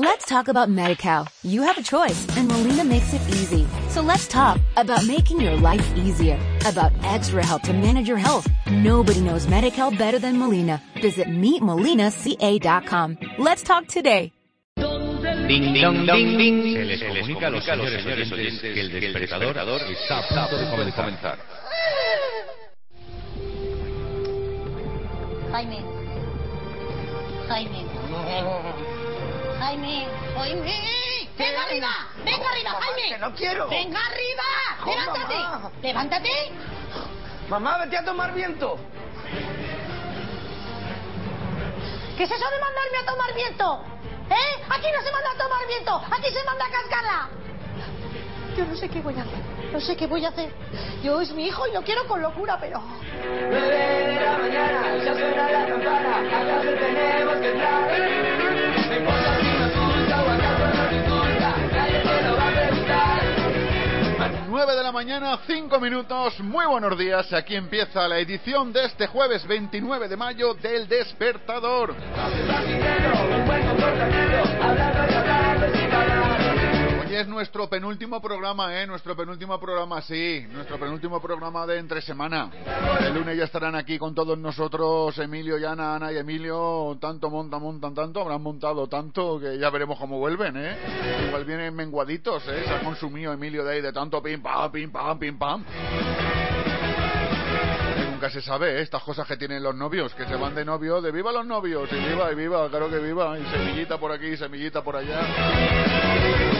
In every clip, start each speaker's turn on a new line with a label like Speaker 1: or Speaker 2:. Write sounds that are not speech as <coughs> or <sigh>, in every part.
Speaker 1: Let's talk about MediCal. You have a choice and Molina makes it easy. So let's talk about making your life easier, about extra help to manage your health. Nobody knows MediCal better than Molina. Visit meetmolinaca.com. Let's talk today.
Speaker 2: Ding, ding, ding, ding. Se les comunica a los señores oyentes que el despertador está a punto de comenzar.
Speaker 3: Jaime. Jaime. Jaime. Jaime. Venga arriba. Venga arriba, Jaime.
Speaker 4: que no quiero.
Speaker 3: Venga arriba. Levántate.
Speaker 4: mamá.
Speaker 3: Levántate.
Speaker 4: Mamá, vete a tomar viento.
Speaker 3: ¿Qué es eso de mandarme a tomar viento? ¿Eh? Aquí no se manda a tomar viento. Aquí se manda a cascarla. Yo no sé qué voy a hacer. No sé qué voy a hacer. Yo es mi hijo y lo quiero con locura, pero...
Speaker 4: Nueve de la mañana, ya suena la campana. A clase tenemos que entrar.
Speaker 5: 9 de la mañana, 5 minutos. Muy buenos días. Aquí empieza la edición de este jueves 29 de mayo del Despertador. Hoy es nuestro penúltimo programa, ¿eh? Nuestro penúltimo programa, sí. Nuestro penúltimo programa de entre semana. El lunes ya estarán aquí con todos nosotros Emilio, Yana, Ana y Emilio. Tanto montan, montan tanto. Habrán montado tanto que ya veremos cómo vuelven, ¿eh? Igual vienen menguaditos, ¿eh? Se ha consumido Emilio de ahí de tanto pim pam, pim pam, pim pam. Nunca se sabe ¿eh? estas cosas que tienen los novios, que se van de novio, de viva los novios, y viva, y viva, claro que viva, y semillita por aquí, semillita por allá.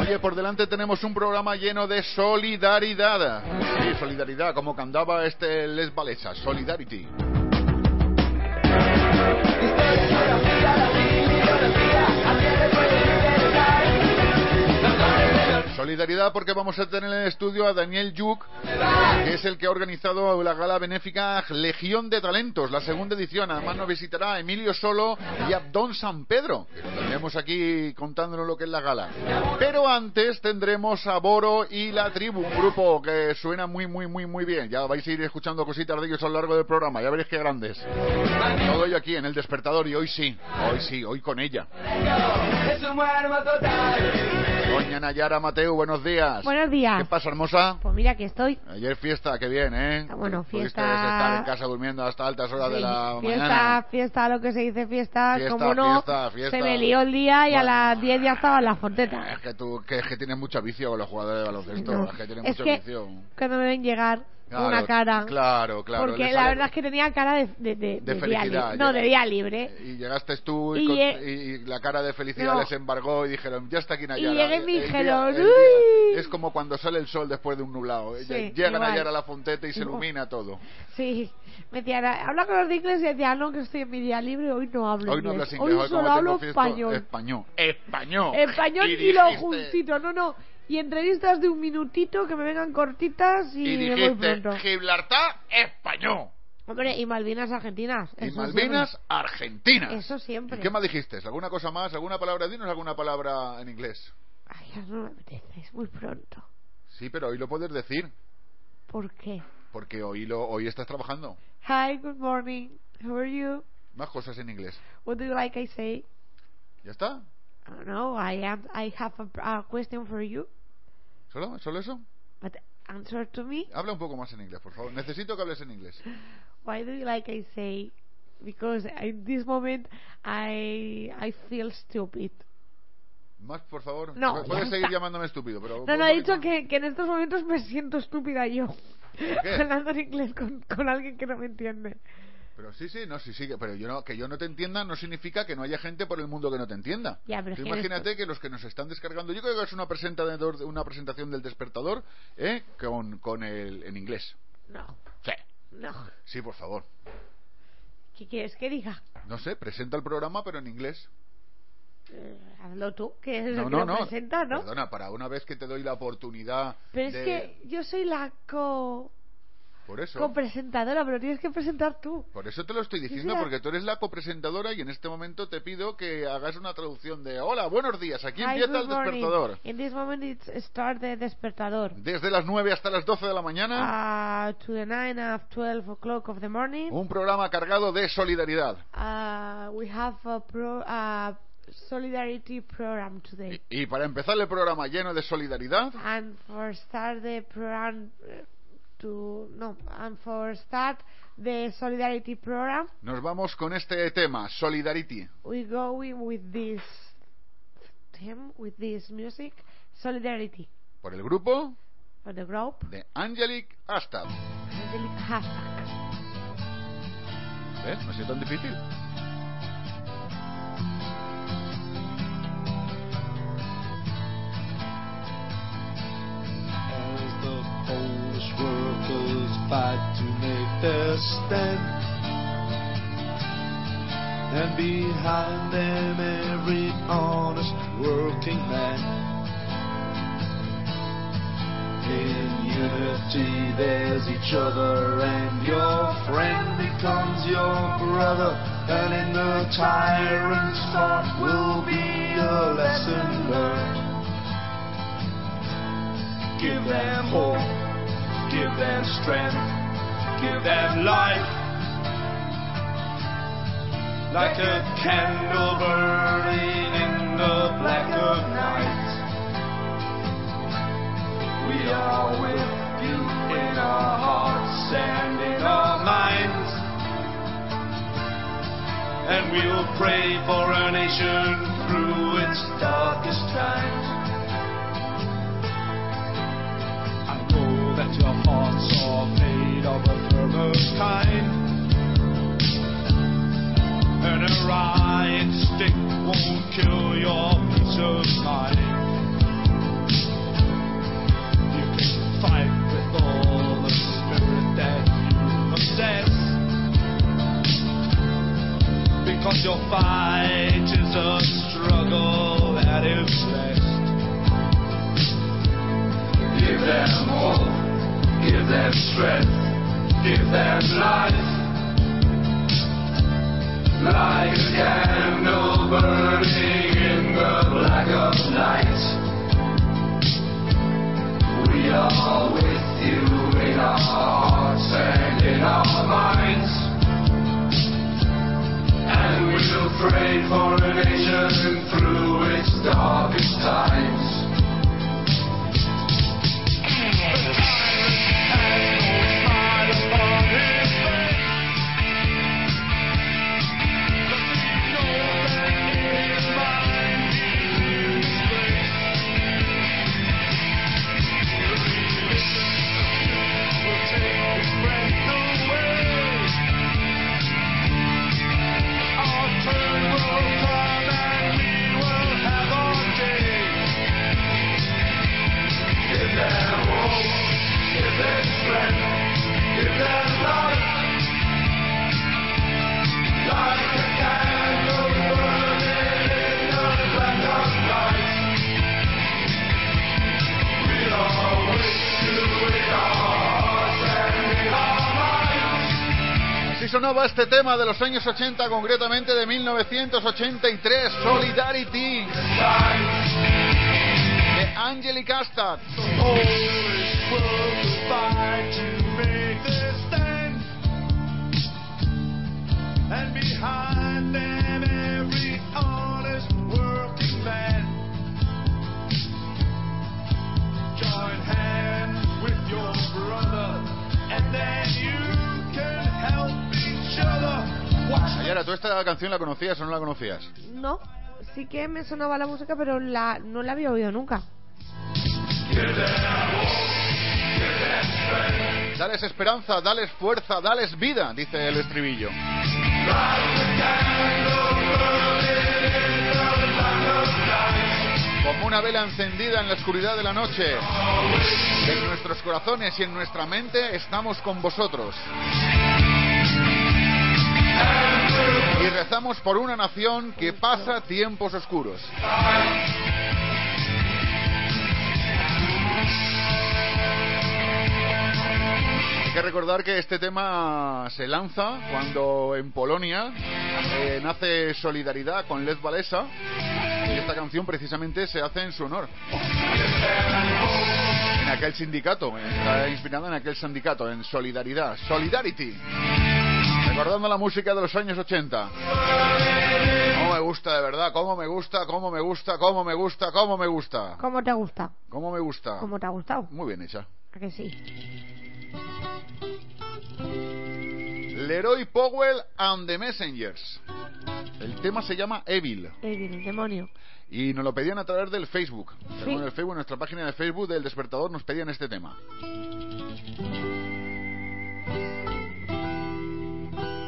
Speaker 5: Oye, por delante tenemos un programa lleno de solidaridad. Sí, solidaridad, como cantaba este Les Valesas, Solidarity. Solidaridad porque vamos a tener en el estudio a Daniel Yuk, que es el que ha organizado la gala benéfica Legión de Talentos, la segunda edición. Además nos visitará Emilio Solo y Abdón San Pedro, tendremos aquí contándonos lo que es la gala. Pero antes tendremos a Boro y La Tribu, un grupo que suena muy, muy, muy, muy bien. Ya vais a ir escuchando cositas de ellos a lo largo del programa, ya veréis qué grandes. Todo ello aquí en el despertador y hoy sí, hoy sí, hoy con ella.
Speaker 4: Es un total.
Speaker 5: Doña Nayara Mateu, buenos días.
Speaker 6: Buenos días.
Speaker 5: ¿Qué pasa, hermosa?
Speaker 6: Pues mira que estoy.
Speaker 5: Ayer fiesta, qué bien, ¿eh?
Speaker 6: Ah, bueno,
Speaker 5: Pudiste
Speaker 6: fiesta-
Speaker 5: estar en casa durmiendo hasta altas horas de
Speaker 6: Sí,
Speaker 5: la
Speaker 6: fiesta,
Speaker 5: mañana.
Speaker 6: fiesta, lo que se dice fiesta,
Speaker 5: Fiesta,
Speaker 6: como no,
Speaker 5: fiesta, fiesta.
Speaker 6: se me lió el día y a
Speaker 5: Bueno.
Speaker 6: las 10 ya estaba en la fonteta.
Speaker 5: Es que tú, que es que tienes mucho vicio con los jugadores de baloncesto.
Speaker 6: No,
Speaker 5: Es que tienes
Speaker 6: es
Speaker 5: mucho
Speaker 6: que
Speaker 5: vicio.
Speaker 6: cuando me ven llegar
Speaker 5: Claro,
Speaker 6: una cara,
Speaker 5: Claro, claro.
Speaker 6: porque la
Speaker 5: sale-
Speaker 6: verdad es que tenía cara de, de, de-
Speaker 5: de
Speaker 6: día
Speaker 5: felicidad.
Speaker 6: libre. No, de día libre.
Speaker 5: Y llegaste tú y,
Speaker 6: Y
Speaker 5: con- y- la cara de felicidad
Speaker 6: No.
Speaker 5: les embargó y dijeron, ya está aquí Nayara.
Speaker 6: Y llegué y me
Speaker 5: día-
Speaker 6: dijeron,
Speaker 5: día-
Speaker 6: "Uy".
Speaker 5: Es como cuando sale el sol después de un nublado.
Speaker 6: Sí,
Speaker 5: Llega
Speaker 6: igual.
Speaker 5: Nayara a la fonteta y se ilumina todo.
Speaker 6: Sí, me decían, habla con los de inglés y decía, no, que estoy en mi día libre, hoy no hablo
Speaker 5: Hoy no
Speaker 6: inglés.
Speaker 5: hablas inglés,
Speaker 6: hoy
Speaker 5: hoy
Speaker 6: solo hablo español.
Speaker 5: Español. Español.
Speaker 6: Español
Speaker 5: Y <laughs>
Speaker 6: y, lo
Speaker 5: dijiste-
Speaker 6: juntito, no, no. Y entrevistas de un minutito que me vengan cortitas y,
Speaker 5: Y
Speaker 6: me voy
Speaker 5: dijiste,
Speaker 6: pronto.
Speaker 5: Gibraltar, español.
Speaker 6: Hombre, y Malvinas Argentinas.
Speaker 5: Y Malvinas,
Speaker 6: siempre.
Speaker 5: Argentina.
Speaker 6: Eso siempre.
Speaker 5: ¿Y qué más dijiste? ¿Alguna cosa más? ¿Alguna palabra? Dinos alguna palabra en inglés.
Speaker 6: Ay, ya no me apetece, es muy pronto.
Speaker 5: Sí, pero hoy lo puedes decir.
Speaker 6: ¿Por qué?
Speaker 5: Porque hoy, lo, hoy estás trabajando.
Speaker 6: Hi, good morning. How are you?
Speaker 5: Más cosas en inglés.
Speaker 6: What do you like I say?
Speaker 5: ¿Ya está?
Speaker 6: I don't know. I am. I have a, a question for you,
Speaker 5: ¿Solo? ¿Solo eso?
Speaker 6: but answer to me.
Speaker 5: Habla un poco más en inglés, por favor. Necesito que hables en inglés.
Speaker 6: Why do you like I say? Because in this moment I I feel stupid.
Speaker 5: Más, por favor.
Speaker 6: No,
Speaker 5: Puedes seguir
Speaker 6: está.
Speaker 5: llamándome estúpido, pero...
Speaker 6: No, no, he dicho que, que en estos momentos me siento estúpida yo. <laughs> Hablando en inglés con, con alguien que no me entiende.
Speaker 5: Pero sí, sí, no, sí, sí, pero yo no, que yo no te entienda no significa que no haya gente por el mundo que no te entienda.
Speaker 6: Ya, pero
Speaker 5: Tú
Speaker 6: es que
Speaker 5: imagínate que los que nos están descargando, yo creo que es una, presentador, una presentación del despertador ¿eh? con, con el, en inglés.
Speaker 6: No,
Speaker 5: Sí,
Speaker 6: no.
Speaker 5: sí, por favor.
Speaker 6: ¿Qué quieres que diga?
Speaker 5: No sé, presenta el programa pero en inglés.
Speaker 6: Eh, hazlo tú, que es
Speaker 5: No,
Speaker 6: el que
Speaker 5: no,
Speaker 6: lo
Speaker 5: no.
Speaker 6: presenta, ¿no?
Speaker 5: Perdona, para una vez que te doy la oportunidad
Speaker 6: Pero es que yo soy la co...
Speaker 5: Por eso.
Speaker 6: copresentadora, pero tienes que presentar tú.
Speaker 5: Por eso te lo estoy diciendo, porque tú eres la copresentadora y en este momento te pido que hagas una traducción de Hola, buenos días, aquí
Speaker 6: Hi,
Speaker 5: empieza el
Speaker 6: good morning.
Speaker 5: despertador.
Speaker 6: In this moment it's start the despertador.
Speaker 5: Desde las 9 hasta las 12 de la mañana,
Speaker 6: Uh, to the 9 of 12 o'clock of the morning,
Speaker 5: un programa cargado de solidaridad.
Speaker 6: uh, we have a pro, uh, solidarity program today.
Speaker 5: Y, y para empezar el programa lleno de solidaridad,
Speaker 6: And for start the program to no, and for start the solidarity program,
Speaker 5: nos vamos con este tema, Solidarity.
Speaker 6: we going with this theme, with this music, solidarity
Speaker 5: Por el grupo
Speaker 6: for the group,
Speaker 5: de Angelic Astad.
Speaker 6: Angelic hashtag.
Speaker 5: ¿Ves? No ha sido tan difícil.
Speaker 7: As the Polish workers fight to make their stand. And behind them every honest working man. In unity there's each other and your friend becomes your brother. And in the tyrant's heart will be a lesson learned. Give them hope, give them strength, give them life. Like a candle burning in the black of night. We are with you in our hearts and in our minds. And we'll pray for our nation through its darkest times. Hearts made of a kind. And a stick won't kill your peace of mind. You can fight with all the spirit that you possess. Because your fight is a struggle that is blessed. Give them hope, give them strength, give them life. Like a candle burning in the black of night. We are with you in our hearts and in our minds. And we'll pray for a nation through its darkest times.
Speaker 5: Sonaba este tema de los años 80, concretamente de 1983, Solidarity, de Angelic Astad.
Speaker 7: Fight to make their stand. And behind them every honest working man. Join hands with your brother, and then you can help each other. Watch
Speaker 5: Ayara, ¿tú esta canción la conocías o no la conocías?
Speaker 6: No, sí que me sonaba la música, pero la, no la había oído nunca.
Speaker 5: Dales esperanza, dales fuerza, dales vida, dice el estribillo. Como una vela encendida en la oscuridad de la noche. En nuestros corazones y en nuestra mente estamos con vosotros. Y rezamos por una nación que pasa tiempos oscuros. Hay que recordar que este tema se lanza cuando en Polonia eh, nace Solidaridad con Led Walesa y esta canción precisamente se hace en su honor. En aquel sindicato, está inspirada en aquel sindicato, en Solidaridad, Solidarity. Recordando la música de los años 80. Cómo me gusta, de verdad, cómo me gusta, cómo me gusta, cómo me gusta, cómo me gusta.
Speaker 6: ¿Cómo te gusta?
Speaker 5: Cómo me gusta.
Speaker 6: ¿Cómo te ha gustado?
Speaker 5: Muy bien hecha.
Speaker 6: ¿A que sí?
Speaker 5: Leroy Powell and the Messengers. El tema se llama Evil
Speaker 6: Evil, el demonio.
Speaker 5: y nos lo pedían a través del Facebook.
Speaker 6: Sí.
Speaker 5: En el Facebook, en nuestra página de Facebook del despertador nos pedían este tema.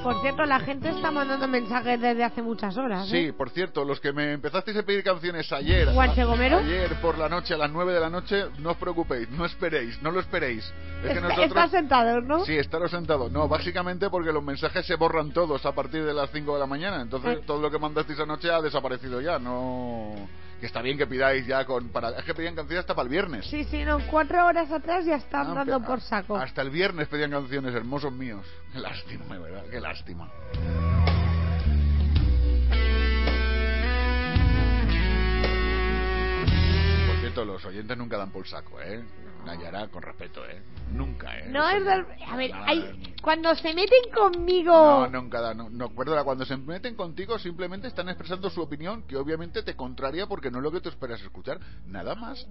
Speaker 6: Por cierto, la gente está mandando mensajes desde hace muchas horas.
Speaker 5: Sí,
Speaker 6: ¿eh?
Speaker 5: por cierto, los que me empezasteis a pedir canciones ayer,
Speaker 6: Guanche Gomero.
Speaker 5: ayer por la noche a las 9 de la noche, no os preocupéis, no esperéis, no lo esperéis. Es que
Speaker 6: Está-
Speaker 5: nosotros
Speaker 6: Estás sentado, ¿no?
Speaker 5: Sí, estaros sentados. No, básicamente porque los mensajes se borran todos a partir de las 5 de la mañana. Entonces,
Speaker 6: Eh.
Speaker 5: todo lo que mandasteis anoche ha desaparecido ya. No. Que está bien que pidáis ya con. Para... Es que pedían canciones hasta para el viernes.
Speaker 6: Sí, sí, no, cuatro horas atrás ya están
Speaker 5: Ah,
Speaker 6: dando por saco.
Speaker 5: Hasta el viernes pedían canciones, hermosos míos. Qué lástima, verdad, qué lástima. Por cierto, los oyentes nunca dan por saco, ¿eh? Nayara, con respeto, ¿eh? Nunca, ¿eh?
Speaker 6: No es del... A ver, hay... cuando se meten conmigo...
Speaker 5: No, nunca da, no, no, perdona, cuando se meten contigo simplemente están expresando su opinión que obviamente te contraria porque no es lo que tú esperas escuchar, nada más.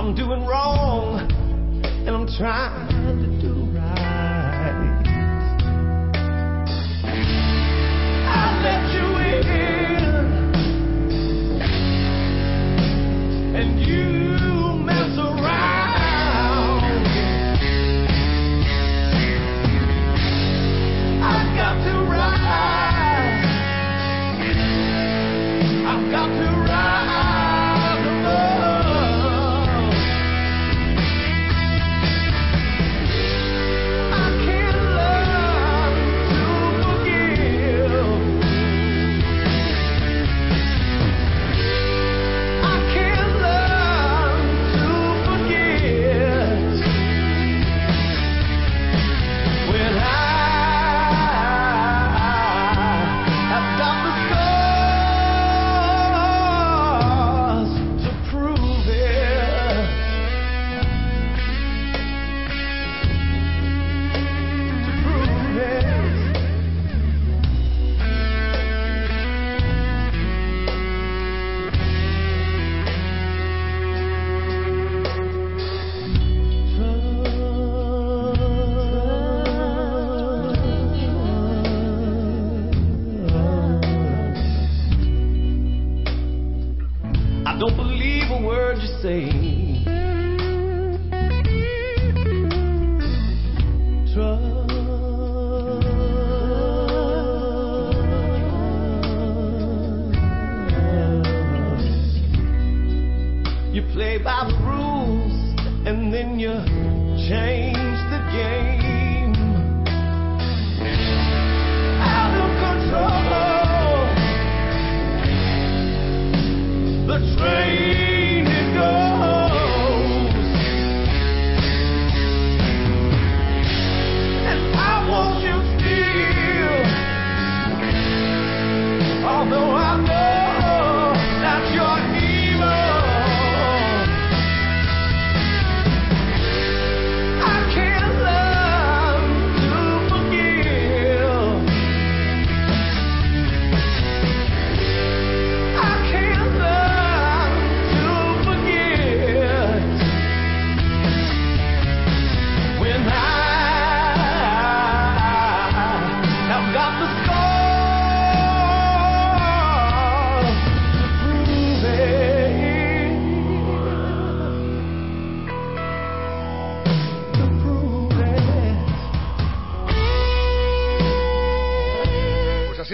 Speaker 8: I'm doing wrong and I'm trying to do right. I let you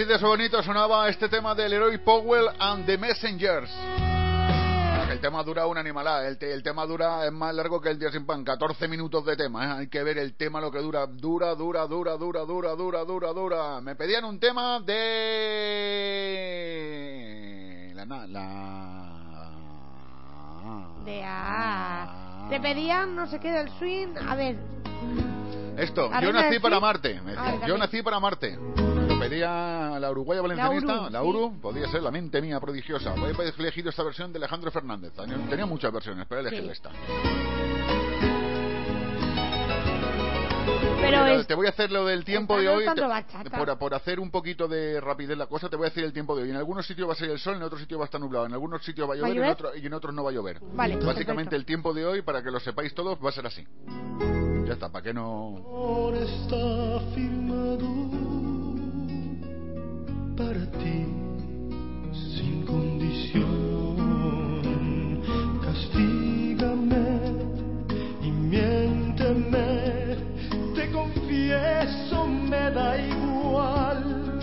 Speaker 5: de eso bonito sonaba este tema del Leroy Powell and the Messengers. el tema dura una animalada. El, te- el tema dura es más largo que el día sin pan. 14 minutos de tema. ¿eh? Hay que ver el tema lo que dura. Dura, dura, dura, dura, dura, dura, dura, dura. Me pedían un tema de. La. la...
Speaker 6: De A. Te pedían no sé qué del swing. A ver,
Speaker 5: Esto,
Speaker 6: ¿La
Speaker 5: yo nací para? Marte. Me decía, yo nací para Marte. Pedía la uruguaya valencianista,
Speaker 6: Uru,
Speaker 5: la
Speaker 6: sí.
Speaker 5: Uru, podía ser la mente mía prodigiosa. Voy a elegido esta versión de Alejandro Fernández. Tenía, muchas versiones, pero he elegido
Speaker 6: Sí.
Speaker 5: esta.
Speaker 6: pero
Speaker 5: Mira,
Speaker 6: es.
Speaker 5: te voy a hacer lo del tiempo de hoy. te- por, por hacer un poquito de rapidez la cosa, te voy a decir el tiempo de hoy. En algunos sitios va a ser el sol, en otros sitios va a estar nublado, en algunos sitios va a
Speaker 6: ¿Va a
Speaker 5: llover, en
Speaker 6: llover?
Speaker 5: otro- y en otros no va a llover.
Speaker 6: Vale,
Speaker 5: Básicamente
Speaker 6: perfecto.
Speaker 5: el tiempo de hoy, para que lo sepáis todos, va a ser así. Ya está, para que no...
Speaker 7: Para ti sin condición. Castígame y miénteme, te confieso, me da igual.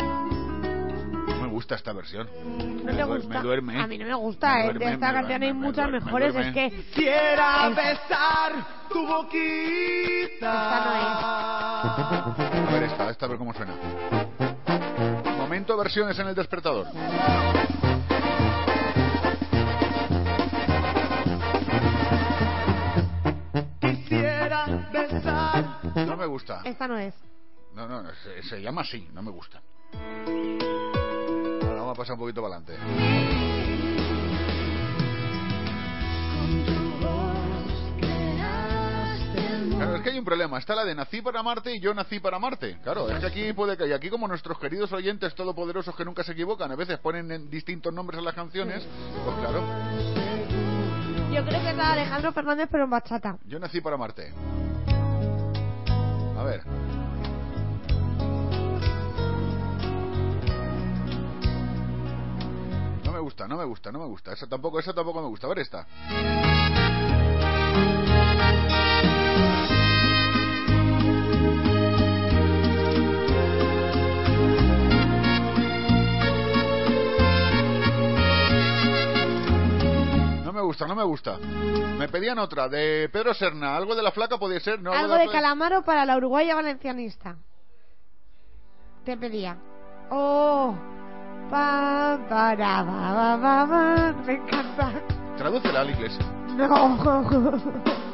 Speaker 5: No me gusta esta versión.
Speaker 6: ¿No
Speaker 5: Me
Speaker 6: te
Speaker 5: duer-
Speaker 6: gusta?
Speaker 5: Me duerme.
Speaker 6: A mí no me gusta,
Speaker 5: Me
Speaker 6: eh,
Speaker 5: duerme,
Speaker 6: de esta
Speaker 5: me
Speaker 6: canción hay
Speaker 5: me
Speaker 6: muchas
Speaker 5: duerme, me
Speaker 6: mejores, es
Speaker 5: duerme.
Speaker 6: que
Speaker 7: Quisiera
Speaker 6: Es-
Speaker 7: besar tu boquita.
Speaker 5: A ver esta, esta a ver cómo suena. Momento versiones en el despertador.
Speaker 7: Quisiera besar
Speaker 5: No me gusta.
Speaker 6: esta no es.
Speaker 5: No, no, se, se llama así, no me gusta. Ahora vamos a pasar un poquito para adelante. Claro, es que hay un problema. Está la de nací para Marte y yo nací para Marte. Claro, es que aquí puede que, y aquí como nuestros queridos oyentes todopoderosos que nunca se equivocan, a veces ponen en distintos nombres a las canciones, pues claro,
Speaker 6: Yo creo que de Alejandro Fernández, pero en bachata.
Speaker 5: yo nací para Marte. A ver. No me gusta, no me gusta, no me gusta. Esa tampoco, esa tampoco me gusta. A ver esta. Gusta, no me gusta. Me pedían otra, de Pedro Serna. Algo de la flaca podía ser, ¿no?
Speaker 6: Algo de
Speaker 5: fla-
Speaker 6: Calamaro para la uruguaya valencianista. Te pedía. Oh, pa, para, ba, ba, ba. Me encanta.
Speaker 5: Tradúcela al inglés.
Speaker 6: No. <laughs>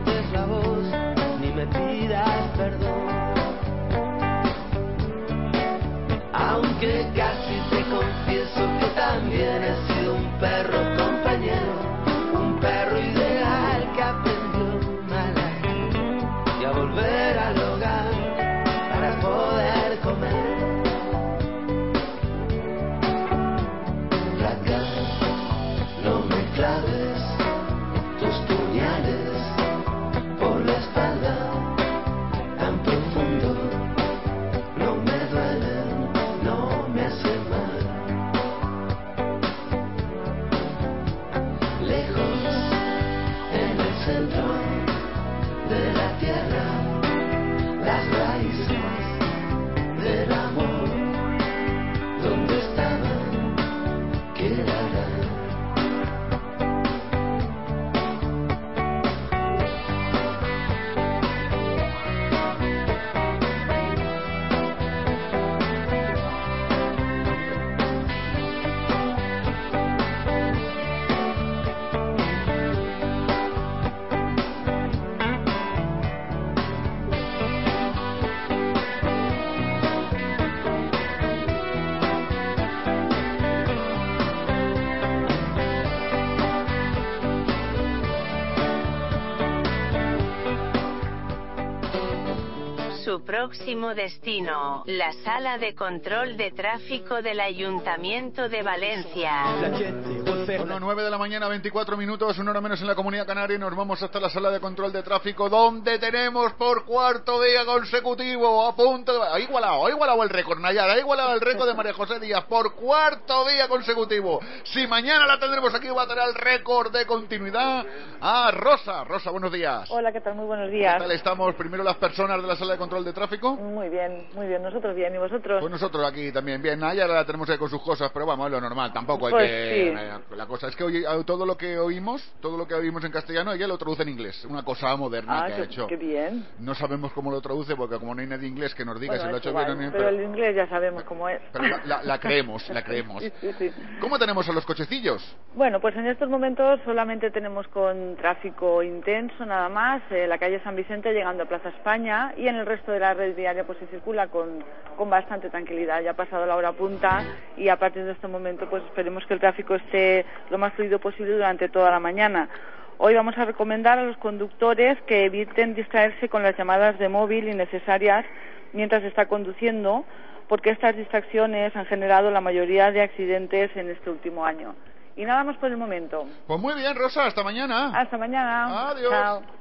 Speaker 9: próximo destino, la sala de control de tráfico del Ayuntamiento de Valencia.
Speaker 5: Bueno, 9 de la mañana, 24 minutos, una hora menos en la Comunidad Canaria y nos vamos hasta la sala de control de tráfico donde tenemos por cuarto día consecutivo a punto de... Ha igualado, ha igualado el récord, Nayar, ha igualado el récord de María José Díaz por cuarto día consecutivo. Si mañana la tendremos aquí va a tener el récord de continuidad a Rosa. Rosa, buenos días.
Speaker 10: Hola, ¿qué tal? Muy buenos
Speaker 5: ¿Qué
Speaker 10: días.
Speaker 5: tal estamos? Primero las personas de la sala de control de tráfico.
Speaker 10: Muy bien, muy bien. Nosotros bien. ¿Y vosotros?
Speaker 5: Pues nosotros aquí también bien. Nayar la tenemos ahí con sus cosas, pero vamos, es lo normal. Tampoco hay
Speaker 10: Pues
Speaker 5: que...
Speaker 10: sí.
Speaker 5: La cosa es que hoy, todo lo que oímos, todo lo que oímos en castellano, ella lo traduce en inglés. Una cosa moderna
Speaker 10: ah,
Speaker 5: que ha hecho.
Speaker 10: qué bien.
Speaker 5: No sabemos cómo lo traduce porque como no hay nadie inglés que nos diga
Speaker 10: Bueno,
Speaker 5: si lo ha hecho bien o no.
Speaker 10: pero
Speaker 5: Pero,
Speaker 10: el inglés ya sabemos cómo es.
Speaker 5: pero la, la- la creemos, la creemos. <laughs>
Speaker 10: Sí, sí, sí.
Speaker 5: ¿Cómo tenemos a los cochecillos?
Speaker 10: Bueno, pues en estos momentos solamente tenemos con tráfico intenso nada más eh, la calle San Vicente llegando a Plaza España y en el resto de la red diaria pues se circula con, con bastante tranquilidad. Ya ha pasado la hora punta y a partir de este momento pues esperemos que el tráfico esté lo más fluido posible durante toda la mañana. Hoy vamos a recomendar a los conductores que eviten distraerse con las llamadas de móvil innecesarias mientras está conduciendo, porque estas distracciones han generado la mayoría de accidentes en este último año. Y nada más por el momento.
Speaker 5: Pues muy bien, Rosa, hasta mañana.
Speaker 10: Hasta mañana.
Speaker 5: Adiós.
Speaker 10: Chao.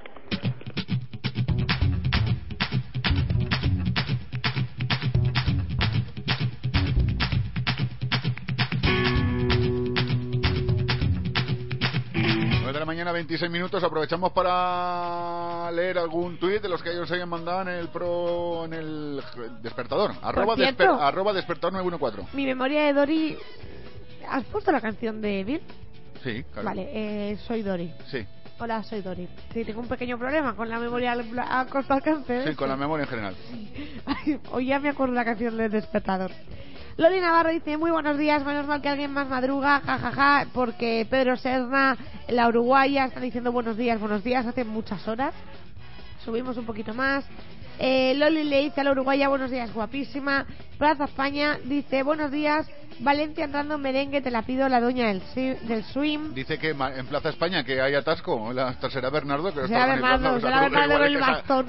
Speaker 5: 26 minutos. Aprovechamos para leer algún tuit de los que ellos hayan mandado en el pro, en el despertador. Arroba, desper- arroba despertador 914.
Speaker 6: Mi memoria de Dory. ¿Has puesto la canción de Bill?
Speaker 5: Sí, claro.
Speaker 6: Vale, eh, soy Dory.
Speaker 5: Sí,
Speaker 6: Hola, soy Dory. Sí, tengo un pequeño problema con la memoria a corto alcance.
Speaker 5: sí, con la memoria en general. <laughs>
Speaker 6: Ay, Hoy ya me acuerdo la canción del despertador. Loli Navarro dice, muy buenos días, menos mal que alguien más madruga, jajaja, porque Pedro Serna, la uruguaya, están diciendo buenos días, buenos días, hace muchas horas. Subimos un poquito más. Eh, Loli le dice a la uruguaya, buenos días, guapísima. Plaza España dice, buenos días, Valencia entrando en merengue, te la pido la doña del, del swim.
Speaker 5: Dice que en Plaza España que hay atasco. La, será Bernardo que lo
Speaker 6: Será Bernardo,
Speaker 5: o
Speaker 6: será Bernardo con el bastón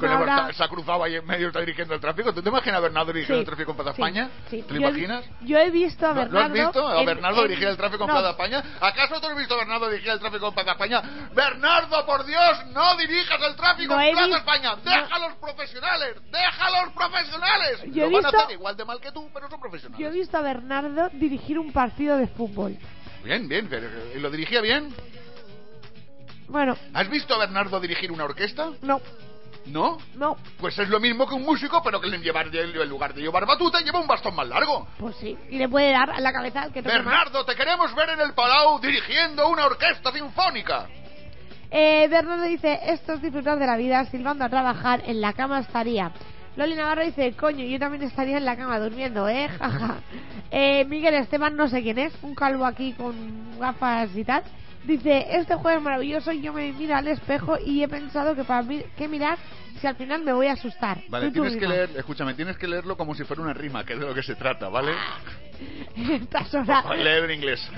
Speaker 5: el Se ha cruzado ahí en medio, está dirigiendo el tráfico. ¿Tú te imaginas a Bernardo dirigiendo el
Speaker 6: Sí,
Speaker 5: tráfico en Plaza
Speaker 6: sí,
Speaker 5: España?
Speaker 6: sí.
Speaker 5: ¿Te lo imaginas?
Speaker 6: Yo he visto a
Speaker 5: ¿Lo- ¿Lo
Speaker 6: Bernardo.
Speaker 5: has visto? ¿A Bernardo
Speaker 6: en-
Speaker 5: dirigir el tráfico en
Speaker 6: no,
Speaker 5: Plaza España? ¿Acaso tú has visto a Bernardo dirigir el tráfico en Plaza España? ¡Bernardo, por Dios! ¡No dirijas el tráfico
Speaker 6: No
Speaker 5: en Plaza España! ¡Deja a los profesionales! ¡Deja a los profesionales!
Speaker 6: Yo he
Speaker 5: Lo van a
Speaker 6: visto-
Speaker 5: hacer igual de mal que tú, pero son profesionales.
Speaker 6: Yo he visto a Bernardo dirigir un partido de fútbol.
Speaker 5: Bien, bien. pero- ¿Y lo dirigía bien?
Speaker 6: Bueno,
Speaker 5: ¿Has visto a Bernardo dirigir una orquesta?
Speaker 6: no,
Speaker 5: ¿No?
Speaker 6: no,
Speaker 5: Pues es lo mismo que un músico, pero que en llevar- en lugar de llevar batuta lleva un bastón más largo.
Speaker 6: pues sí. Y le puede dar a la cabeza al que toque más.
Speaker 5: Bernardo, te queremos ver en el Palau dirigiendo una orquesta sinfónica.
Speaker 6: Eh, Bernardo dice, esto es disfrutar de la vida, silbando a trabajar, en la cama estaría. Loli Navarro dice, coño, yo también estaría en la cama durmiendo, ¿eh? <laughs> Jaja. eh, Miguel Esteban, no sé quién es, un calvo aquí con gafas y tal. Dice, este juego es maravilloso y yo me miro al espejo y he pensado que para mí, que mirar si al final me voy a asustar.
Speaker 5: Vale,
Speaker 6: Tú, tú
Speaker 5: tienes que leer, escúchame, tienes que leerlo como si fuera una rima, que es de lo que se trata, ¿vale? <laughs>
Speaker 6: Estas horas.
Speaker 5: Leer en inglés.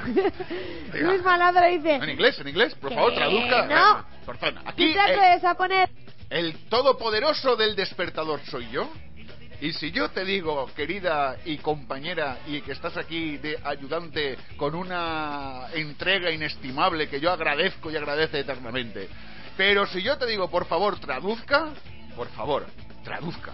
Speaker 5: <laughs>
Speaker 6: Luis Maladra dice,
Speaker 5: En inglés, en inglés, por favor, traduzca.
Speaker 6: no.
Speaker 5: Eh, Por favor,
Speaker 6: ¿qué
Speaker 5: aquí
Speaker 6: te
Speaker 5: eh,
Speaker 6: a poner?
Speaker 5: El todopoderoso del despertador soy yo. Y si yo te digo, querida y compañera, y que estás aquí de ayudante con una entrega inestimable que yo agradezco y agradece eternamente, pero si yo te digo, por favor, traduzca, por favor, traduzca.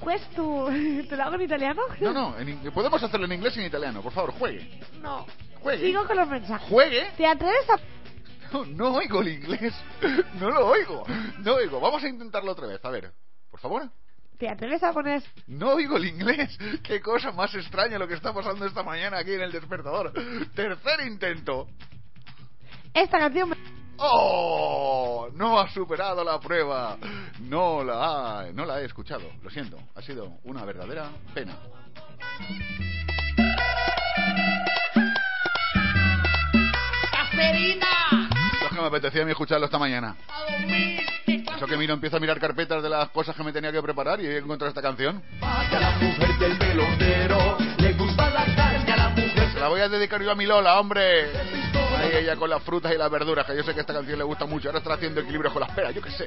Speaker 6: Pues tú, <laughs> ¿te lo hago en italiano?
Speaker 5: No, no, en in- podemos hacerlo en inglés y en italiano, por favor, juegue.
Speaker 6: No.
Speaker 5: Juegue.
Speaker 6: Sigo con los mensajes.
Speaker 5: Juegue.
Speaker 6: ¿Te atreves a
Speaker 5: No, no oigo el inglés. No lo oigo. No oigo. Vamos a intentarlo otra vez. A ver, por favor.
Speaker 6: ¿Te atreves a poner
Speaker 5: No oigo el inglés. Qué cosa más extraña lo que está pasando esta mañana aquí en el despertador. Tercer intento.
Speaker 6: esta canción?
Speaker 5: ¡Oh! No ha superado la prueba. No la ha, no la he escuchado. Lo siento. Ha sido una verdadera pena. Eso que me apetecía a mí escucharlo esta mañana. Eso que miro, empiezo a mirar carpetas de las cosas que me tenía que preparar y he encontrado esta canción. Se la voy a dedicar yo a mi Lola, hombre. Ahí ella con las frutas y las verduras, que yo sé que esta canción le gusta mucho. Ahora está haciendo equilibrio con las peras, yo qué sé.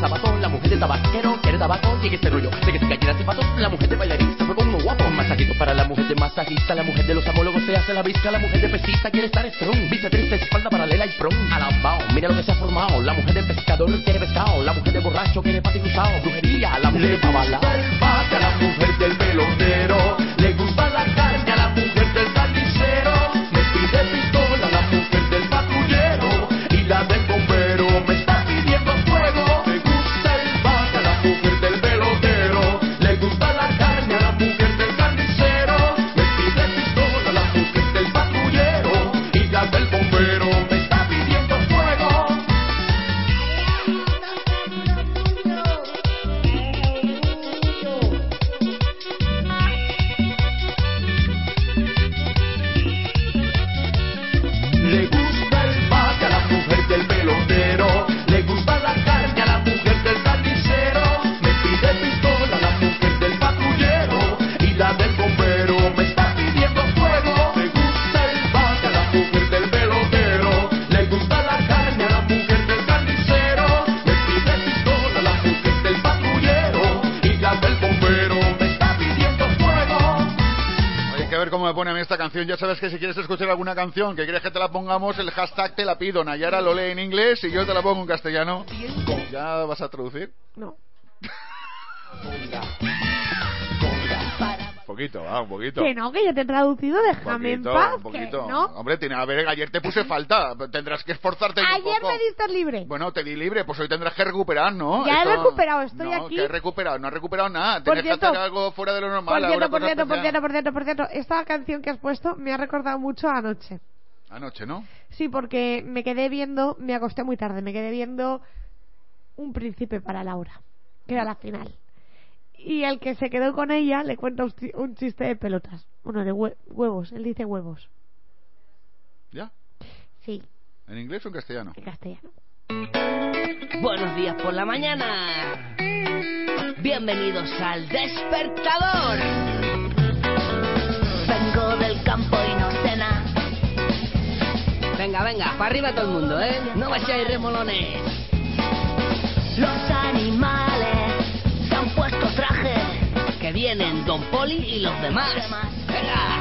Speaker 7: la mujer de tabaquero quiere tabaco, llegue
Speaker 11: este rollo. De que se cayera sin patos, la mujer de bailarín se fue con unos guapos, masajitos para la mujer de masajista, la mujer de los amólogos se hace la brisca, la mujer de pesista quiere estar strong, vice triste, espalda paralela y prom, alambao, mira lo que se ha formado, la mujer de pescador quiere pescado, la mujer de borracho quiere pati cruzado, brujería, la mujer de
Speaker 7: pavala, salvaje a la mujer del pelotero.
Speaker 5: Ya sabes que si quieres escuchar alguna canción que quieres que te la pongamos, el hashtag te la pido. Nayara lo lee en inglés y yo te la pongo en castellano. ¿Ya vas a traducir?
Speaker 6: No. <laughs>
Speaker 5: Un poquito, va, un poquito.
Speaker 6: Que no, que yo te he traducido, déjame en paz.
Speaker 5: un
Speaker 6: que
Speaker 5: poquito.
Speaker 6: no.
Speaker 5: Hombre, tiene, a ver, ayer te puse falta. Tendrás que esforzarte un
Speaker 6: Ayer
Speaker 5: poco.
Speaker 6: me diste libre.
Speaker 5: Bueno, te di libre, pues hoy tendrás que recuperar, ¿no?
Speaker 6: Ya he recuperado, estoy
Speaker 5: no,
Speaker 6: aquí.
Speaker 5: que he recuperado, no has recuperado nada.
Speaker 6: Por
Speaker 5: Tienes que
Speaker 6: cierto-
Speaker 5: hacer algo fuera de lo normal.
Speaker 6: Por cierto, por cierto, por cierto, por cierto, por cierto, esta canción que has puesto me ha recordado mucho anoche.
Speaker 5: Anoche, ¿no?
Speaker 6: Sí, porque me quedé viendo, me acosté muy tarde, me quedé viendo Un príncipe para Laura, que era la final. Y el que se quedó con ella le cuenta un chi- un chiste de pelotas. Bueno, de hue- huevos, él dice huevos.
Speaker 5: ¿Ya?
Speaker 6: Sí,
Speaker 5: ¿En inglés o en castellano?
Speaker 6: en castellano.
Speaker 12: Buenos días por la mañana. Bienvenidos al despertador.
Speaker 13: Vengo del campo y no sé nada.
Speaker 12: Venga, venga, para arriba todo el mundo, ¿eh? No vayáis remolones.
Speaker 13: Los animales se han puesto traje.
Speaker 12: Que vienen Don Poli y los demás. Venga.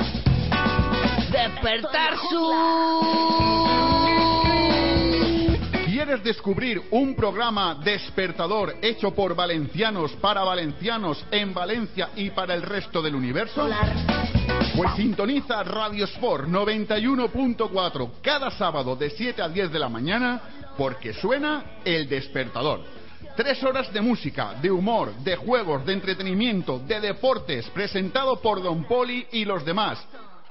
Speaker 12: Despertar su...
Speaker 5: ¿Quieres descubrir un programa despertador hecho por valencianos para valencianos en Valencia y para el resto del universo? Pues sintoniza Radio Sport 91.4 cada sábado de 7 a 10 de la mañana porque suena El Despertador. Tres horas de música, de humor, de juegos, de entretenimiento, de deportes, presentado por Don Poli y los demás.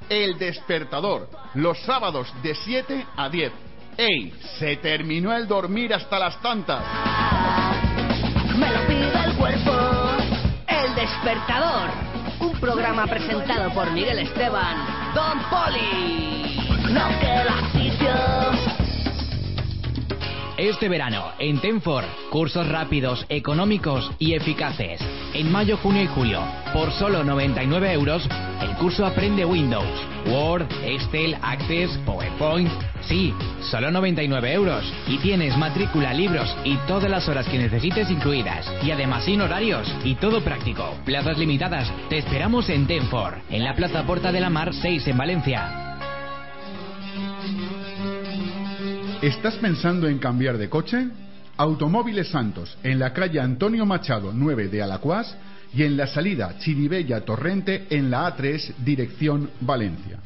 Speaker 5: El Despertador, los sábados de 7 a 10. ¡Ey! Se terminó el dormir hasta las tantas.
Speaker 13: Me lo pide el cuerpo.
Speaker 12: El despertador. Un programa presentado por Miguel Esteban. Don Poli.
Speaker 13: No queda sitio.
Speaker 14: Este verano, en Tenfor, cursos rápidos, económicos y eficaces. En mayo, junio y julio, por solo 99 euros, el curso Aprende Windows, Word, Excel, Access, PowerPoint. Sí, solo 99 euros. Y tienes matrícula, libros y todas las horas que necesites incluidas. Y además sin horarios y todo práctico. Plazas limitadas. Te esperamos en Tenfor, en la Plaza Porta de la Mar 6 en Valencia.
Speaker 5: ¿Estás pensando en cambiar de coche? Automóviles Santos, en la calle Antonio Machado 9 de Alacuás y en la salida Chiribella Torrente en la A3 dirección Valencia.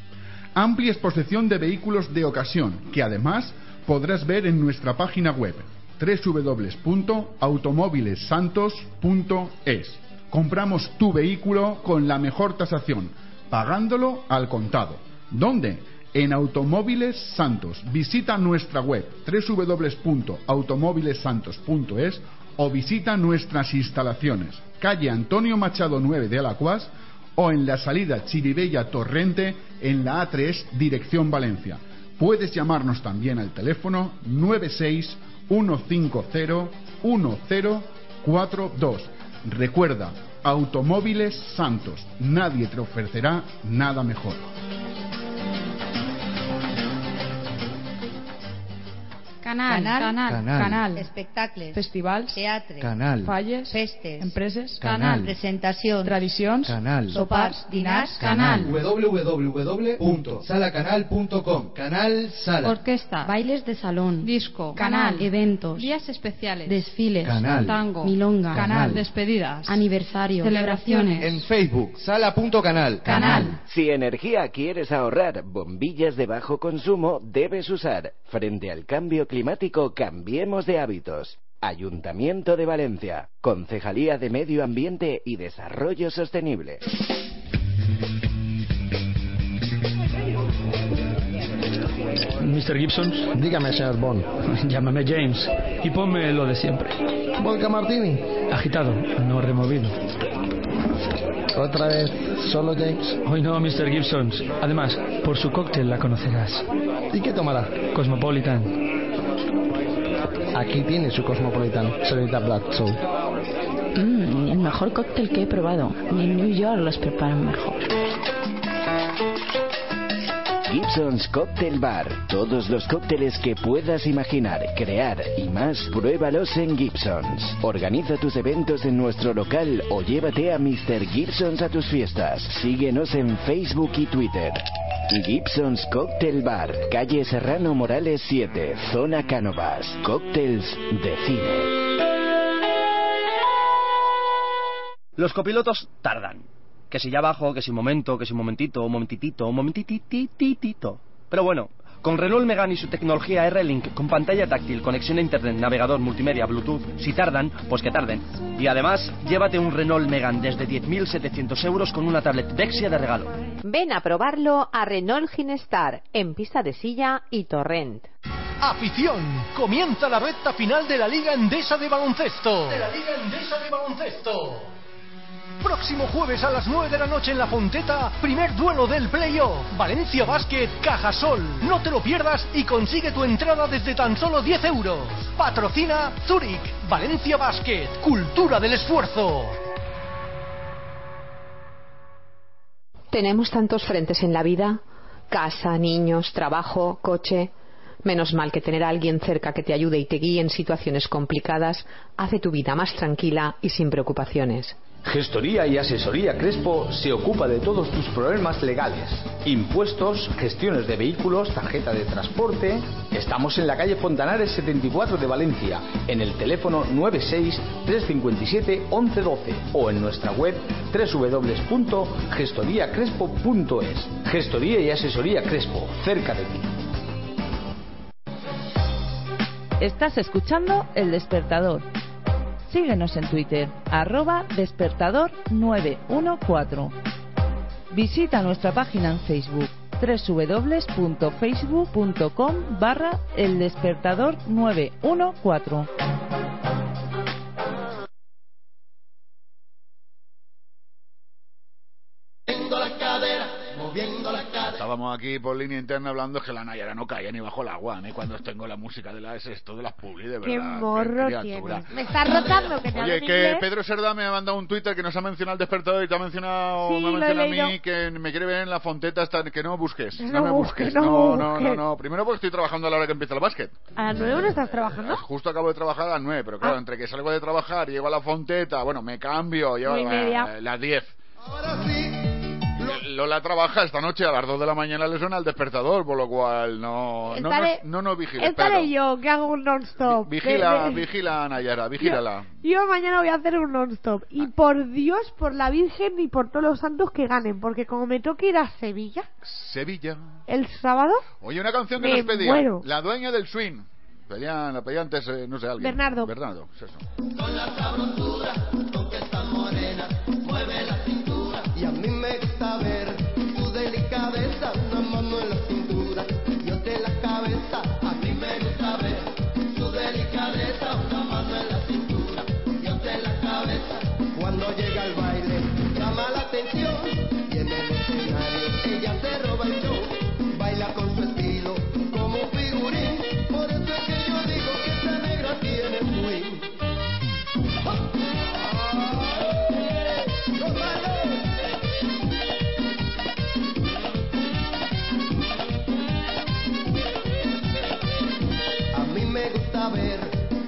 Speaker 5: Amplia exposición de vehículos de ocasión que además podrás ver en nuestra página web www.automóvilesantos.es. Compramos tu vehículo con la mejor tasación, pagándolo al contado. ¿Dónde? En Automóviles Santos. Visita nuestra web www.automóvilesantos.es o visita nuestras instalaciones, calle Antonio Machado 9 de Alacuás o en la salida Chiribella Torrente en la A3 dirección Valencia. Puedes llamarnos también al teléfono 96 150 1042. Recuerda, Automóviles Santos. Nadie te ofrecerá nada mejor.
Speaker 15: Canal.
Speaker 16: Canal.
Speaker 15: Canal.
Speaker 16: Canal.
Speaker 15: Espectacles.
Speaker 16: Festivals.
Speaker 15: Teatre.
Speaker 16: Canal. Falles.
Speaker 15: Festes.
Speaker 16: Empreses.
Speaker 15: Canal. Presentacions.
Speaker 16: Tradicions.
Speaker 17: Canal.
Speaker 15: Sopars. Dinars. Canal.
Speaker 17: www.salacanal.com Canal Sala.
Speaker 15: Orquesta. Bailes de salón. Disco.
Speaker 16: Canal.
Speaker 15: Eventos.
Speaker 16: Días especiales.
Speaker 15: Desfiles.
Speaker 17: Canal.
Speaker 15: Tango. Milonga.
Speaker 16: Canal. Despedidas.
Speaker 15: Aniversario.
Speaker 16: Celebraciones.
Speaker 17: En Facebook, sala.canal.
Speaker 15: Canal.
Speaker 18: Si energía quieres ahorrar, bombillas de bajo consumo debes usar. Frente al cambio climático, cambiemos de hábitos. Ayuntamiento de Valencia, Concejalía de Medio Ambiente y Desarrollo Sostenible.
Speaker 19: Mr. Gibson.
Speaker 17: Dígame, señor Bond.
Speaker 19: Llámame James y ponme lo de siempre.
Speaker 17: Vodka Martini.
Speaker 19: Agitado, no removido.
Speaker 17: Otra vez, solo James.
Speaker 19: Hoy no, Mr. Gibson. Además, por su cóctel la conocerás.
Speaker 17: ¿Y qué tomará?
Speaker 19: Cosmopolitan.
Speaker 17: Aquí tiene su Cosmopolitan, señorita Black Soul.
Speaker 20: Mm, el mejor cóctel que he probado. Ni en New York los preparan mejor.
Speaker 18: Gibson's Cocktail Bar. Todos los cócteles que puedas imaginar, crear y más, pruébalos en Gibson's. Organiza tus eventos en nuestro local o llévate a Mr. Gibson's a tus fiestas. Síguenos en Facebook y Twitter. Gibson's Cocktail Bar, calle Serrano Morales 7, zona Cánovas. Cócteles de cine.
Speaker 21: Los copilotos tardan. Que si ya bajo, que si un momento, que si un momentito, un momentitito, un momentitititito. Pero bueno, con Renault Megane y su tecnología R-Link, con pantalla táctil, conexión a internet, navegador, multimedia, Bluetooth, si tardan, pues que tarden. Y además, llévate un Renault Megane desde 10.700 euros con una tablet Dexia de regalo.
Speaker 22: Ven a probarlo a Renault Ginestar, en pista de silla y torrent.
Speaker 23: Afición, comienza la recta final de la Liga Endesa de Baloncesto.
Speaker 24: De la Liga Endesa de Baloncesto.
Speaker 23: Próximo jueves a las 9 de la noche en La Fonteta, primer duelo del playoff. Valencia Basket Cajasol. No te lo pierdas y consigue tu entrada desde tan solo 10 euros. Patrocina Zurich. Valencia Basket. Cultura del esfuerzo.
Speaker 22: Tenemos tantos frentes en la vida. Casa, niños, trabajo, coche. Menos mal que tener a alguien cerca que te ayude y te guíe en situaciones complicadas hace tu vida más tranquila y sin preocupaciones.
Speaker 25: Gestoría y Asesoría Crespo se ocupa de todos tus problemas legales. Impuestos, gestiones de vehículos, tarjeta de transporte. Estamos en la calle Fontanares 74 de Valencia, en el teléfono 96-357-1112 o en nuestra web www.gestoriacrespo.es. Gestoría y Asesoría Crespo, cerca de ti.
Speaker 26: Estás escuchando El Despertador. Síguenos en Twitter, arroba despertador 914. Visita nuestra página en Facebook www.facebook.com barra el despertador 914.
Speaker 5: Estábamos aquí por línea interna hablando es que la Nayara no caía ni bajo el agua, ¿eh? cuando tengo la música de la es esto de las publi, de verdad.
Speaker 6: Qué morro tienes. Me estás rotando que te
Speaker 5: Oye, que
Speaker 6: inglés.
Speaker 5: Pedro Serda me ha mandado un Twitter que nos ha mencionado el despertador y te ha mencionado,
Speaker 6: Sí,
Speaker 5: me ha mencionado a mí que me quiere ver en la fonteta hasta que no busques. No,
Speaker 6: No
Speaker 5: me
Speaker 6: busques,
Speaker 5: busques.
Speaker 6: no
Speaker 5: No, no, no,
Speaker 6: busques.
Speaker 5: no. Primero porque estoy trabajando a la hora que empieza el básquet.
Speaker 6: ¿A las nueve no estás trabajando?
Speaker 5: Justo acabo de trabajar a las 9, pero claro,
Speaker 6: Ah.
Speaker 5: entre que salgo de trabajar y llego a la fonteta, bueno, me cambio, llego
Speaker 6: Nueve y media.
Speaker 5: a las 10. Lola trabaja esta noche a las 2 de la mañana le suena el despertador, por lo cual no no
Speaker 6: Estaré-
Speaker 5: nos, no nos vigiles,
Speaker 6: Estaré
Speaker 5: Pedro.
Speaker 6: yo, que hago un non-stop.
Speaker 5: Vigila,
Speaker 6: De- de-
Speaker 5: vigila a Nayara, vigílala.
Speaker 6: Yo mañana voy a hacer un non-stop. Y por Dios, por la Virgen y por todos los santos que ganen. Porque como me toque ir a Sevilla
Speaker 5: Sevilla.
Speaker 6: el sábado,
Speaker 5: Oye, una canción que
Speaker 6: Me
Speaker 5: nos pedía.
Speaker 6: muero.
Speaker 5: La dueña del swing. Pedían, la pedía antes, eh, no sé, alguien.
Speaker 6: Bernardo.
Speaker 5: Bernardo, es eso.
Speaker 24: Con la sabrosura, con que está morena, mueve la cintura. Y a mí me gusta ver tu delicadeza, una mano en la cintura y otra en la cabeza. A mí me gusta ver tu delicadeza, una mano en la cintura y otra en la cabeza. Cuando llega al baile, llama la atención y en el escenario ella se roba el show.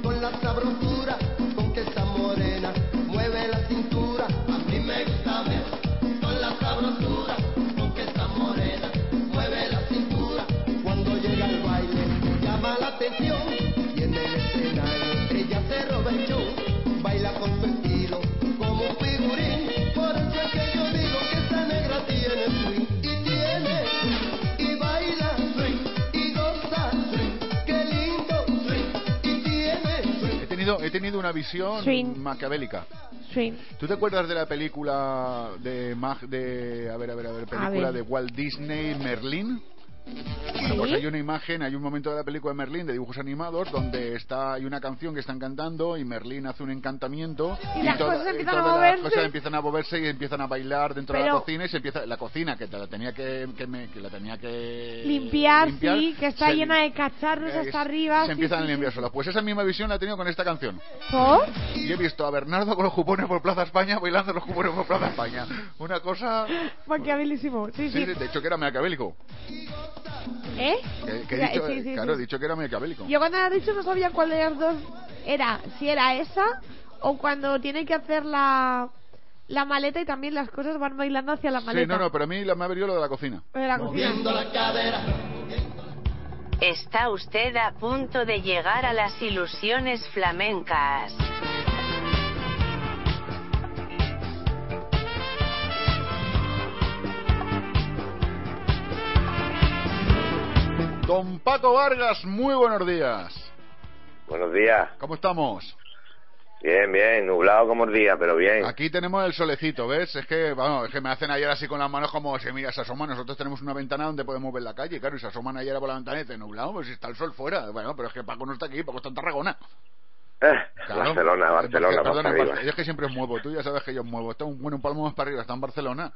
Speaker 24: con la sabrosura con que esa morena mueve la cintura. A mí me gusta ver con la sabrosura con que esa morena mueve la cintura. Cuando llega el baile llama la atención y en el escenario ella se roba el show, baila con su estilo como un figurín. Por eso es que yo digo que esa negra tiene swing.
Speaker 5: He tenido una visión
Speaker 6: Swing.
Speaker 5: maquiavélica.
Speaker 6: Swing.
Speaker 5: ¿Tú te acuerdas de la película de, Mag- de a ver, a ver, a ver, película
Speaker 6: ver.
Speaker 5: de Walt Disney, Merlín? Bueno, pues hay una imagen, hay un momento de la película de Merlín de dibujos animados donde está hay una canción que están cantando y Merlín hace un encantamiento
Speaker 6: Y las
Speaker 5: toda-
Speaker 6: cosas empiezan a
Speaker 5: todas las
Speaker 6: moverse.
Speaker 5: cosas empiezan a moverse y empiezan a bailar dentro de la
Speaker 6: Pero-
Speaker 5: cocina y se empieza la cocina que la tenía que, que, me- que la tenía que
Speaker 6: Limpiar,
Speaker 5: limpiar,
Speaker 6: sí, que está
Speaker 5: se-
Speaker 6: llena de cacharros
Speaker 5: eh,
Speaker 6: hasta arriba.
Speaker 5: se
Speaker 6: sí,
Speaker 5: empiezan
Speaker 6: sí,
Speaker 5: a limpiar
Speaker 6: sí.
Speaker 5: solas. Pues esa misma visión la he tenido con esta canción.
Speaker 6: ¿Por?
Speaker 5: Y he visto a Bernardo con los cupones por Plaza España bailando los cupones por Plaza España. Una cosa...
Speaker 6: Maquiavelísimo. Sí,
Speaker 5: Sí,
Speaker 6: sí.
Speaker 5: sí, de hecho que era maquiavélico.
Speaker 6: ¿Eh?
Speaker 5: Que, que he dicho,
Speaker 6: sí, sí,
Speaker 5: claro,
Speaker 6: sí.
Speaker 5: he dicho que era maquiavélico.
Speaker 6: Yo cuando la he dicho no sabía cuál de las dos era. Si era esa o cuando tiene que hacer la, la maleta y también las cosas van bailando hacia la maleta.
Speaker 5: Sí, no, no, pero a mí la- me ha venido lo de la cocina.
Speaker 6: De la cocina.
Speaker 27: Está usted a punto de llegar a las ilusiones flamencas.
Speaker 5: Don Paco Vargas, muy buenos días.
Speaker 28: Buenos días.
Speaker 5: ¿Cómo estamos?
Speaker 28: Bien, bien, nublado como el día, pero bien.
Speaker 5: Aquí tenemos el solecito, ¿ves? Es que, vamos, es que me hacen ayer así con las manos como se mira, se asoman. Nosotros tenemos una ventana donde podemos ver la calle, claro, y se asoman ayer por la ventana y dicen, nublado, pues si está el sol fuera. Bueno, pero es que Paco no está aquí, Paco está en Tarragona.
Speaker 28: Eh,
Speaker 5: Claro.
Speaker 28: Barcelona, Barcelona,
Speaker 5: Perdona. Barcelona. Yo es que siempre os muevo, tú ya sabes que yo os muevo. Está un, bueno, un palmo más para arriba, está en Barcelona.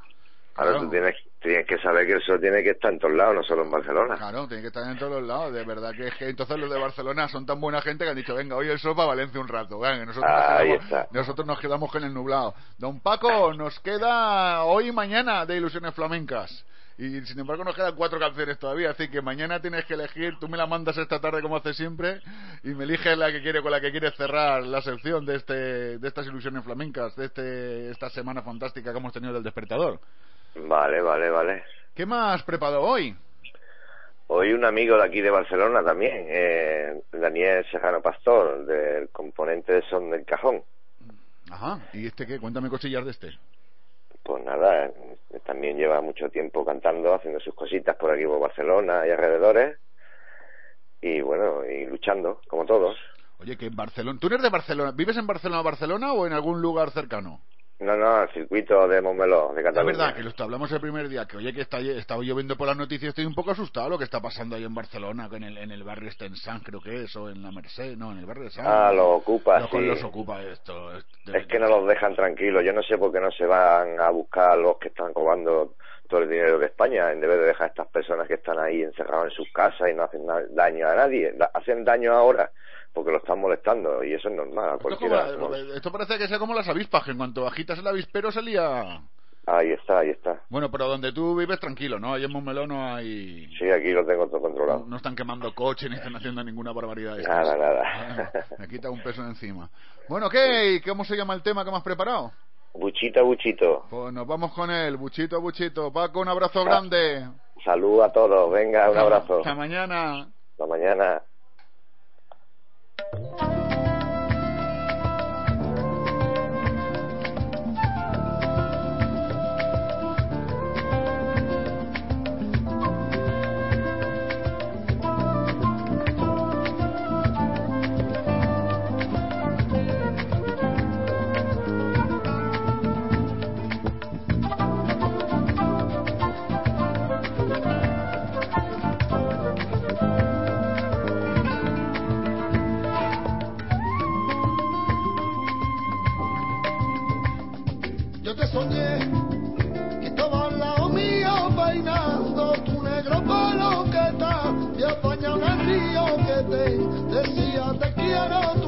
Speaker 28: Ahora tú tienes, tienes que saber que el sol tiene que estar en todos lados, no solo en Barcelona.
Speaker 5: Claro, tiene que estar en todos lados. De verdad que es que entonces los de Barcelona son tan buena gente que han dicho, venga, hoy el sol para Valencia un rato. Venga, nosotros, nos quedamos, nosotros nos quedamos con el nublado. Don Paco, nos queda hoy y mañana de ilusiones flamencas. Y sin embargo nos quedan cuatro canciones todavía, así que mañana tienes que elegir, tú me la mandas esta tarde como haces siempre y me eliges la que quiere con la que quieres cerrar la sección de este de estas ilusiones flamencas, de este esta semana fantástica que hemos tenido del despertador.
Speaker 28: Vale, vale, vale.
Speaker 5: ¿Qué más preparado hoy?
Speaker 28: Hoy un amigo de aquí de Barcelona también, eh, Daniel Serrano Pastor, del componente de Son del Cajón.
Speaker 5: Ajá, ¿y este qué? Cuéntame cosillas de este.
Speaker 28: Pues nada, eh, también lleva mucho tiempo cantando, haciendo sus cositas por aquí por Barcelona y alrededores. Y bueno, y luchando, como todos.
Speaker 5: Oye, que en Barcelona. ¿Tú eres de Barcelona? ¿Vives en Barcelona, Barcelona o en algún lugar cercano?
Speaker 28: No, no, el circuito de Montmeló, de
Speaker 5: Es
Speaker 28: Cataluña.
Speaker 5: verdad que lo hablamos el primer día, que oye, que está, estaba yo viendo por las noticias, estoy un poco asustado lo que está pasando ahí en Barcelona, que en el, en el barrio este en San, creo que es, o en la Merced, no, en el barrio de San.
Speaker 28: Ah, lo ocupa, sí.
Speaker 5: Los ocupa esto.
Speaker 28: Es que no los dejan tranquilos. Yo no sé por qué no se van a buscar a los que están robando todo el dinero de España en vez de dejar a estas personas que están ahí encerrados en sus casas y no hacen daño a nadie. Hacen daño ahora porque lo están molestando y eso es normal. a
Speaker 5: Esto, es
Speaker 28: cualquiera,
Speaker 5: como-
Speaker 28: ¿no?
Speaker 5: esto parece que sea como las avispas, que en cuanto agitas el avispero salía...
Speaker 28: Ahí está, ahí está.
Speaker 5: Bueno, pero donde tú vives tranquilo, ¿no? Ahí en Montmeló no hay...
Speaker 28: Sí, aquí lo tengo todo controlado.
Speaker 5: No están quemando coches ni están haciendo ninguna barbaridad. de.
Speaker 28: Nada, nada.
Speaker 5: Bueno, me quita un peso de encima. Bueno, ¿qué? ¿Y ¿Cómo se llama el tema que hemos preparado?
Speaker 28: Buchito, buchito.
Speaker 5: Pues nos vamos con él, buchito, buchito. Paco, un abrazo grande.
Speaker 28: Salud a todos. Venga, un abrazo.
Speaker 5: Hasta mañana.
Speaker 28: Hasta mañana.
Speaker 24: Thank you. Te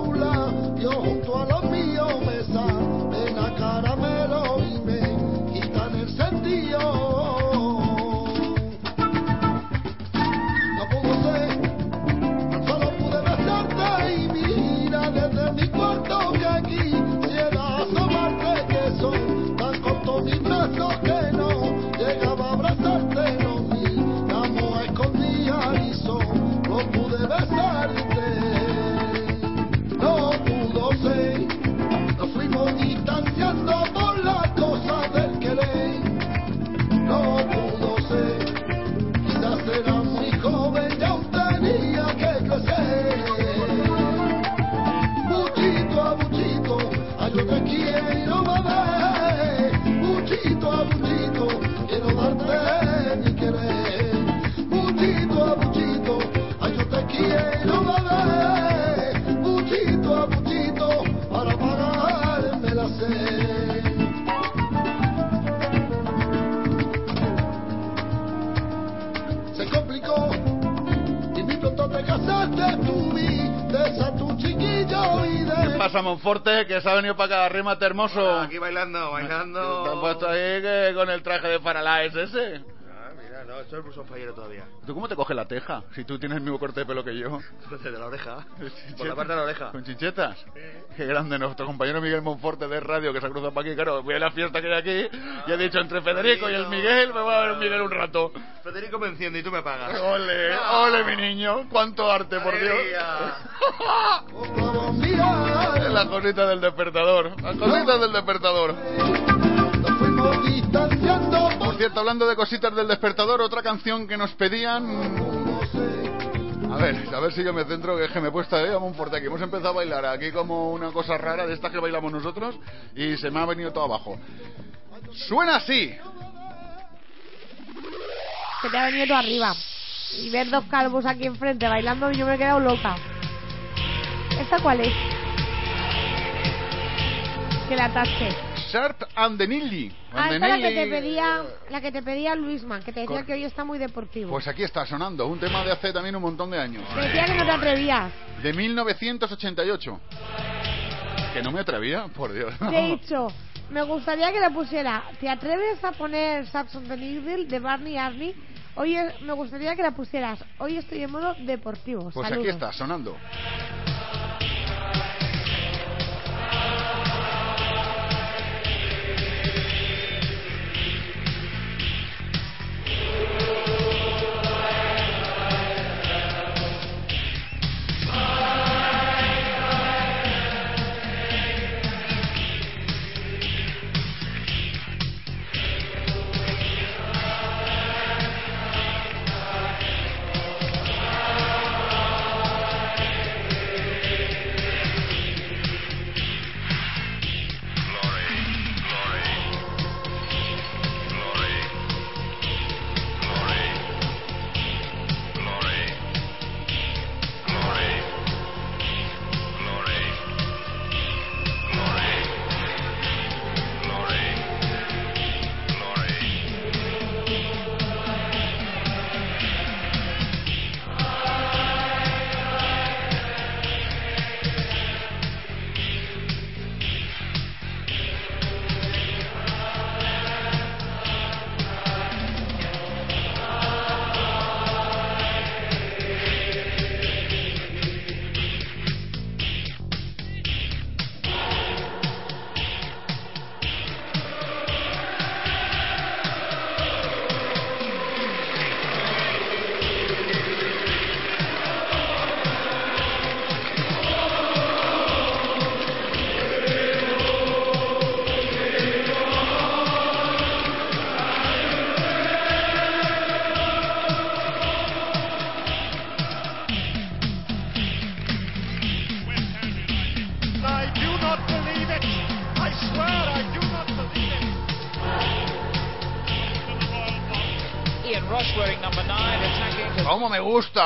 Speaker 5: pasa, Monforte? Que se ha venido para acá, arrímate hermoso.
Speaker 29: Aquí bailando, bailando.
Speaker 5: Te has puesto ahí que con el traje de Faralaes ese.
Speaker 29: Ah, mira, no, esto es blusón fallero todavía.
Speaker 5: ¿Tú cómo te coges la teja? Si tú tienes el mismo corte de pelo que yo.
Speaker 29: Desde la oreja. <laughs> Por la parte de la oreja.
Speaker 5: ¿Con chinchetas? Qué grande nuestro compañero Miguel Monforte de radio que se ha cruzado para aquí. Claro, voy a la fiesta que hay aquí y he dicho entre Federico y el Miguel, me va a ver Miguel un rato.
Speaker 29: Federico me enciende y tú me pagas.
Speaker 5: Ole, ole mi niño, cuánto arte, por Dios. <laughs> La cosita del despertador, la cosita del despertador. Por cierto, hablando de cositas del despertador, otra canción que nos pedían. A ver, a ver si yo me centro, que es que me he puesto eh, a Monforte aquí. Hemos empezado a bailar aquí como una cosa rara de estas que bailamos nosotros y se me ha venido todo abajo. Suena así.
Speaker 6: Que te ha venido todo arriba. Y ver dos calvos aquí enfrente bailando, yo me he quedado loca. ¿Esta cuál es? Que la tache.
Speaker 5: Sharp and the Nilly.
Speaker 6: Ah, esta es la que
Speaker 5: Nilly,
Speaker 6: te pedía, la que te pedía Luisman, que te decía
Speaker 5: Cor-
Speaker 6: que hoy está muy deportivo.
Speaker 5: Pues aquí está sonando, un tema de hace también un montón de años.
Speaker 6: Te decía que no te atrevías.
Speaker 5: De 1988. Que no me atrevía, por Dios.
Speaker 6: Te <laughs> he dicho, me gustaría que la pusiera. ¿Te atreves a poner Saxon the Needle de Barney Arney? Hoy me gustaría que la pusieras. Hoy estoy en modo deportivo.
Speaker 5: Pues
Speaker 6: Saludos.
Speaker 5: aquí está, sonando.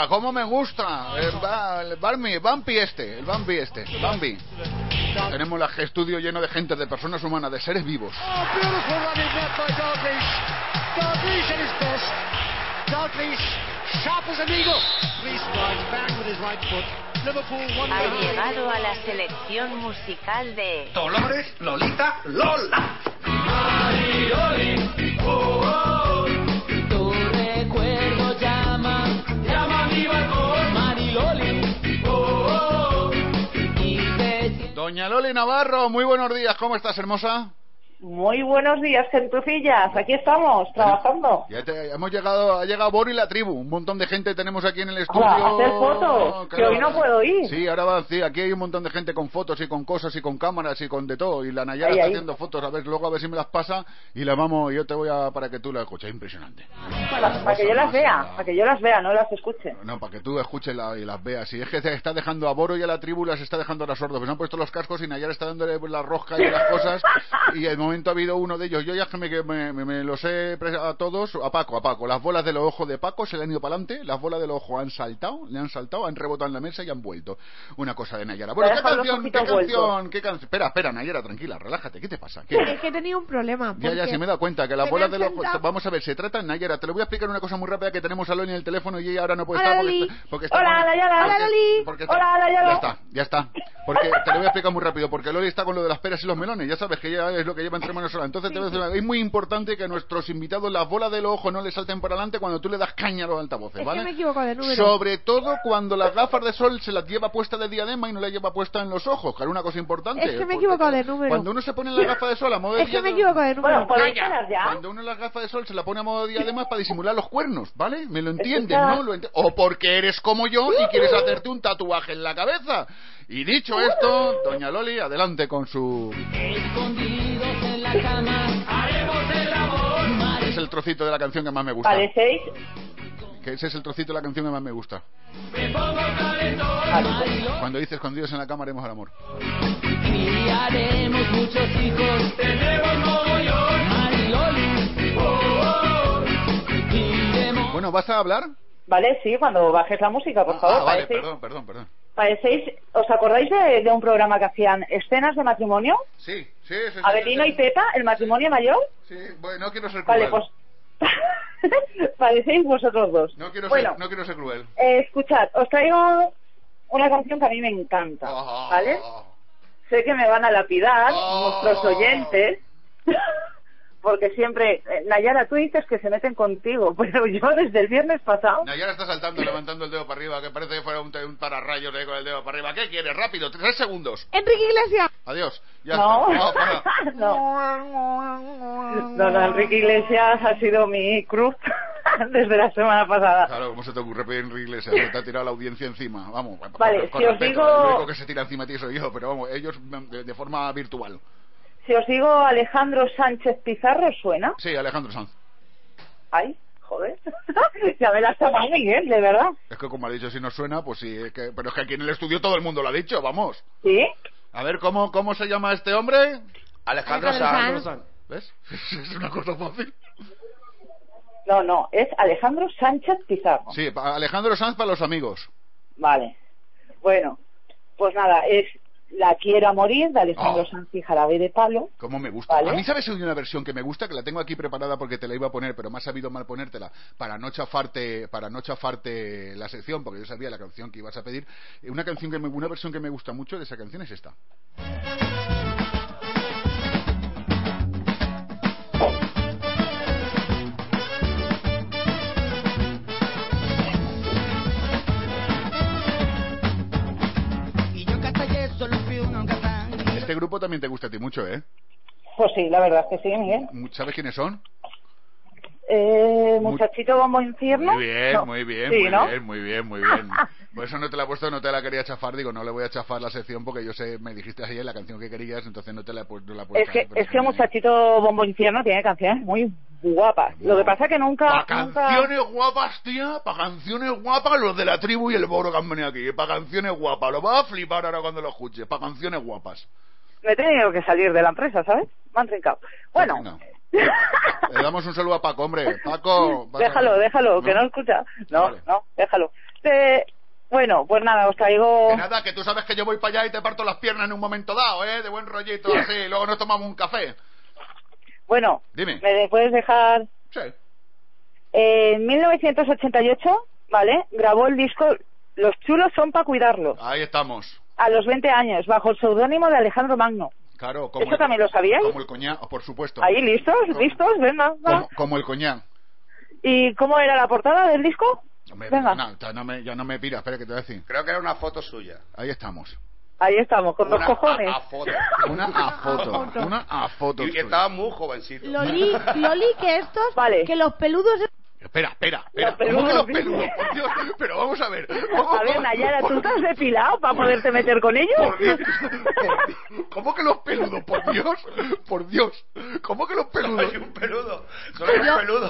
Speaker 5: Gusta? ¿Cómo me gusta? El, ba- el Barmi, Bampi este, el Bambi este, el Bambi. Tenemos el estudio lleno de gente, de personas humanas, de seres vivos.
Speaker 30: Oh,
Speaker 27: Ha llegado a la selección musical de
Speaker 29: Dolores, Lolita, Lola.
Speaker 5: Doña Loli Navarro, muy buenos días, ¿cómo estás, hermosa?
Speaker 31: Muy buenos días, gentufillas. Aquí estamos, trabajando.
Speaker 5: Ya te- hemos llegado, ha llegado Bori y la tribu, un montón de gente tenemos aquí en el estudio.
Speaker 31: Hola, hacer fotos, que hoy no puedo ir.
Speaker 5: Sí, ahora va, sí, aquí hay un montón de gente con fotos y con cosas y con cámaras y con de todo. Y la Nayara
Speaker 31: Ahí,
Speaker 5: está
Speaker 31: ahí.
Speaker 5: haciendo fotos, a ver, luego a ver si me las pasa y las vamos, yo te voy a, para que tú las escuches, impresionante.
Speaker 31: Para, para que yo las vea, para que yo las vea, no las escuche.
Speaker 5: No, para que tú escuches la- y las veas. Y es que se está dejando a Boro y a la tribu, las está dejando a las sordos. Pues han puesto los cascos y Nayara está dándole la rosca y las cosas. <laughs> Y de momento ha habido uno de ellos. Yo ya que me, me, me- me los he a todos, a Paco, a Paco. Las bolas de los ojos de Paco se le han ido para adelante, las bolas de los ojos han saltado, le han saltado, han rebotado en la mesa y han vuelto. Una cosa de Nayara. Bueno, ¿qué canción? ¿Qué canción? ¿Qué canción? Espera, espera, Nayara, tranquila, relájate. ¿Qué te pasa? ¿Qué?
Speaker 6: Es que he tenido un problema.
Speaker 5: Ya, ya, se me he dado cuenta que las bolas de los ojos... Vamos a ver, se trata, Nayara, te lo voy a explicar una cosa muy rápida que tenemos a Loli en el teléfono y ella ahora no puede
Speaker 6: Hola,
Speaker 5: estar porque
Speaker 6: Loli.
Speaker 5: está- porque está
Speaker 31: Hola,
Speaker 5: con-
Speaker 31: Nayara. Hola, Loli.
Speaker 5: porque-
Speaker 31: Hola, Nayara.
Speaker 5: Ya está, ya está. Porque te lo voy a explicar muy rápido, porque Loli está con lo de las peras y los melones, ya sabes que ya es lo que lleva entre manos ahora. Entonces te voy a decir una- es muy importante que a nuestros invitados las bolas del ojo no les salten para adelante cuando tú le das caña a los altavoces,
Speaker 6: Es
Speaker 5: ¿vale?
Speaker 6: que me he equivocado de número.
Speaker 5: Sobre todo cuando las gafas de sol se las lleva puesta de diadema y no las lleva puesta en los ojos, que es una cosa importante.
Speaker 6: Es que me equivocado de número.
Speaker 5: Cuando uno se pone las gafas de sol a modo de
Speaker 6: Es que me equivocado de número.
Speaker 31: Bueno, ¿podéis
Speaker 5: Calla.
Speaker 31: parar ya?
Speaker 5: Cuando uno las gafas de sol se la pone a modo de diadema es para disimular los cuernos, ¿vale? ¿Me lo entiendes, no? Lo enti- o porque eres como yo y <laughs> quieres hacerte un tatuaje en la cabeza. Y dicho esto, doña Loli, adelante con su...
Speaker 13: Escondidos en la cama, haremos el amor.
Speaker 5: Es el trocito de la canción que más me gusta.
Speaker 31: Vale, seis.
Speaker 5: Que ese es el trocito de la canción que más me gusta.
Speaker 13: Me pongo calentón.
Speaker 5: Cuando dice escondidos en la cama haremos el amor.
Speaker 13: Criaremos muchos hijos, tenemos mogollón, Mariloli. Oh, oh, oh.
Speaker 5: Bueno, ¿vas a hablar?
Speaker 31: Vale, sí, cuando bajes la música, por favor.
Speaker 5: ah, vale,
Speaker 31: parecéis,
Speaker 5: perdón, perdón, perdón.
Speaker 31: Parecéis- ¿Os acordáis de, de un programa que hacían escenas de matrimonio?
Speaker 5: Sí, sí, sí. sí,
Speaker 31: Abelino
Speaker 5: sí,
Speaker 31: y Pepa, el matrimonio mayor.
Speaker 5: Sí, bueno, no quiero ser
Speaker 31: Vale,
Speaker 5: cruel.
Speaker 31: pues <laughs> parecéis vosotros dos.
Speaker 5: No quiero,
Speaker 31: bueno,
Speaker 5: ser, no quiero ser cruel.
Speaker 31: eh, escuchad, os traigo una canción que a mí me encanta,
Speaker 5: Ah.
Speaker 31: ¿vale? Sé que me van a lapidar
Speaker 5: Ah.
Speaker 31: nuestros oyentes, <laughs> porque siempre, eh, Nayara, tú dices que se meten contigo, <laughs> pero yo desde el viernes pasado,
Speaker 5: Nayara está saltando, levantando el dedo para arriba, que parece que fuera un, un pararrayos ahí con el dedo para arriba. ¿Qué quieres? Rápido, tres segundos.
Speaker 6: Enrique Iglesias.
Speaker 5: Adiós. Ya
Speaker 31: no,
Speaker 5: está. <laughs>
Speaker 31: no, no, no, Enrique Iglesias ha sido mi cruz <laughs> desde la semana pasada.
Speaker 5: Claro, ¿cómo se te ocurre pedir Enrique Iglesias? Te ha tirado la audiencia encima. Vamos,
Speaker 31: Vale,
Speaker 5: con
Speaker 31: si os
Speaker 5: respeto,
Speaker 31: digo-
Speaker 5: El único que se tira encima de ti soy yo, pero vamos, ellos de, de forma virtual.
Speaker 31: Si os digo Alejandro Sánchez Pizarro, ¿suena?
Speaker 5: Sí, Alejandro Sanz.
Speaker 31: Ay, joder, <laughs> ya me la está mal, Miguel, de verdad.
Speaker 5: Es que como ha dicho, si no suena, pues sí. es que- pero es que aquí en el estudio todo el mundo lo ha dicho, vamos.
Speaker 31: ¿Sí?
Speaker 5: A ver, ¿cómo, cómo se llama este hombre?
Speaker 32: Alejandro
Speaker 6: Alejandro
Speaker 32: Sanz.
Speaker 6: Sanz.
Speaker 5: ¿Ves? <laughs> es una cosa fácil.
Speaker 31: No, no, es Alejandro Sánchez Pizarro.
Speaker 5: Sí, Alejandro Sanz para los amigos.
Speaker 31: Vale. Bueno, pues nada, es La quiero a morir de Alejandro
Speaker 5: Oh.
Speaker 31: Sanz y Jarabe de Palo.
Speaker 5: Cómo me gusta.
Speaker 31: Vale.
Speaker 5: A mí, ¿sabes? Hay una versión que me gusta, que la tengo aquí preparada porque te la iba a poner, pero me ha sabido mal ponértela, para no chafarte, para no chafarte la sección, porque yo sabía la canción que ibas a pedir. Una canción que me- una versión que me gusta mucho de esa canción es esta. Este grupo también te gusta a ti mucho, ¿eh?
Speaker 31: Pues sí, la verdad es que sí, Miguel.
Speaker 5: ¿Sabes quiénes son?
Speaker 31: Eh, muchachito Bombo Infierno.
Speaker 5: Muy bien,
Speaker 31: No.
Speaker 5: muy bien,
Speaker 31: Sí,
Speaker 5: muy
Speaker 31: ¿no?
Speaker 5: bien, muy bien, muy bien. Por eso no te la he puesto, no te la quería chafar. Digo, no le voy a chafar la sección porque yo sé, me dijiste ayer la canción que querías, entonces no te la he puesto. No la he puesto
Speaker 31: Es que, es que muchachito Bombo Infierno tiene canciones muy guapas. Lo que pasa que nunca...
Speaker 5: Para
Speaker 31: nunca...
Speaker 5: canciones guapas, tía, para canciones guapas, los de la tribu y el boro que han venido aquí. Para canciones guapas, lo vas a flipar ahora cuando lo escuches. Para canciones guapas.
Speaker 31: Me he tenido que salir de la empresa, ¿sabes? Me han trincado. Bueno.
Speaker 5: Le damos un saludo a Paco, hombre. Paco. <laughs> Paco.
Speaker 31: déjalo, déjalo, que no escucha. No,
Speaker 5: Vale.
Speaker 31: no, déjalo. Eh, bueno, pues nada, os traigo...
Speaker 5: Que nada, que tú sabes que yo voy para allá y te parto las piernas en un momento dado, ¿eh? De buen rollito, <laughs> así. Luego nos tomamos un café.
Speaker 31: Bueno,
Speaker 5: Dime.
Speaker 31: ¿me puedes dejar...?
Speaker 5: Sí.
Speaker 31: En 1988, ¿vale? Grabó el disco Los chulos son para cuidarlos.
Speaker 5: Ahí estamos.
Speaker 31: A los 20 años, bajo el seudónimo de Alejandro Magno.
Speaker 5: Claro, como
Speaker 31: ¿Eso también lo sabíais?
Speaker 5: Como el coñac, por supuesto.
Speaker 31: Ahí, ¿listos? ¿Listos? Venga.
Speaker 5: Como, como el coñac.
Speaker 31: ¿Y cómo era la portada del disco?
Speaker 5: Hombre,
Speaker 31: Venga.
Speaker 5: no, ya no me, ya no me pira, espera que te voy a decir.
Speaker 32: Creo que era una foto suya.
Speaker 5: Ahí estamos.
Speaker 31: Ahí estamos, con
Speaker 32: Una
Speaker 31: los cojones.
Speaker 32: A, a foto.
Speaker 5: Una a foto. Una a foto.
Speaker 32: Y que estaba muy jovencito.
Speaker 6: Loli, Loli, que estos,
Speaker 31: Vale.
Speaker 6: que los peludos...
Speaker 5: espera, espera, espera.
Speaker 31: Los
Speaker 5: ¿Cómo que
Speaker 31: peludos,
Speaker 5: los
Speaker 31: sí.
Speaker 5: peludos? Por Dios, pero vamos a ver. vamos-
Speaker 31: A ver, Nayara, ¿tú has depilado para poderte meter con ellos?
Speaker 5: Por Dios, por Dios. ¿Cómo que los peludos? Por Dios, por Dios. ¿Cómo que los peludos?
Speaker 29: Soy un peludo. Soy un
Speaker 6: Yo-
Speaker 29: peludo.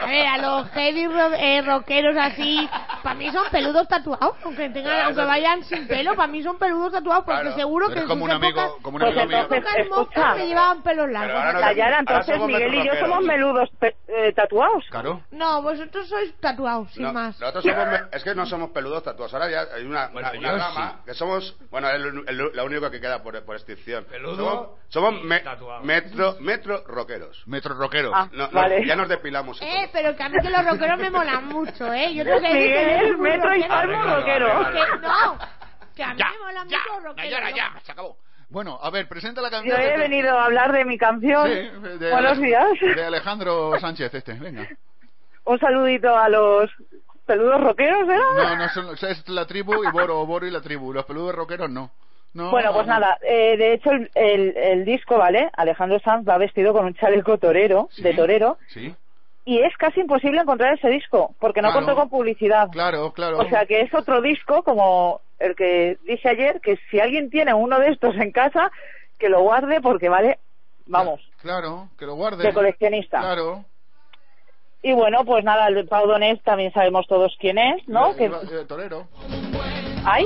Speaker 6: A <laughs> ver, a los heavy ro- eh, rockeros así, para mí son peludos tatuados, aunque tengan,
Speaker 29: Claro,
Speaker 6: aunque vayan sin pelo, para mí son peludos tatuados, porque
Speaker 29: Claro.
Speaker 6: seguro que en
Speaker 5: como
Speaker 6: sus
Speaker 5: un amigo,
Speaker 6: épocas-
Speaker 5: como un
Speaker 31: Pues
Speaker 5: amigo mío.
Speaker 31: entonces, escucha.
Speaker 6: llevaban pelos largos.
Speaker 31: Nayara, entonces Miguel y yo somos meludos pe- eh, tatuados.
Speaker 5: Claro.
Speaker 6: No, vosotros sois tatuados, sin
Speaker 33: No,
Speaker 6: más.
Speaker 33: Nosotros somos, es que no somos peludos tatuados. Ahora ya hay una,
Speaker 29: Bueno,
Speaker 33: una, una
Speaker 29: yo
Speaker 33: gama que somos, bueno, es el, el- la única que queda por, por extinción.
Speaker 29: Peludo
Speaker 33: somos somos me-
Speaker 29: tatuado.
Speaker 33: metro, metro rockeros.
Speaker 5: Metro rockero.
Speaker 31: Ah,
Speaker 33: No, no,
Speaker 31: vale.
Speaker 33: ya nos depilamos. y
Speaker 6: Eh, pero que a mí que los rockeros me molan mucho, ¿eh? Yo te sé
Speaker 31: Miguel
Speaker 6: que
Speaker 31: es
Speaker 6: eres muy
Speaker 31: metro y. Salmo rockero.
Speaker 6: Que no, que a mí
Speaker 5: Ya,
Speaker 6: me molan
Speaker 5: ya,
Speaker 6: mucho los rockeros.
Speaker 5: Nayara, ya, se acabó. Bueno, a ver, presenta la
Speaker 31: Yo
Speaker 5: canción.
Speaker 31: he
Speaker 5: de-
Speaker 31: venido a hablar de mi canción.
Speaker 5: Sí, de
Speaker 31: Buenos días.
Speaker 5: De Alejandro Sánchez, este, venga.
Speaker 31: Un saludito a los peludos rockeros, ¿era?
Speaker 5: No, no, son, es la tribu y Boro, Boro y la tribu. Los peludos rockeros no. no
Speaker 31: Bueno, pues nada, eh, de hecho el, el, el disco, ¿vale? Alejandro Sanz va vestido con un chaleco torero,
Speaker 5: Sí.
Speaker 31: de torero,
Speaker 5: Sí,
Speaker 31: y es casi imposible encontrar ese disco, porque no
Speaker 5: Claro.
Speaker 31: contó con publicidad.
Speaker 5: claro, claro.
Speaker 31: O sea que es otro disco, como el que dije ayer, que si alguien tiene uno de estos en casa, que lo guarde porque vale, vamos,
Speaker 5: Claro, que lo guarde.
Speaker 31: de coleccionista.
Speaker 5: Claro.
Speaker 31: Y bueno, pues nada, el Pau Donés también sabemos todos quién es, ¿no? Que...
Speaker 5: torero.
Speaker 31: ¿Hay?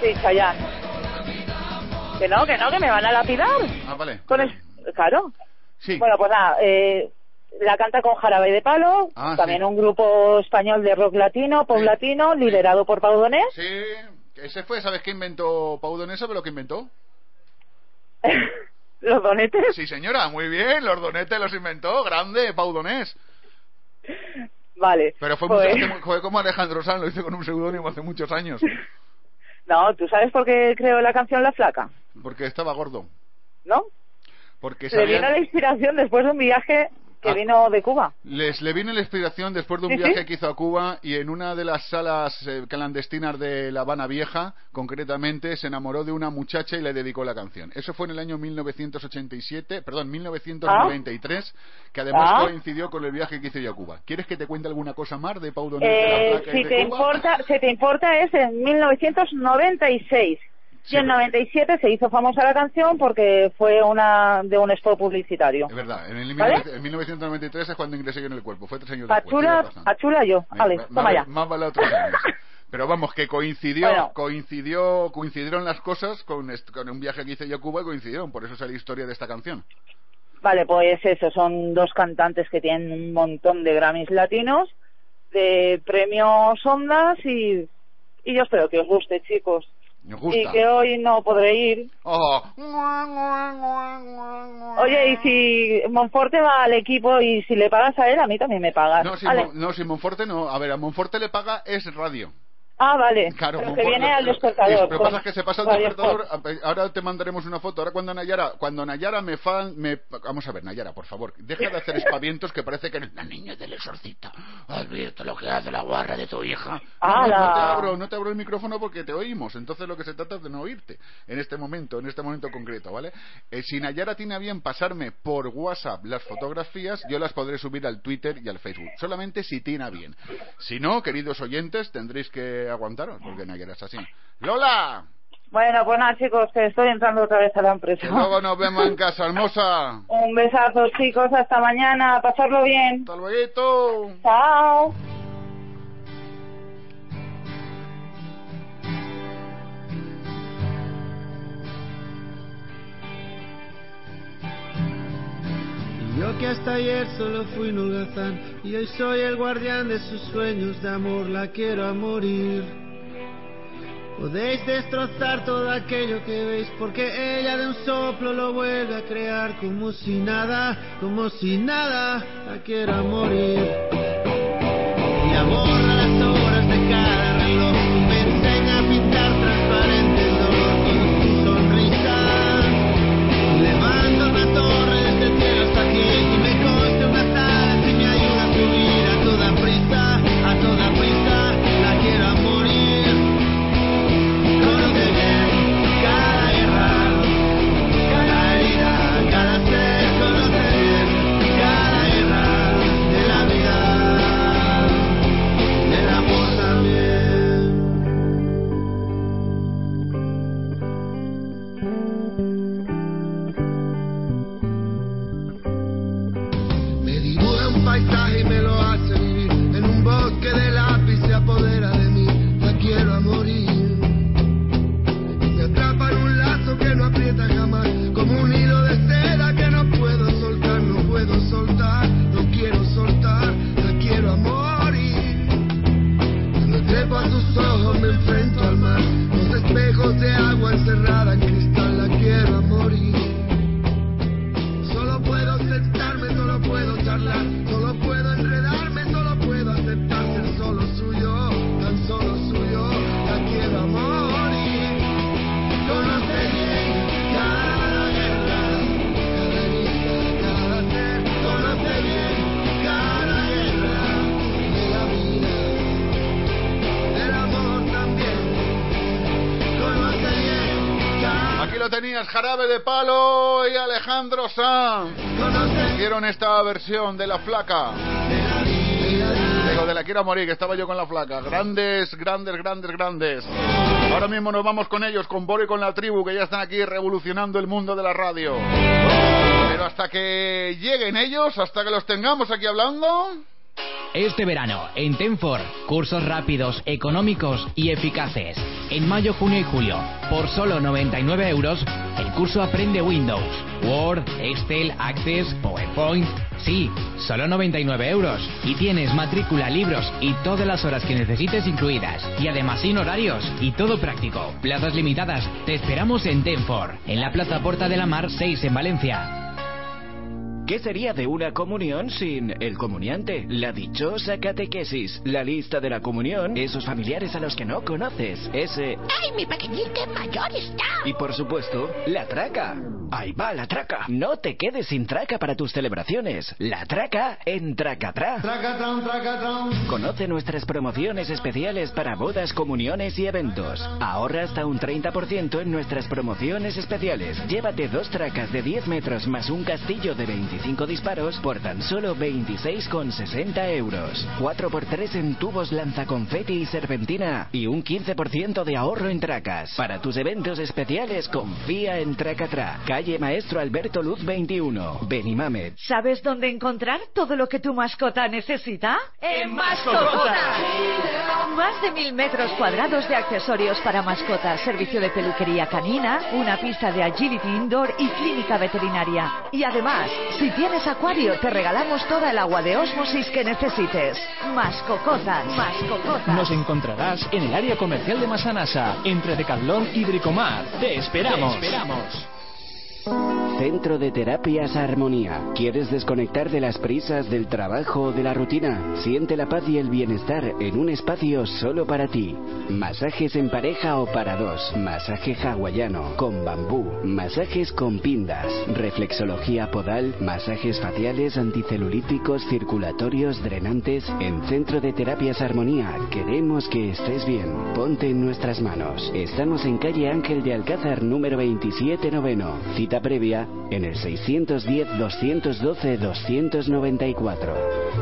Speaker 31: Sí, Chayanne. Que no, que no, que me van a lapidar.
Speaker 5: Ah, vale.
Speaker 31: Con el... Claro.
Speaker 5: Sí.
Speaker 31: Bueno, pues nada, eh, la canta con Jarabe de Palo,
Speaker 5: Ah,
Speaker 31: también
Speaker 5: sí.
Speaker 31: un grupo español de rock latino, pop
Speaker 5: Sí.
Speaker 31: latino, liderado por Pau Donés.
Speaker 5: Sí, ese fue, ¿sabes qué inventó Pau Donés? ¿Sabe lo que inventó? <laughs>
Speaker 31: Los donetes.
Speaker 5: Sí, señora, muy bien, los donetes los inventó, grande, Pau Donés.
Speaker 31: Vale.
Speaker 5: Pero fue,
Speaker 31: pues-
Speaker 5: mucho- fue como Alejandro Sanz, lo hizo con un seudónimo hace muchos años, <laughs>
Speaker 31: No, ¿tú sabes por qué creó la canción La Flaca?
Speaker 5: porque estaba gordo.
Speaker 31: ¿No?
Speaker 5: Porque
Speaker 31: Le
Speaker 5: sabía-
Speaker 31: vino la inspiración después de un viaje que
Speaker 5: Ah.
Speaker 31: vino de Cuba.
Speaker 5: Les le vino la inspiración después de un
Speaker 31: Sí,
Speaker 5: viaje
Speaker 31: sí.
Speaker 5: que hizo a Cuba y en una de las salas eh, clandestinas de La Habana Vieja, concretamente, se enamoró de una muchacha y le dedicó la canción. Eso fue en el año 1987, perdón, 1993, que además
Speaker 31: Ah.
Speaker 5: coincidió con el viaje que hice yo a Cuba. ¿Quieres que te cuente alguna cosa más de Pau la
Speaker 31: Eh, si te
Speaker 5: Cuba?
Speaker 31: importa, si te importa es en 1996.
Speaker 5: Sí,
Speaker 31: y en 97 se hizo famosa la canción porque fue una de un spot publicitario.
Speaker 5: Es verdad, en, el
Speaker 31: ¿Vale?
Speaker 5: 19- en 1993 es cuando ingresé yo en el cuerpo, fue tres años después.
Speaker 31: Achula, yo.
Speaker 5: Me-
Speaker 31: Vale, toma ya.
Speaker 5: más vale otros años. <laughs> Pero vamos, que coincidió,
Speaker 31: Bueno.
Speaker 5: coincidió, coincidieron las cosas con, con un viaje que hice yo a Cuba y coincidieron, por eso es la historia de esta canción.
Speaker 31: Vale, pues eso, son dos cantantes que tienen un montón de Grammys latinos, de premios Ondas y, y yo espero que os guste, chicos. Y que hoy no podré ir.
Speaker 5: Oh,
Speaker 31: Oye, y si Monforte va al equipo y si le pagas a él, a mí también me pagas.
Speaker 5: no, si. Mon- no, si Monforte no. A ver, a Monforte le paga es radio.
Speaker 31: Ah, vale.
Speaker 5: Claro,
Speaker 31: Pero que viene al
Speaker 5: es-
Speaker 31: despertador.
Speaker 5: Lo que pasa es que se pasa al despertador. A- Ahora te mandaremos una foto. Ahora cuando Nayara, cuando Nayara me fan, me, vamos a ver, Nayara, por favor, deja de hacer espavientos que parece que eres la niña del exorcista. ¿Has visto lo que hace la guarra de tu hija? No, no te abro, no te abro el micrófono porque te oímos. Entonces lo que se trata es de no oírte en este momento, en este momento concreto, ¿vale? Eh, si Nayara tiene a bien pasarme por WhatsApp las fotografías, yo las podré subir al Twitter y al Facebook. Solamente si tiene a bien. Si no, queridos oyentes, tendréis que aguantaros porque Nayara es así. ¡Lola!
Speaker 31: Bueno, pues nada, chicos, que estoy entrando otra vez a la empresa.
Speaker 5: Que luego nos vemos en casa, hermosa.
Speaker 31: Un besazo, chicos, hasta mañana. Pasarlo bien.
Speaker 5: Hasta luego.
Speaker 31: Chao.
Speaker 34: Yo que hasta ayer solo fui un y hoy soy el guardián de sus sueños de amor, la quiero a morir. Podéis destrozar todo aquello que veis porque ella de un soplo lo vuelve a crear como si nada, como si nada, la quiero a morir. Ella borra las horas de cada
Speaker 5: Jarabe de Palo y Alejandro Sanz. Hicieron esta versión de La Flaca. Digo, de la quiero morir, que estaba yo con La Flaca. Grandes, grandes, grandes, grandes. Ahora mismo nos vamos con ellos, con Boro y con la tribu, que ya están aquí revolucionando el mundo de la radio. Pero hasta que lleguen ellos, hasta que los tengamos aquí hablando...
Speaker 35: Este verano, en Tenfor, cursos rápidos, económicos y eficaces. En mayo, junio y julio, por solo 99 euros, el curso Aprende Windows, Word, Excel, Access, PowerPoint. Sí, solo 99 euros. Y tienes matrícula, libros y todas las horas que necesites incluidas. Y además sin horarios y todo práctico. Plazas limitadas. Te esperamos en Tenfor, en la Plaza Porta de la Mar 6 en Valencia.
Speaker 18: ¿Qué sería de una comunión sin el comuniante? La dichosa catequesis, la lista de la comunión, esos familiares a los que no conoces, ese...
Speaker 36: ¡Ay, mi pequeñito mayor está!
Speaker 18: Y por supuesto, la traca. Ahí va la traca. No te quedes sin traca para tus celebraciones. La traca en Tracatrá.
Speaker 24: Tracatrán, tracatrán.
Speaker 18: Conoce nuestras promociones especiales para bodas, comuniones y eventos. Ahorra hasta un 30% en nuestras promociones especiales. Llévate dos tracas de 10 metros más un castillo de 25 disparos por tan solo 26,60 euros. 4x3 en tubos lanzaconfeti y serpentina y un 15% de ahorro en tracas. Para tus eventos especiales, confía en Tracatrá. Calle Maestro Alberto Luz 21, Benimamet.
Speaker 37: ¿Sabes dónde encontrar todo lo que tu mascota necesita?
Speaker 36: ¡En Mascotas!
Speaker 37: Más de mil metros cuadrados de accesorios para mascotas, servicio de peluquería canina, una pista de agility indoor y clínica veterinaria. Y además, si tienes acuario, te regalamos toda el agua de osmosis que necesites. Mascocotas, mascocotas.
Speaker 38: Nos encontrarás en el área comercial de Masanasa, entre Decathlon y Bricomar. Te esperamos.
Speaker 18: Te esperamos. Centro de Terapias Armonía. ¿Quieres desconectar de las prisas del trabajo o de la rutina? Siente la paz y el bienestar en un espacio solo para ti. Masajes en pareja o para dos. Masaje hawaiano con bambú. Masajes con pindas. Reflexología podal. Masajes faciales anticelulíticos, circulatorios, drenantes. En Centro de Terapias Armonía queremos que estés bien. Ponte en nuestras manos. Estamos en calle Ángel de Alcázar número 27 noveno. Cita previa en el 610-212-294.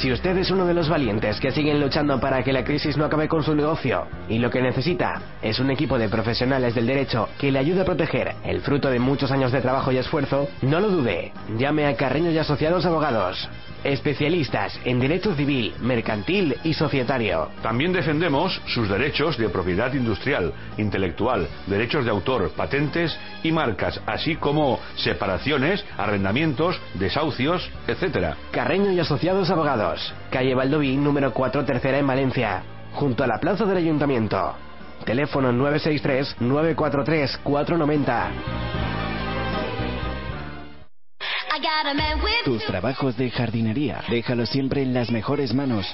Speaker 39: Si usted es uno de los valientes que siguen luchando para que la crisis no acabe con su negocio y lo que necesita es un equipo de profesionales del derecho que le ayude a proteger el fruto de muchos años de trabajo y esfuerzo, no lo dude. Llame a Carreño y Asociados Abogados. Especialistas en derecho civil, mercantil y societario.
Speaker 40: También defendemos sus derechos de propiedad industrial, intelectual, derechos de autor, patentes y marcas, así como separaciones, arrendamientos, desahucios, etc.
Speaker 39: Carreño y Asociados Abogados. Calle Valdoví, número 4, tercera en Valencia, junto a la plaza del Ayuntamiento. Teléfono 963-943-490.
Speaker 18: Tus trabajos de jardinería, déjalos siempre en las mejores manos.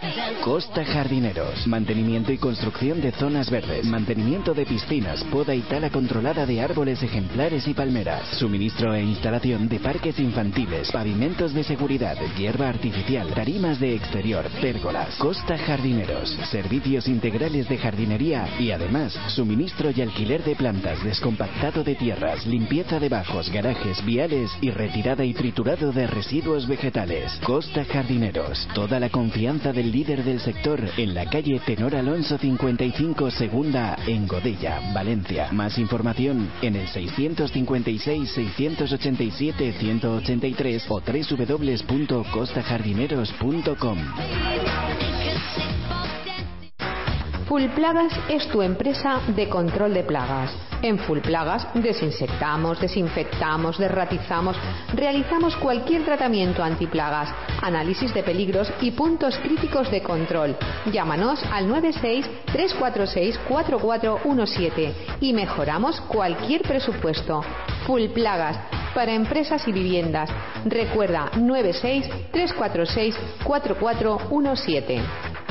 Speaker 18: Costa Jardineros, mantenimiento y construcción de zonas verdes, mantenimiento de piscinas, poda y tala controlada de árboles ejemplares y palmeras, suministro e instalación de parques infantiles, pavimentos de seguridad, hierba artificial, tarimas de exterior, pérgolas. Costa Jardineros, servicios integrales de jardinería y además suministro y alquiler de plantas, descompactado de tierras, limpieza de bajos, garajes, viales y retirada y triturado de residuos vegetales. Costa Jardineros. Toda la confianza del líder del sector en la calle Tenor Alonso 55 Segunda en Godella, Valencia. Más información en el 656 687 183 o www.costajardineros.com.
Speaker 22: Full Plagas es tu empresa de control de plagas. En Full Plagas desinsectamos, desinfectamos, derratizamos, realizamos cualquier tratamiento antiplagas, análisis de peligros y puntos críticos de control. Llámanos al 96 346 4417 y mejoramos cualquier presupuesto. Full Plagas para empresas y viviendas. Recuerda 96 346 4417.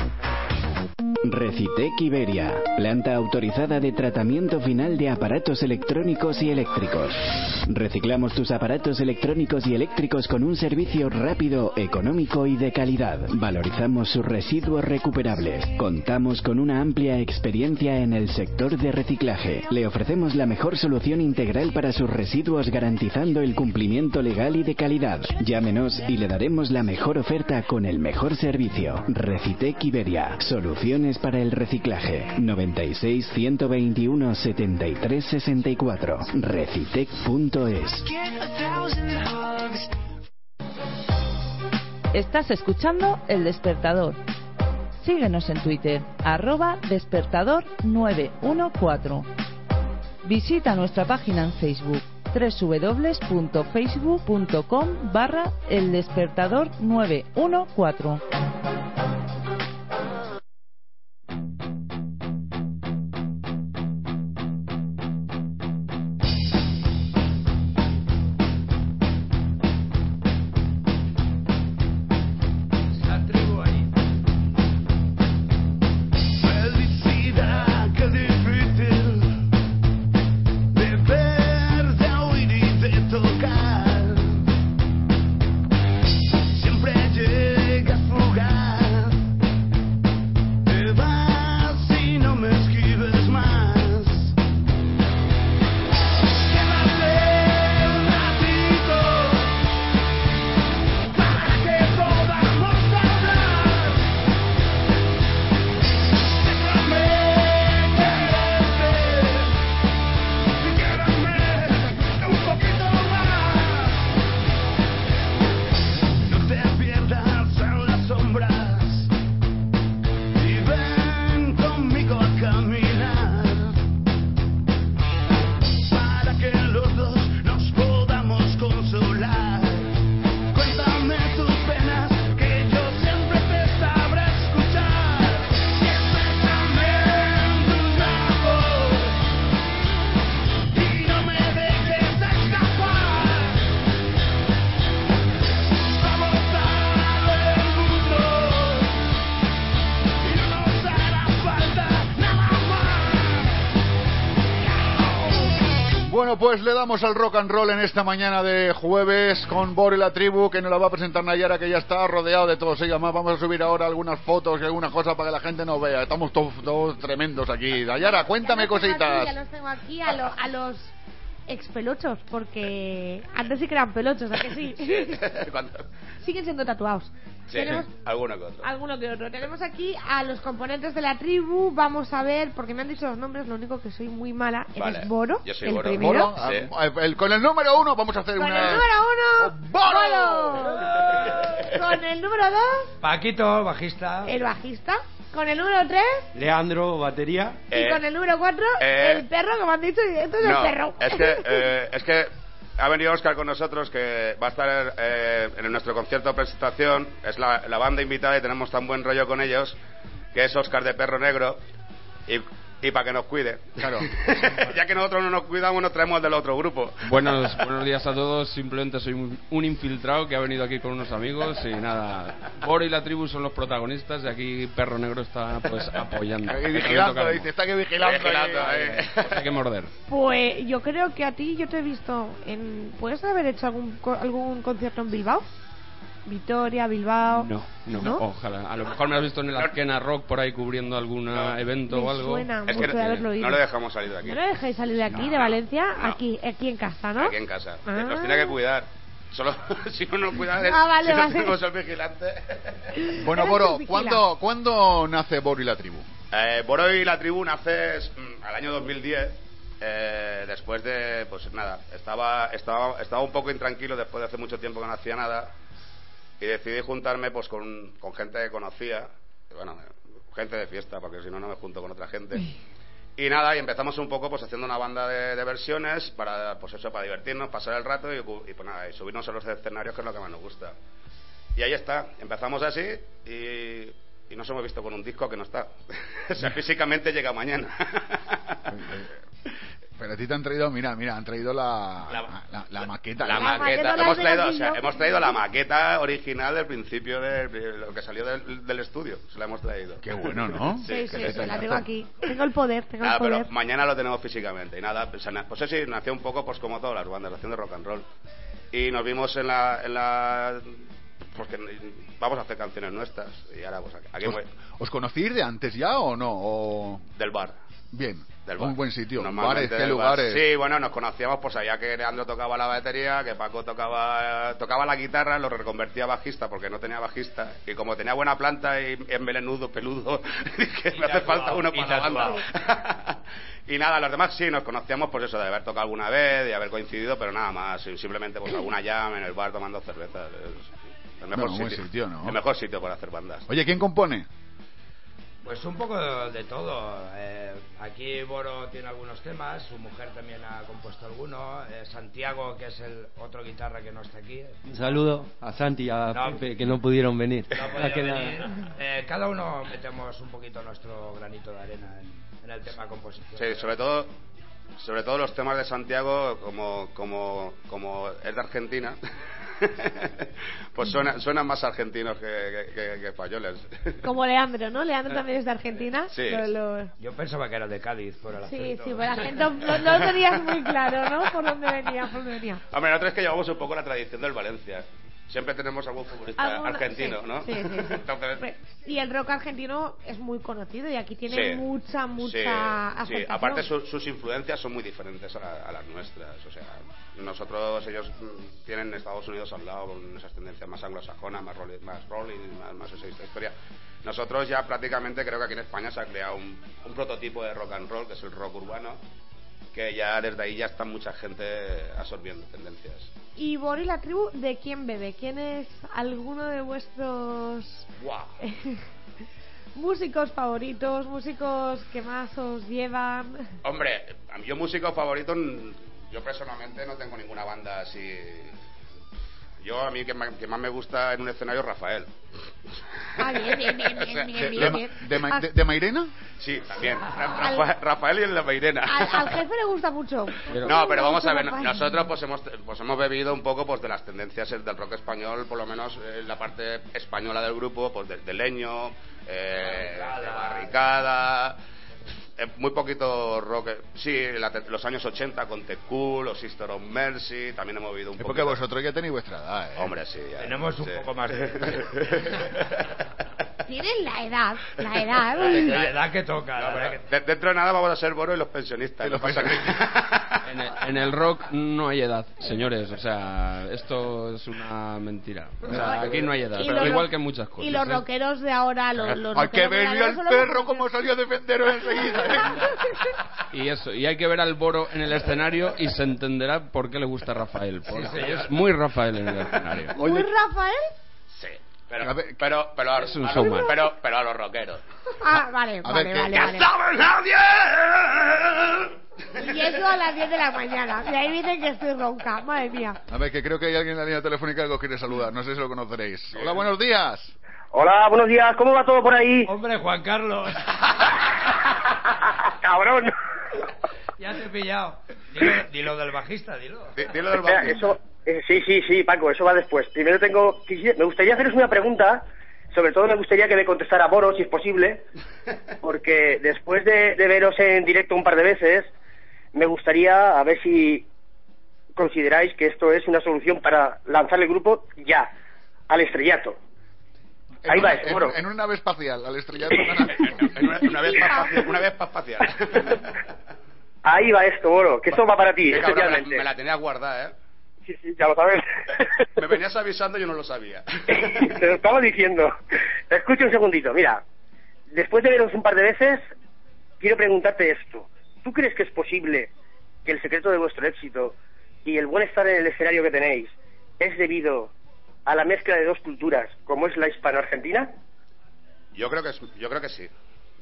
Speaker 18: Recitec Iberia, planta autorizada de tratamiento final de aparatos electrónicos y eléctricos. Reciclamos tus aparatos electrónicos y eléctricos con un servicio rápido, económico y de calidad. Valorizamos sus residuos recuperables. Contamos con una amplia experiencia en el sector de reciclaje. Le ofrecemos la mejor solución integral para sus residuos garantizando el cumplimiento legal y de calidad. Llámenos y le daremos la mejor oferta con el mejor servicio. Recitec Iberia, soluciones para el reciclaje. 96 121 73 64. Recitec.es.
Speaker 41: Estás escuchando El Despertador. Síguenos en Twitter, arroba despertador 914. Visita nuestra página en Facebook www.facebook.com barra El Despertador 914.
Speaker 5: Bueno, pues le damos al rock and roll en esta mañana de jueves con Bor y la tribu, que nos la va a presentar Nayara, que ya está rodeado de todos ellos. Más vamos a subir ahora algunas fotos y algunas cosas para que la gente nos vea. Estamos todos, todos tremendos aquí. Nayara, cuéntame cositas.
Speaker 6: Ya los tengo aquí a, lo- a los expelochos, porque antes sí que eran pelochos, ¿a que sí? <laughs> Siguen siendo tatuados.
Speaker 33: Sí,
Speaker 6: Tenemos <laughs>
Speaker 33: alguno que otro.
Speaker 6: alguno que otro. Tenemos aquí a los componentes de la tribu. Vamos a ver, porque me han dicho los nombres, lo único que soy muy mala.
Speaker 33: Vale.
Speaker 6: Eres Boro,
Speaker 33: Yo soy
Speaker 6: el
Speaker 33: Boro.
Speaker 6: primero.
Speaker 5: Boro, ah, el- con el número uno vamos a hacer
Speaker 6: Con
Speaker 5: una...
Speaker 6: el número uno, Boro. <laughs> Con el número dos,
Speaker 34: Paquito, bajista.
Speaker 6: el bajista. Con el número tres,
Speaker 34: Leandro, batería.
Speaker 6: y con el número cuatro,
Speaker 33: eh,
Speaker 6: el perro que me han dicho. Y esto es
Speaker 33: No,
Speaker 6: el perro.
Speaker 33: es que, <laughs> eh, es que ha venido Oscar con nosotros, que va a estar eh, en nuestro concierto de presentación. Es la, banda invitada y tenemos tan buen rollo con ellos, que es Oscar de Perro Negro. Y, y para que nos cuide.
Speaker 5: Claro. <laughs>
Speaker 33: ya que nosotros no nos cuidamos, nos traemos del otro grupo.
Speaker 42: Buenos, buenos días a todos. Simplemente soy un, un infiltrado que ha venido aquí con unos amigos y nada. Boro y la tribu son los protagonistas y aquí Perro Negro está pues apoyando.
Speaker 5: Aquí
Speaker 42: Que
Speaker 5: vigilando, dice, está aquí vigilando.
Speaker 33: Vigilando, eh.
Speaker 42: tocamos. Hay que morder.
Speaker 6: Pues yo creo que a ti yo te he visto en... ¿Puedes haber hecho algún, co- algún concierto en Bilbao? Vitoria, Bilbao...
Speaker 42: No, no,
Speaker 6: ¿No?
Speaker 42: ojalá. A lo mejor me has visto en el Arquena Rock por ahí cubriendo algún evento
Speaker 6: Me
Speaker 42: o algo.
Speaker 6: suena
Speaker 33: Es
Speaker 6: mucho
Speaker 33: que
Speaker 6: de haberlo oído.
Speaker 33: no le dejamos salir de aquí.
Speaker 6: ¿No le dejáis salir de aquí, de Valencia? Aquí, aquí en casa, ¿no?
Speaker 33: Aquí en casa.
Speaker 6: Ah.
Speaker 33: Nos tiene que cuidar. Solo <laughs> si uno cuida de
Speaker 6: Ah, vale,
Speaker 33: si no
Speaker 6: vale.
Speaker 33: tenemos el vigilante.
Speaker 5: Bueno, Boro. ¿cuándo, ¿cuándo nace Boro y la tribu?
Speaker 33: Eh, Boro y la tribu nace mm, al año 2010. eh, después de, pues nada, estaba, estaba, estaba un poco intranquilo después de hace mucho tiempo que no hacía nada y decidí juntarme pues con, con gente que conocía, bueno, gente de fiesta, porque si no, no me junto con otra gente. Y nada, y empezamos un poco pues haciendo una banda de, de versiones para, pues eso, para divertirnos, pasar el rato y, y, pues nada, y subirnos a los escenarios que es lo que más nos gusta. Y ahí está, empezamos así y, y nos hemos visto con un disco que no está. <laughs> o sea, físicamente llega mañana. <laughs>
Speaker 5: Pero a ti te han traído, mira, mira, han traído la, la, la maqueta.
Speaker 33: La
Speaker 6: maqueta
Speaker 33: maqueta,
Speaker 6: la
Speaker 33: hemos
Speaker 6: de
Speaker 33: traído, o sea, hemos traído la maqueta original del principio de, de lo que salió del, del estudio, se la hemos traído.
Speaker 5: Qué bueno, ¿no? <laughs>
Speaker 6: Sí, sí, sí, la tengo aquí. Tengo el poder, tengo
Speaker 33: Nada,
Speaker 6: el poder.
Speaker 33: pero mañana lo tenemos físicamente. Y nada, pues, pues sí, nació un poco pues como todas las bandas, haciendo rock and roll. Y nos vimos en la... En la porque vamos a hacer canciones nuestras. Y ahora, pues aquí, aquí
Speaker 5: ¿Os, os conocéis de antes ya o no? O...
Speaker 33: Del bar.
Speaker 5: Bien,
Speaker 33: Del bar.
Speaker 5: un buen sitio. Bares, qué
Speaker 33: del bar.
Speaker 5: lugares.
Speaker 33: Sí, bueno, nos conocíamos, pues sabía que Leandro tocaba la batería, que Paco tocaba tocaba la guitarra, lo reconvertía a bajista porque no tenía bajista. Y como tenía buena planta y es melenudo, peludo, <laughs> dije, me hace falta uno para la banda. <laughs> y nada, los demás sí, nos conocíamos pues eso, de haber tocado alguna vez, de haber coincidido, pero nada más. Simplemente pues alguna jam en el bar tomando cerveza. Es el mejor
Speaker 5: Bueno, buen
Speaker 33: sitio.
Speaker 5: sitio, ¿no?
Speaker 33: El mejor sitio para hacer bandas.
Speaker 5: Oye, ¿quién compone?
Speaker 43: Pues un poco de, todo. Eh, aquí Boro tiene algunos temas, su mujer también ha compuesto algunos. eh, Santiago, que es el otro guitarra que no está aquí. Un saludo a Santi y a No. Pepe, que no pudieron. No venir. Eh, cada uno metemos un poquito nuestro granito de arena en, en el tema composición.
Speaker 33: Sí, sobre todo, sobre todo los temas de Santiago, como, como, como es de Argentina, <laughs> pues suena- suenan más argentinos que, que, que- que españoles.
Speaker 6: Como Leandro, ¿no? Leandro también es de Argentina.
Speaker 33: Sí.
Speaker 6: Lo- lo-
Speaker 43: Yo pensaba que era de Cádiz por el
Speaker 6: Sí,
Speaker 43: acento.
Speaker 6: sí, pero la gente no, no lo tenías muy claro, ¿no? Por dónde venía, por dónde venía.
Speaker 33: Hombre, nosotros es que llevamos un poco la tradición del Valencia. Siempre tenemos algún futbolista argentino,
Speaker 6: sí,
Speaker 33: ¿no?
Speaker 6: sí, sí. <laughs>
Speaker 33: Entonces,
Speaker 6: Y el rock argentino es muy conocido y aquí tiene
Speaker 33: Sí,
Speaker 6: mucha, mucha
Speaker 33: Sí, aparte su- sus influencias son muy diferentes a, a las nuestras. O sea, nosotros, ellos mm, tienen Estados Unidos al lado con esas tendencias más anglosajonas, más rolling, más, rolling, más, más esa historia. Nosotros ya prácticamente creo que aquí en España se ha creado un, un prototipo de rock and roll, que es el rock urbano, que ya desde ahí ya está mucha gente absorbiendo tendencias.
Speaker 6: Y Bori la tribu, ¿de quién bebe? ¿Quién es alguno de vuestros
Speaker 33: ¡Guau! <laughs>
Speaker 6: músicos favoritos, músicos que más os llevan?
Speaker 33: Hombre, yo músico favorito, mm, yo personalmente no tengo ninguna banda así. Yo a mí que, más me gusta en un escenario es Rafael.
Speaker 6: Ah, bien, bien, bien,
Speaker 33: O sea,
Speaker 6: bien, <laughs> bien,
Speaker 5: ¿De,
Speaker 6: bien,
Speaker 5: Ma-
Speaker 6: bien.
Speaker 5: de Ma-
Speaker 6: Ah,
Speaker 5: de- de Mairena?
Speaker 33: Sí, también. Ra-
Speaker 6: Al-
Speaker 33: Rafa- Rafael y el de Mairena.
Speaker 6: Al, al jefe le gusta mucho.
Speaker 33: No, pero vamos a ver,
Speaker 6: Rafael.
Speaker 33: nosotros pues hemos, pues hemos bebido un poco pues de las tendencias del rock español, por lo menos eh, la parte española del grupo, pues de, de Leño, eh, de Barricada, muy poquito rock, eh, sí, la te- los años 80 con The Cool, los Sister of Mercy, también hemos vivido un poco.
Speaker 5: porque vosotros ya tenéis vuestra edad, ¿eh?
Speaker 33: Hombre, sí. ya,
Speaker 43: Tenemos un poco más de... <laughs>
Speaker 6: Tienen la edad, la edad.
Speaker 43: La edad que toca.
Speaker 33: No,
Speaker 43: la edad que-
Speaker 33: de- dentro de nada vamos a ser Boro y los pensionistas. no pasa nada.
Speaker 42: En el, en el rock no hay edad, señores. O sea, esto es una mentira. O sea, aquí no hay edad.
Speaker 6: Y los
Speaker 42: Igual que en muchas cosas.
Speaker 6: Y los
Speaker 42: ¿eh?
Speaker 6: rockeros de ahora, los, los
Speaker 5: Hay que ver
Speaker 6: solo
Speaker 5: perro como salió a defenderos enseguida. ¿eh?
Speaker 42: Y eso, y hay que ver al Boro en el escenario y se entenderá por qué le gusta Rafael. Porque es muy Rafael en el escenario.
Speaker 6: ¿Muy Rafael?
Speaker 33: Sí. Pero, pero, pero, a,
Speaker 42: Es un
Speaker 33: a los-
Speaker 42: showman.
Speaker 33: pero, pero a los rockeros.
Speaker 6: Ah, vale,
Speaker 5: A
Speaker 6: vale,
Speaker 5: ver, ¿qué-
Speaker 6: vale,
Speaker 5: qué
Speaker 6: vale.
Speaker 33: ¡Sabe nadie!
Speaker 6: Y eso a las 10 de la mañana. De ahí dicen que estoy ronca. Madre mía.
Speaker 5: A ver, que creo que hay alguien en la línea telefónica que os quiere saludar. No sé si lo conoceréis. Hola, buenos días.
Speaker 44: Hola, buenos días, ¿cómo va todo por ahí?
Speaker 43: Hombre, Juan Carlos, <laughs>
Speaker 44: Cabrón.
Speaker 43: ya te he pillado. Dilo, dilo del bajista, dilo.
Speaker 33: Di- Dilo del
Speaker 44: Espera,
Speaker 33: bajista.
Speaker 44: eso, eh, sí, sí, sí, Paco, eso va después. Primero tengo, me gustaría haceros una pregunta, sobre todo me gustaría que me contestara Boro, si es posible, porque después de, de veros en directo un par de veces, me gustaría a ver si consideráis que esto es una solución para lanzar el grupo ya, al estrellato.
Speaker 5: En
Speaker 44: Ahí
Speaker 5: una,
Speaker 44: va eso,
Speaker 5: en,
Speaker 44: Boro.
Speaker 5: en una nave espacial, al estrellato. <laughs>
Speaker 33: En una, una vez más espacial. Una vez más espacial. <laughs>
Speaker 44: Ahí va esto, Boro, que esto va para ti,
Speaker 33: me,
Speaker 44: especialmente.
Speaker 33: me la tenía guardada, ¿eh?
Speaker 44: Sí, sí, ya lo sabes. <laughs>
Speaker 33: Me venías avisando y yo no lo sabía.
Speaker 44: Te lo estaba diciendo. Escucha un segundito, mira. Después de veros un par de veces, quiero preguntarte esto. ¿Tú crees que es posible que el secreto de vuestro éxito y el buen estar en el escenario que tenéis es debido a la mezcla de dos culturas, como es la hispano-argentina?
Speaker 33: Yo creo que es- yo creo que sí.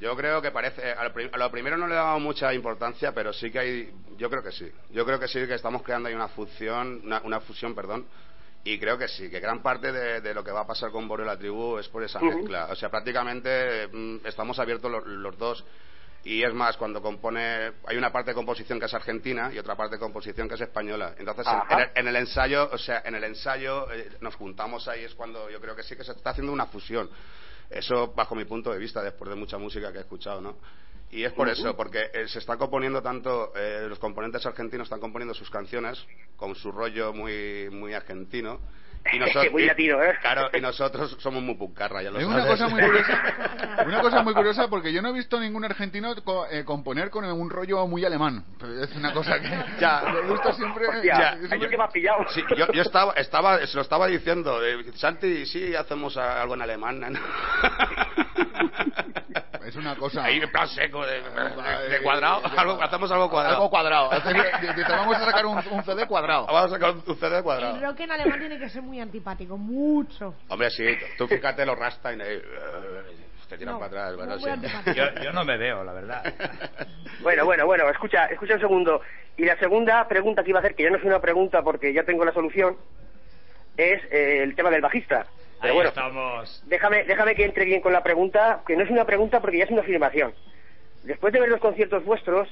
Speaker 33: Yo creo que parece a lo, pri- a lo primero no le he dado mucha importancia, pero sí que hay yo creo que sí. Yo creo que sí que estamos creando ahí una fusión, una, una fusión, perdón. Y creo que sí, que gran parte de, de lo que va a pasar con Boro y la tribu es por esa mezcla. O sea, prácticamente mm, estamos abiertos los, los dos. Y es más, cuando compone, hay una parte de composición que es argentina y otra parte de composición que es española. Entonces, en, el, en el ensayo, o sea, en el ensayo eh, nos juntamos ahí, es cuando yo creo que sí que se está haciendo una fusión. Eso bajo mi punto de vista, después de mucha música que he escuchado, ¿no? Y es por eso, porque eh, se está componiendo tanto, eh, los componentes argentinos están componiendo sus canciones con su rollo muy, muy argentino. Y <laughs> nosotros,
Speaker 44: Muy
Speaker 33: y-
Speaker 44: latino, ¿eh?
Speaker 33: Claro, y nosotros somos muy puncarra, ya lo
Speaker 5: Es una
Speaker 33: sabes.
Speaker 5: cosa muy curiosa, <laughs> una cosa muy curiosa porque yo no he visto ningún argentino co- eh, componer con un rollo muy alemán. Es una cosa que <laughs>
Speaker 33: Ya.
Speaker 5: he visto siempre.
Speaker 33: Ya.
Speaker 44: Yo que me has pillado.
Speaker 33: Sí, yo, yo estaba, estaba, se lo estaba diciendo, eh, Santi, sí, hacemos algo en alemán. ¿no?
Speaker 5: Es una cosa.
Speaker 33: Ahí en plan seco, de, de- de cuadrado, algo, hacemos algo cuadrado.
Speaker 5: Algo cuadrado. <laughs> Dice, vamos a sacar un, un CD cuadrado.
Speaker 33: Vamos a sacar un CD
Speaker 6: El
Speaker 33: cuadrado.
Speaker 6: rock en alemán tiene que ser muy antipático, mucho.
Speaker 33: Hombre, sí, tú fíjate los Rastain ahí, te tiran
Speaker 6: No,
Speaker 33: para atrás, sí.
Speaker 43: Yo, yo no me veo, la verdad. <laughs>
Speaker 44: Bueno, bueno, bueno, escucha, escucha un segundo. Y la segunda pregunta que iba a hacer, que ya no es una pregunta porque ya tengo la solución, es eh, el tema del bajista. Pero
Speaker 43: Ahí
Speaker 44: bueno,
Speaker 43: estamos.
Speaker 44: déjame, déjame que entre bien con la pregunta, que no es una pregunta porque ya es una afirmación. Después de ver los conciertos vuestros,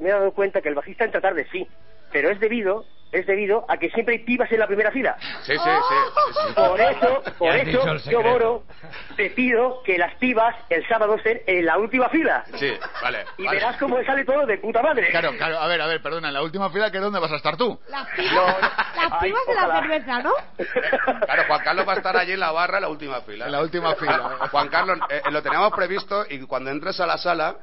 Speaker 44: me he dado cuenta que el bajista entra tarde, sí, pero es debido, es debido a que siempre hay pibas en la primera fila.
Speaker 33: Sí, sí, sí.
Speaker 44: Por eso, por eso, yo. Boro, te pido que las pibas el sábado estén en la última fila.
Speaker 33: Sí, vale.
Speaker 44: Y
Speaker 33: vale.
Speaker 44: verás cómo sale todo de puta madre.
Speaker 5: Claro, claro, a ver, a ver, perdona, en la última fila, ¿qué dónde vas a estar tú?
Speaker 6: Las pibas, las
Speaker 44: Ay,
Speaker 6: pibas de la cerveza, ¿no?
Speaker 33: Claro, Juan Carlos va a estar allí en la barra en la última fila.
Speaker 5: En la última fila.
Speaker 33: Juan Carlos, eh, lo teníamos previsto y cuando entres a la sala,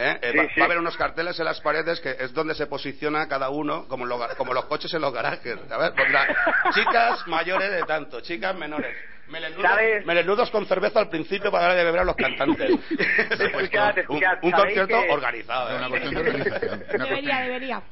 Speaker 33: eh,
Speaker 44: Sí,
Speaker 33: va,
Speaker 44: sí.
Speaker 33: va a haber unos carteles en las paredes que es donde se posiciona cada uno, como, lo- como los coches en los garajes. ¿sabes? Pondrá chicas mayores de tanto, chicas menores. Melenudos, melenudos con cerveza al principio para darle de beber a los cantantes. <laughs>
Speaker 44: Escuchad, escuchad,
Speaker 33: un, un
Speaker 44: ¿sabéis
Speaker 33: concierto
Speaker 44: que-
Speaker 33: organizado. ¿eh?
Speaker 5: Una <laughs> cuestión de organización. Una
Speaker 6: Debería,
Speaker 5: cuestión-
Speaker 6: debería.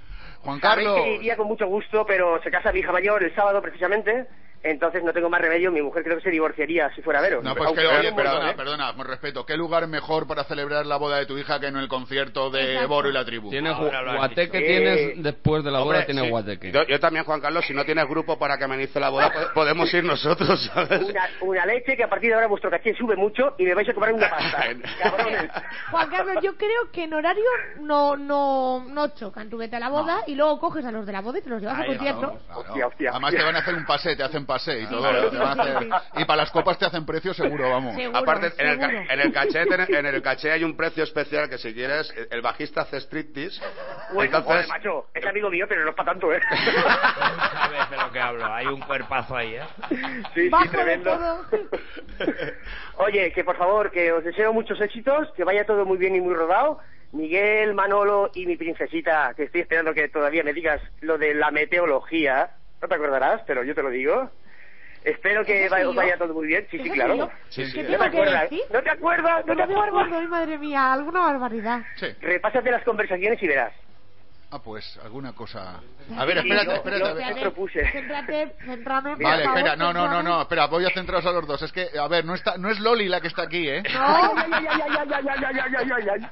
Speaker 5: Juan
Speaker 44: Sabéis
Speaker 5: Carlos.
Speaker 44: que iría con mucho gusto, pero se casa mi hija mayor el sábado precisamente, entonces no tengo más remedio. Mi mujer creo que se divorciaría si fuera veros.
Speaker 5: No, pues que, oye, perdona,
Speaker 44: ¿eh?
Speaker 5: perdona, con respeto. ¿Qué lugar mejor para celebrar la boda de tu hija que no el concierto de
Speaker 6: Exacto.
Speaker 5: Boro y la tribu?
Speaker 42: Tienes guateque, tienes
Speaker 44: Eh,
Speaker 42: después de la boda,
Speaker 33: Hombre,
Speaker 42: tienes
Speaker 33: sí.
Speaker 42: guateque.
Speaker 33: Yo, yo también, Juan Carlos, si no tienes grupo para que amenice la boda, <laughs> po- podemos ir nosotros, ¿sabes?
Speaker 44: Una, una leche que a partir de ahora vuestro caché sube mucho y me vais a cobrar una <laughs> pasta. Cabrones. <laughs>
Speaker 6: Juan Carlos, yo creo que en horario no no no chocan. Tú vete a la boda y luego coges a los de la boda y te los llevas al
Speaker 43: Ahí
Speaker 6: concierto.
Speaker 5: Claro.
Speaker 44: Hostia, hostia,
Speaker 5: Además
Speaker 44: hostia.
Speaker 5: te van a hacer un pase, te hacen pase y todo.
Speaker 33: claro.
Speaker 5: te van a hacer- Y para las copas te hacen precio seguro, vamos.
Speaker 6: Seguro,
Speaker 33: Aparte, en el,
Speaker 6: seguro.
Speaker 33: en el caché en el caché hay un precio especial que si quieres, el- bajista hace striptease.
Speaker 44: Bueno, joder,
Speaker 33: Entonces,
Speaker 44: macho, es amigo mío, pero no es para tanto, ¿eh? <laughs>
Speaker 43: sabes de lo que hablo. Hay un cuerpazo ahí, ¿eh?
Speaker 44: Sí, sí,
Speaker 6: Bajo de
Speaker 44: tremendo.
Speaker 6: todo. <laughs>
Speaker 44: Oye, que por favor, que os deseo muchos éxitos, que vaya todo muy bien y muy rodado. Miguel, Manolo y mi princesita, que estoy esperando que todavía me digas lo de la meteorología. No te acordarás, pero yo te lo digo. Espero que
Speaker 6: ¿Eso
Speaker 44: va-
Speaker 6: soy
Speaker 44: os vaya todo muy bien. Sí, sí,
Speaker 6: ¿Eso
Speaker 44: claro.
Speaker 33: Sí, sí.
Speaker 6: ¿Qué
Speaker 44: ¿No te acuerdas? ¿No te acuerdas? ¿No te
Speaker 6: No
Speaker 44: acuerdas?
Speaker 6: ay, madre mía, alguna barbaridad.
Speaker 5: Sí.
Speaker 44: Repásate las conversaciones y verás.
Speaker 5: Ah, pues alguna cosa. A ver,
Speaker 44: espérate,
Speaker 5: espérate.
Speaker 44: Yo, yo
Speaker 5: a ver.
Speaker 44: propuse.
Speaker 6: Céntrate, céntrame.
Speaker 5: Vale,
Speaker 6: favor,
Speaker 5: espera, no, no, no, no, espera, voy a centraros a los dos. Es que, a ver, no está, no es Loli la que está aquí, ¿eh?
Speaker 6: No,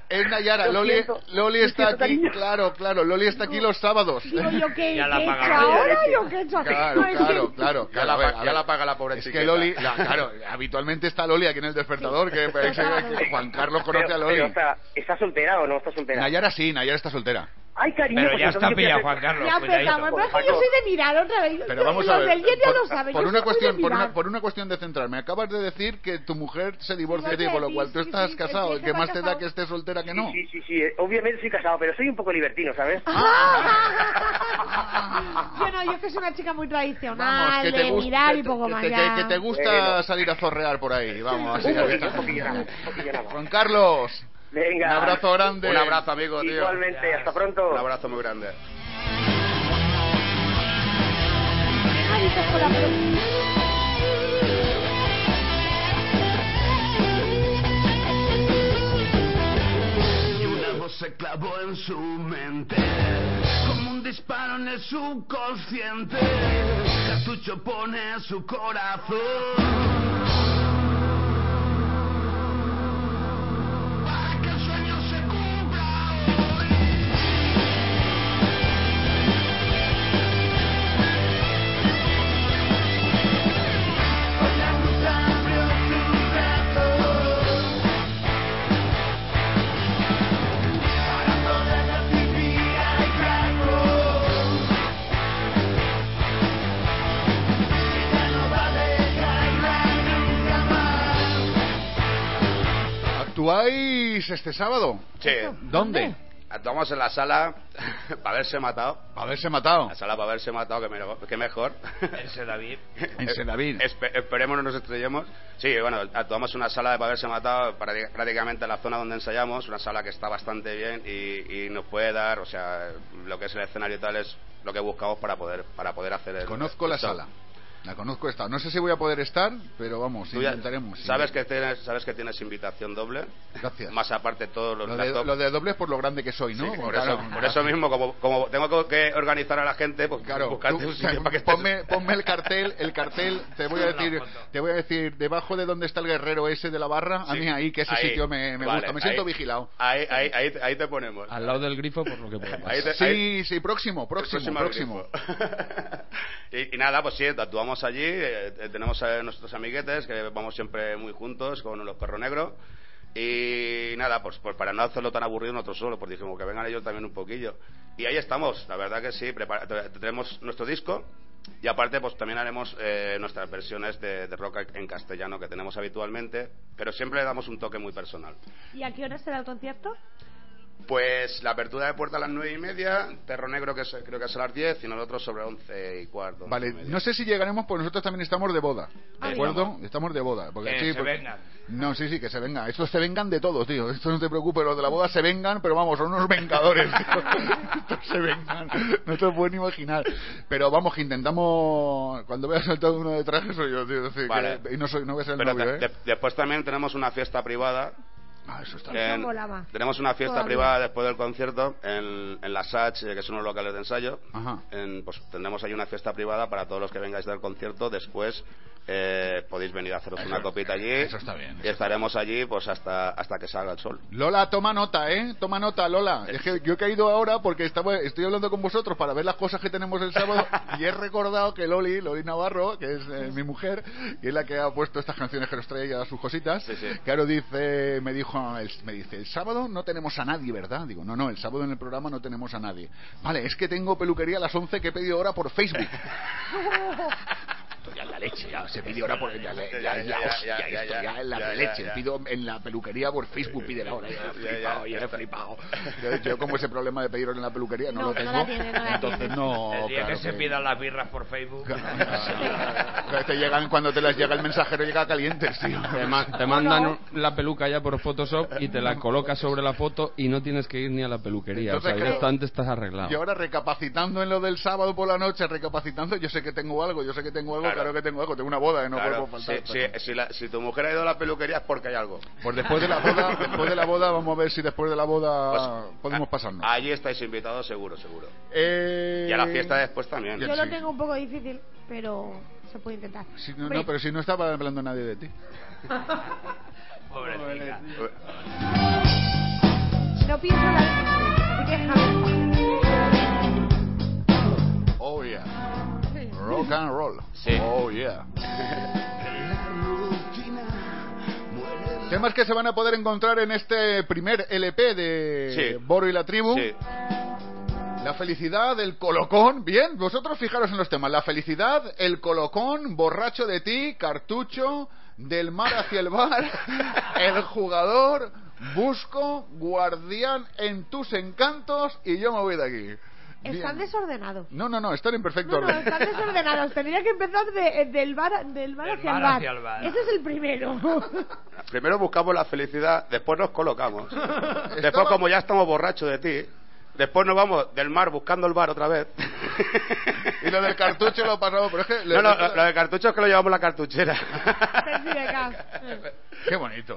Speaker 5: es Nayara.
Speaker 44: Lo
Speaker 5: Loli,
Speaker 44: siento.
Speaker 5: Loli está
Speaker 44: siento,
Speaker 5: aquí,
Speaker 44: cariño.
Speaker 5: claro, claro. Loli está aquí los sábados.
Speaker 6: Digo yo que he ahora, yo que he hecho.
Speaker 5: Claro, claro, claro.
Speaker 33: Ya, la, ya la paga la pobre
Speaker 5: Es que Loli, la, claro, habitualmente está Loli aquí en el despertador, que, que Juan Carlos conoce a Loli.
Speaker 44: ¿Está soltera o no está soltera?
Speaker 5: Nayara sí, Nayara está soltera.
Speaker 44: Ay, cariño,
Speaker 43: Pero ya está pillado, Juan Carlos.
Speaker 6: Ya empezamos, no es que yo soy de mirar otra vez.
Speaker 5: Pero vamos
Speaker 6: Los
Speaker 5: a ver,
Speaker 6: del ya lo
Speaker 5: por,
Speaker 6: saben.
Speaker 5: por una cuestión,
Speaker 6: de
Speaker 5: por una, por una cuestión de centrarme, acabas de decir que tu mujer se divorcia de con lo cual tú
Speaker 6: sí,
Speaker 5: estás
Speaker 6: sí,
Speaker 5: casado. ¿Qué más te da que estés soltera que no?
Speaker 44: Sí, sí, sí, eh, obviamente soy casado, pero soy un poco libertino, ¿sabes? <laughs>
Speaker 6: Yo no, yo que soy una chica muy tradicional,
Speaker 5: Vamos, que te
Speaker 6: de mirar y poco más
Speaker 5: que- te gusta
Speaker 44: Bueno.
Speaker 5: salir a zorrear por ahí, vamos, así
Speaker 44: un
Speaker 5: ya
Speaker 44: poquillo,
Speaker 5: está.
Speaker 44: un poquillo nada, un poquillo nada.
Speaker 5: Juan Carlos,
Speaker 44: Venga.
Speaker 5: un abrazo grande.
Speaker 33: Un abrazo, amigo, tío.
Speaker 44: Igualmente, hasta pronto.
Speaker 33: Un abrazo muy grande.
Speaker 41: Y una voz se clavó en su mente Como un disparo en el subconsciente Cartucho pone su corazón
Speaker 5: ¿Actuáis este sábado?
Speaker 33: Sí.
Speaker 5: ¿Dónde?
Speaker 33: Actuamos en la sala <laughs> para haberse matado.
Speaker 5: Para haberse matado.
Speaker 33: La sala para haberse matado, que, me- que mejor. <laughs>
Speaker 43: David.
Speaker 5: En Sedavid.
Speaker 33: Espe- esperemos no nos estrellemos. Sí, bueno, actuamos en una sala de para haberse matado prácti- prácticamente en la zona donde ensayamos, una sala que está bastante bien y, y nos puede dar, o sea, lo que es el escenario y tal es lo que buscamos para poder para poder hacer el
Speaker 5: Conozco la
Speaker 33: el show.
Speaker 5: sala. La conozco esta. No sé si voy a poder estar, pero vamos,
Speaker 33: ya
Speaker 5: intentaremos. sí.
Speaker 33: Sabes que tienes sabes que tienes invitación doble.
Speaker 5: Gracias.
Speaker 33: Más aparte todos los
Speaker 5: Lo de, lo de doble es por lo grande que soy, ¿no?
Speaker 33: Sí, por,
Speaker 5: Claro.
Speaker 33: eso, por eso mismo, como, como tengo que organizar a la gente, pues
Speaker 5: Claro,
Speaker 33: buscarte
Speaker 5: tú,
Speaker 33: un sitio para que estés-
Speaker 5: ponme, ponme el cartel, el cartel, te voy a decir, te voy a decir, debajo de donde está el guerrero ese de la barra, a mí ahí, que ese
Speaker 33: ahí,
Speaker 5: sitio me, me
Speaker 33: vale,
Speaker 5: gusta, me siento
Speaker 33: ahí-
Speaker 5: vigilado.
Speaker 33: Ahí, ahí, ahí, te- ahí te ponemos.
Speaker 42: Al lado del grifo, por lo que podemos.
Speaker 33: Te-
Speaker 5: Sí,
Speaker 33: ahí-
Speaker 5: sí, próximo, próximo,
Speaker 33: próximo
Speaker 5: próximo. <laughs>
Speaker 33: y, y nada, pues sí, actuamos allí, eh, eh, tenemos a nuestros amiguetes que vamos siempre muy juntos con los perros negros. Y nada, pues, pues para no hacerlo tan aburrido nosotros solo, pues dijimos que vengan ellos también un poquillo. Y ahí estamos, la verdad que sí, tenemos nuestro disco y aparte pues también haremos eh, nuestras versiones de, de rock en castellano que tenemos habitualmente, pero siempre le damos un toque muy personal.
Speaker 6: ¿Y a qué hora será el concierto?
Speaker 33: Pues la apertura de puerta a las nueve y media, Perro Negro que es- creo que es a las 10 y nosotros sobre once y cuarto.
Speaker 5: Vale,
Speaker 33: y
Speaker 5: no sé si llegaremos, pues nosotros también estamos de boda.
Speaker 33: Ah,
Speaker 5: ¿De
Speaker 33: mira.
Speaker 5: acuerdo? Estamos de boda. Porque
Speaker 43: Que
Speaker 5: sí,
Speaker 43: se
Speaker 5: porque-
Speaker 43: vengan.
Speaker 5: No, sí, sí, que se vengan. Estos se vengan de todo, tío. Esto no te preocupes, los de la boda se vengan, pero vamos, son unos vengadores. tío. <laughs> Estos se vengan. No te lo pueden imaginar. Pero vamos, que intentamos. Cuando veas saltar uno de traje soy yo, tío. Es decir,
Speaker 33: Vale.
Speaker 5: que- y no, soy, no voy a ser el
Speaker 33: Pero
Speaker 5: novio, ¿eh?
Speaker 33: de- después también tenemos una fiesta privada.
Speaker 5: Ah, eso está
Speaker 33: En-
Speaker 6: Eso molaba.
Speaker 33: tenemos una fiesta
Speaker 6: Todavía.
Speaker 33: privada después del concierto en, en la SACH, eh, que son los locales de ensayo.
Speaker 5: Ajá.
Speaker 33: En- pues tendremos ahí una fiesta privada para todos los que vengáis del concierto. Después eh, podéis venir a haceros una copita allí.
Speaker 5: eso está bien.
Speaker 33: Y estaremos allí pues hasta, hasta que salga el sol.
Speaker 5: Lola, toma nota, ¿eh? Toma nota, Lola. Es que yo he caído ahora porque estaba, estoy hablando con vosotros para ver las cosas que tenemos el sábado <laughs> y he recordado que Loli, Loli Navarro, que es eh, mi mujer, que es la que ha puesto estas canciones que nos trae ella sus cositas, claro, dice, me dijo, el- me dice, el sábado no tenemos a nadie, ¿verdad? Digo, no, no, el sábado en el programa no tenemos a nadie. Vale, es que tengo peluquería a las 11 que he pedido ahora por Facebook. <laughs> Esto ya es la leche, ya se pide ahora por ya, ya, ya,
Speaker 33: Ya,
Speaker 5: hostia,
Speaker 33: ya, ya,
Speaker 5: esto
Speaker 33: ya,
Speaker 5: es la
Speaker 33: ya,
Speaker 5: leche.
Speaker 33: ya, ya.
Speaker 5: Pido en la peluquería por Facebook, pide la hora, ya he flipado,
Speaker 33: ya,
Speaker 5: he flipado. Yo, yo <laughs> como ese problema de pedir en la peluquería no,
Speaker 6: No,
Speaker 5: lo
Speaker 6: no
Speaker 5: tengo,
Speaker 6: la tiene, no la
Speaker 5: entonces no,
Speaker 43: el día
Speaker 5: claro
Speaker 43: que se
Speaker 5: que-
Speaker 43: pidan las birras por Facebook.
Speaker 5: Claro, <laughs> te llegan cuando te las llega el mensajero llega calientes, tío.
Speaker 42: Te, ma- te mandan la peluca ya por Photoshop y te la colocas sobre la foto y no tienes que ir ni a la peluquería.
Speaker 5: Entonces,
Speaker 42: o sea,
Speaker 5: claro,
Speaker 42: directamente estás arreglado.
Speaker 5: Y ahora recapacitando en lo del sábado por la noche, recapacitando, yo sé que tengo algo, yo sé que tengo algo, claro, que tengo algo, tengo una boda que no
Speaker 33: Claro,
Speaker 5: puedo
Speaker 33: si,
Speaker 5: faltar.
Speaker 33: si- si la- si tu mujer ha ido a la peluquería es porque hay algo.
Speaker 5: Pues después de la boda, <laughs> después de la boda, vamos a ver si después de la boda
Speaker 33: Pues,
Speaker 5: podemos pasarnos.
Speaker 33: Allí estáis invitados seguro, seguro.
Speaker 5: Eh,
Speaker 33: Y a la fiesta después también.
Speaker 6: Yo lo tengo un poco difícil, pero se puede intentar.
Speaker 5: Si no, no, pero si no estaba hablando nadie de ti. <laughs>
Speaker 43: Pobrecita.
Speaker 6: No pienso déjame.
Speaker 5: Oh yeah. Rock and roll. Oh yeah. <laughs> Temas que se van a poder encontrar en este primer LP de
Speaker 33: Sí.
Speaker 5: Boro y la tribu.
Speaker 33: Sí.
Speaker 5: La felicidad, el colocón. Bien, vosotros fijaros en los temas. La felicidad, el colocón, borracho de ti, cartucho, del mar hacia el bar, <laughs> el jugador, busco, guardián en tus encantos y yo me voy de aquí.
Speaker 6: Están
Speaker 5: Bien.
Speaker 6: desordenados.
Speaker 5: No, no, no, están en perfecto
Speaker 6: No, están desordenados. Tendría que empezar de- del bar, del bar
Speaker 43: Del
Speaker 6: hacia,
Speaker 43: bar
Speaker 6: el bar.
Speaker 43: hacia el bar.
Speaker 6: Ese es el primero. <laughs>
Speaker 33: Primero buscamos la felicidad, después nos colocamos.
Speaker 5: Estaba- <laughs>
Speaker 33: Después, como ya estamos borrachos de ti, Después nos vamos del mar buscando el bar otra vez. <laughs>
Speaker 5: Y lo del cartucho lo pasamos, pero es que...
Speaker 33: No, no, lo, lo de cartucho es que lo llevamos la cartuchera.
Speaker 5: Qué bonito.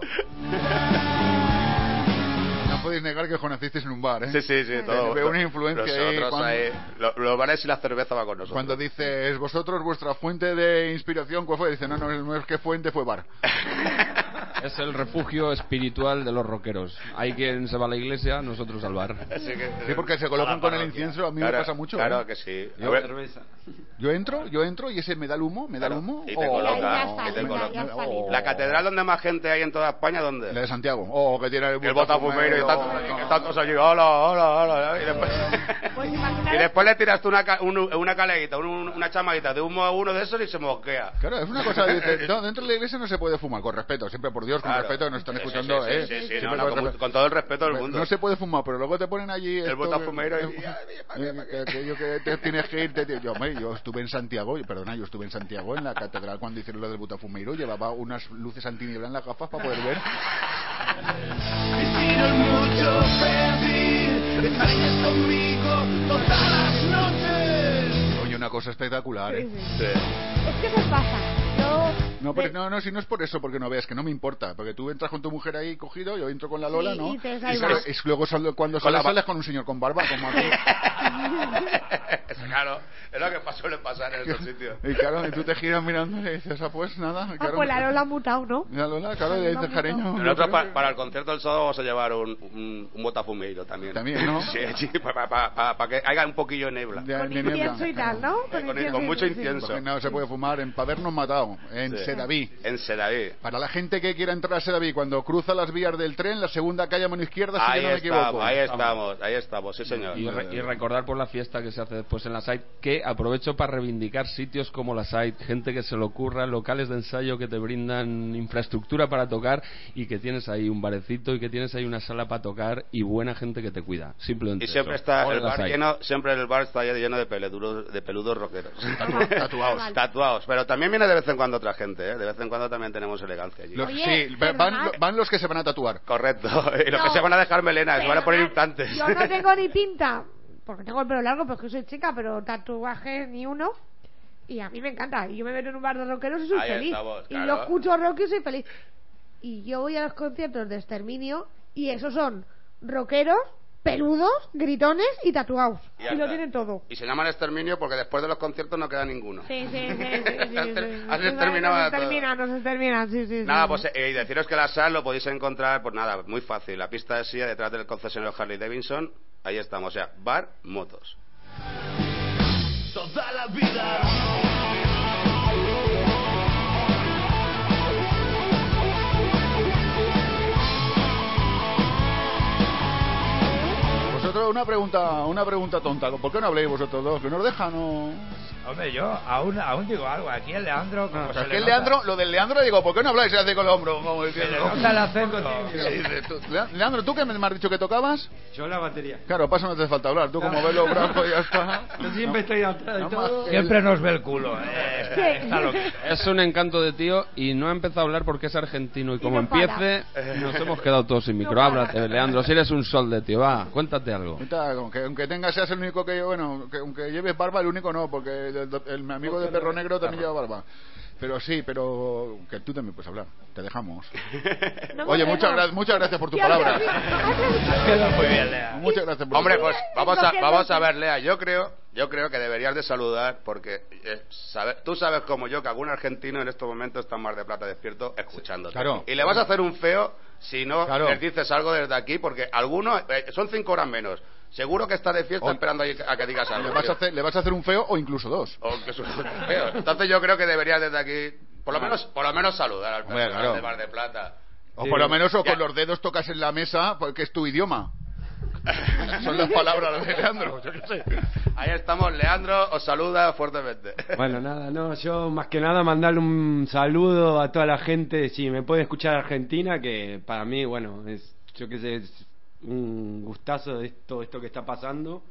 Speaker 5: No podéis negar que os conocisteis en un bar, ¿eh?
Speaker 33: Sí, sí, sí, todo.
Speaker 5: Veo una influencia ahí.
Speaker 33: Nosotros
Speaker 5: cuando-
Speaker 33: ahí, lo- los bares y la cerveza va con nosotros.
Speaker 5: Cuando dices, vosotros, vuestra fuente de inspiración, ¿cuál fue? Dice, no, no, no es que fuente, fue bar. <laughs>
Speaker 42: Es el refugio espiritual de los rockeros. Hay quien se va a la iglesia, nosotros al bar.
Speaker 5: Sí, porque se colocan con el incienso, a mí me pasa mucho.
Speaker 33: Claro
Speaker 5: ¿eh?
Speaker 33: que sí.
Speaker 5: Yo- entro, yo entro y ese me da el humo, me da el humo.
Speaker 33: y te
Speaker 5: Oh,
Speaker 33: coloca. y te coloca.
Speaker 5: oh.
Speaker 33: La catedral donde más gente hay en toda España, ¿dónde?
Speaker 5: La de Santiago. Oh, que tiene el,
Speaker 33: El botafumeiro y tantos, allí, hola, hola, hola, y después, <laughs>
Speaker 6: Pues
Speaker 33: y después le tiras tú una, ca- un- una caleguita, un- una chamadita de humo a uno de esos y se mosquea.
Speaker 5: Claro, es una cosa, dice, no, dentro de la iglesia no se puede fumar, con respeto, siempre por Dios, con
Speaker 33: Claro.
Speaker 5: respeto, que nos están
Speaker 33: Sí, sí,
Speaker 5: escuchando,
Speaker 33: sí,
Speaker 5: ¿eh?
Speaker 33: sí, sí,
Speaker 5: Siempre
Speaker 33: no, no,
Speaker 5: con
Speaker 33: con,
Speaker 5: respeto.
Speaker 33: con todo el respeto del mundo.
Speaker 5: No se puede fumar, pero luego te ponen allí...
Speaker 33: El botafumeiro
Speaker 5: que-
Speaker 33: y-
Speaker 5: eh, que aquello que te tienes que irte... tío. Yo, hombre, yo estuve en Santiago, y perdona, yo estuve en Santiago, en la catedral, cuando hicieron lo del botafumeiro, llevaba unas luces antiniebla en las gafas para poder ver.
Speaker 41: Mucho conmigo todas las noches.
Speaker 5: Oye, una cosa espectacular, ¿eh?
Speaker 6: Es que eso pasa. Yo.
Speaker 5: No, pero, no, no, si no es por eso, porque no veas que no me importa, porque tú entras con tu mujer ahí cogido, yo entro con la Lola,
Speaker 6: Sí,
Speaker 5: ¿no?
Speaker 6: y te
Speaker 5: Y
Speaker 6: salvas.
Speaker 5: sales- es luego sal- cuando
Speaker 33: Con
Speaker 5: sales,
Speaker 33: la ba-
Speaker 5: sales con un señor con barba, como aquí. <laughs>
Speaker 33: claro, es lo que suele pasar en esos sitios.
Speaker 5: Y claro, y tú te giras mirando y dices, ah, pues nada.
Speaker 6: Ah,
Speaker 5: Claro,
Speaker 6: pues la Lola ha mutado, ¿no?
Speaker 5: La Lola, claro, y dices, cariño.
Speaker 33: Nosotros pa- para el concierto del sábado vamos a llevar un, un, un botafumeiro también.
Speaker 5: También, ¿no? <laughs>
Speaker 33: Sí, sí, para que haya un poquillo de nebla.
Speaker 5: de-
Speaker 6: Con
Speaker 5: de niebla.
Speaker 6: incienso y tal, ¿no?
Speaker 33: Con-
Speaker 6: incienso
Speaker 33: con
Speaker 6: y-
Speaker 33: mucho
Speaker 6: sí, sí.
Speaker 33: incienso.
Speaker 5: Porque no se puede fumar en Padernos Matado, en
Speaker 33: Sí.
Speaker 5: Sedaví.
Speaker 33: En Sedaví.
Speaker 5: Para la gente que quiera entrar a Sedaví, cuando cruza las vías del tren, la segunda calle a mano izquierda, si
Speaker 33: Ahí
Speaker 5: yo no me
Speaker 33: estamos,
Speaker 5: equivoco.
Speaker 33: ahí estamos, ahí estamos, sí señor.
Speaker 42: Y, re- y recordar por la fiesta que se hace después en la site que aprovecho para reivindicar sitios como la site, gente que se le ocurra, locales de ensayo que te brindan infraestructura para tocar y que tienes ahí un barecito y que tienes ahí una sala para tocar y buena gente que te cuida. Simplemente
Speaker 33: Y siempre
Speaker 42: eso.
Speaker 33: está
Speaker 42: Hola,
Speaker 33: el bar lleno, siempre el bar está lleno de peludos, de peludos rockeros.
Speaker 5: Tatuados. <laughs>
Speaker 33: Tatuados. Pero también viene de vez en cuando otra gente, ¿eh? De vez en cuando también tenemos elegancia allí.
Speaker 5: Los-
Speaker 6: Oye,
Speaker 5: sí, van, los que se van a tatuar.
Speaker 33: Correcto. <laughs> Y los
Speaker 6: No.
Speaker 33: que se van a dejar melenas, se van a poner implantes.
Speaker 6: Yo no tengo ni <laughs> pinta, porque tengo el pelo largo, porque soy chica, pero tatuajes ni uno. Y a mí me encanta. Y yo me meto en un bar de rockeros y soy
Speaker 33: Ahí
Speaker 6: feliz.
Speaker 33: estamos,
Speaker 6: Y yo escucho rock y soy feliz. Y yo voy a los conciertos de exterminio y esos son rockeros, peludos, gritones y tatuados.
Speaker 33: Y
Speaker 6: lo tienen todo.
Speaker 33: Y se llaman exterminio porque después de los conciertos no queda ninguno.
Speaker 6: Sí, sí, sí. <laughs> sí, sí,
Speaker 33: Has
Speaker 6: sí,
Speaker 33: ter-
Speaker 6: sí.
Speaker 33: has
Speaker 6: Sí,
Speaker 33: exterminado
Speaker 6: no
Speaker 33: a
Speaker 6: se
Speaker 33: todo.
Speaker 6: termina, no se termina, sí, sí.
Speaker 33: Nada,
Speaker 6: sí.
Speaker 33: pues eh, y deciros que la sal lo podéis encontrar, pues nada, muy fácil. La pista de silla detrás del concesionario Harley Davidson, ahí estamos, o sea, bar, motos.
Speaker 41: Toda la vida.
Speaker 5: Vosotros, una pregunta, una pregunta tonta. ¿Por qué no habléis vosotros dos? ¿Que nos dejan o...?
Speaker 43: Hombre, yo aún, aún digo algo. Aquí el Leandro, como se
Speaker 5: que el Leandro, lo del Leandro, digo, ¿por qué no habláis? Hace con el hombro, como diciendo.
Speaker 43: Se le nota el acento.
Speaker 5: Leandro, ¿tú qué me has dicho que tocabas?
Speaker 34: Yo la batería.
Speaker 5: Claro, paso no te hace falta hablar. Tú como ves los brazos ya está.
Speaker 34: Yo siempre estoy atrás de
Speaker 5: No
Speaker 34: todo.
Speaker 43: Siempre nos ve el culo. eh, está-.
Speaker 42: Es un encanto de tío y no ha empezado a hablar porque es argentino y como
Speaker 6: no para.
Speaker 42: empiece nos hemos quedado todos sin micro. Háblate, Leandro, si eres un sol de tío, va, cuéntate algo.
Speaker 5: Aunque, aunque tengas, seas el único que yo, bueno, que aunque lleves barba, el único no, porque el, el- mi amigo de Perro Negro también lleva barba. Pero sí, pero que tú también puedes hablar. Te dejamos. <laughs>
Speaker 6: No
Speaker 5: Oye,
Speaker 6: me
Speaker 5: muchas, gra- muchas gracias por tu palabra.
Speaker 43: muy bien, Lea.
Speaker 5: Muchas gracias por
Speaker 33: Hombre,
Speaker 5: tu
Speaker 33: pues
Speaker 6: Es
Speaker 33: vamos a, vamos a ver, Lea. Yo creo, yo creo que deberías de saludar porque eh, sabe- tú sabes como yo que algún argentino en estos momentos está en Mar de Plata despierto escuchándote.
Speaker 5: Claro.
Speaker 33: Y le vas a hacer un feo si no
Speaker 5: Claro.
Speaker 33: les dices algo desde aquí porque algunos eh, son cinco horas menos. Seguro que está de fiesta
Speaker 5: O-
Speaker 33: esperando a que digas algo.
Speaker 5: le, vas a hacer, le vas a hacer un feo o incluso dos.
Speaker 33: O que es un feo. Entonces yo creo que deberías desde aquí, por lo menos, por lo menos saludar al
Speaker 5: Hombre,
Speaker 33: personal
Speaker 5: claro.
Speaker 33: de Mar de Plata.
Speaker 5: O por lo menos o
Speaker 33: Ya.
Speaker 5: con los dedos tocas en la mesa porque es tu idioma. <laughs> Son las palabras de Leandro. Yo qué sé.
Speaker 33: Ahí estamos, Leandro os saluda fuertemente.
Speaker 34: Bueno, nada, no, yo más que nada mandarle un saludo a toda la gente, si me puede escuchar Argentina, que para mí, bueno, es, yo qué sé, es un gustazo de todo esto que está pasando.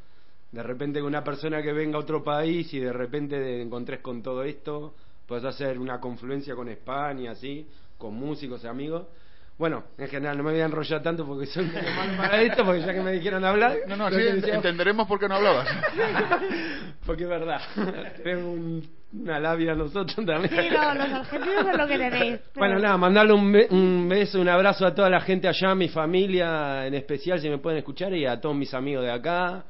Speaker 34: De repente con una persona que venga a otro país y de repente te encontrés con todo esto, puedes hacer una confluencia con España, así, con músicos y amigos. Bueno, en general no me voy a enrollar tanto porque soy medio malo para esto, porque ya que me dijeron hablar...
Speaker 5: No, no,
Speaker 34: lo
Speaker 5: sí,
Speaker 34: que decía-
Speaker 5: entenderemos por qué no hablabas. <laughs>
Speaker 34: Porque es verdad, tenemos un- una labia nosotros también.
Speaker 6: Sí, no, los argentinos es lo que tenéis.
Speaker 34: Bueno, nada, mandarle un, be- un beso, un abrazo a toda la gente allá, a mi familia en especial, si me pueden escuchar, y a todos mis amigos de acá,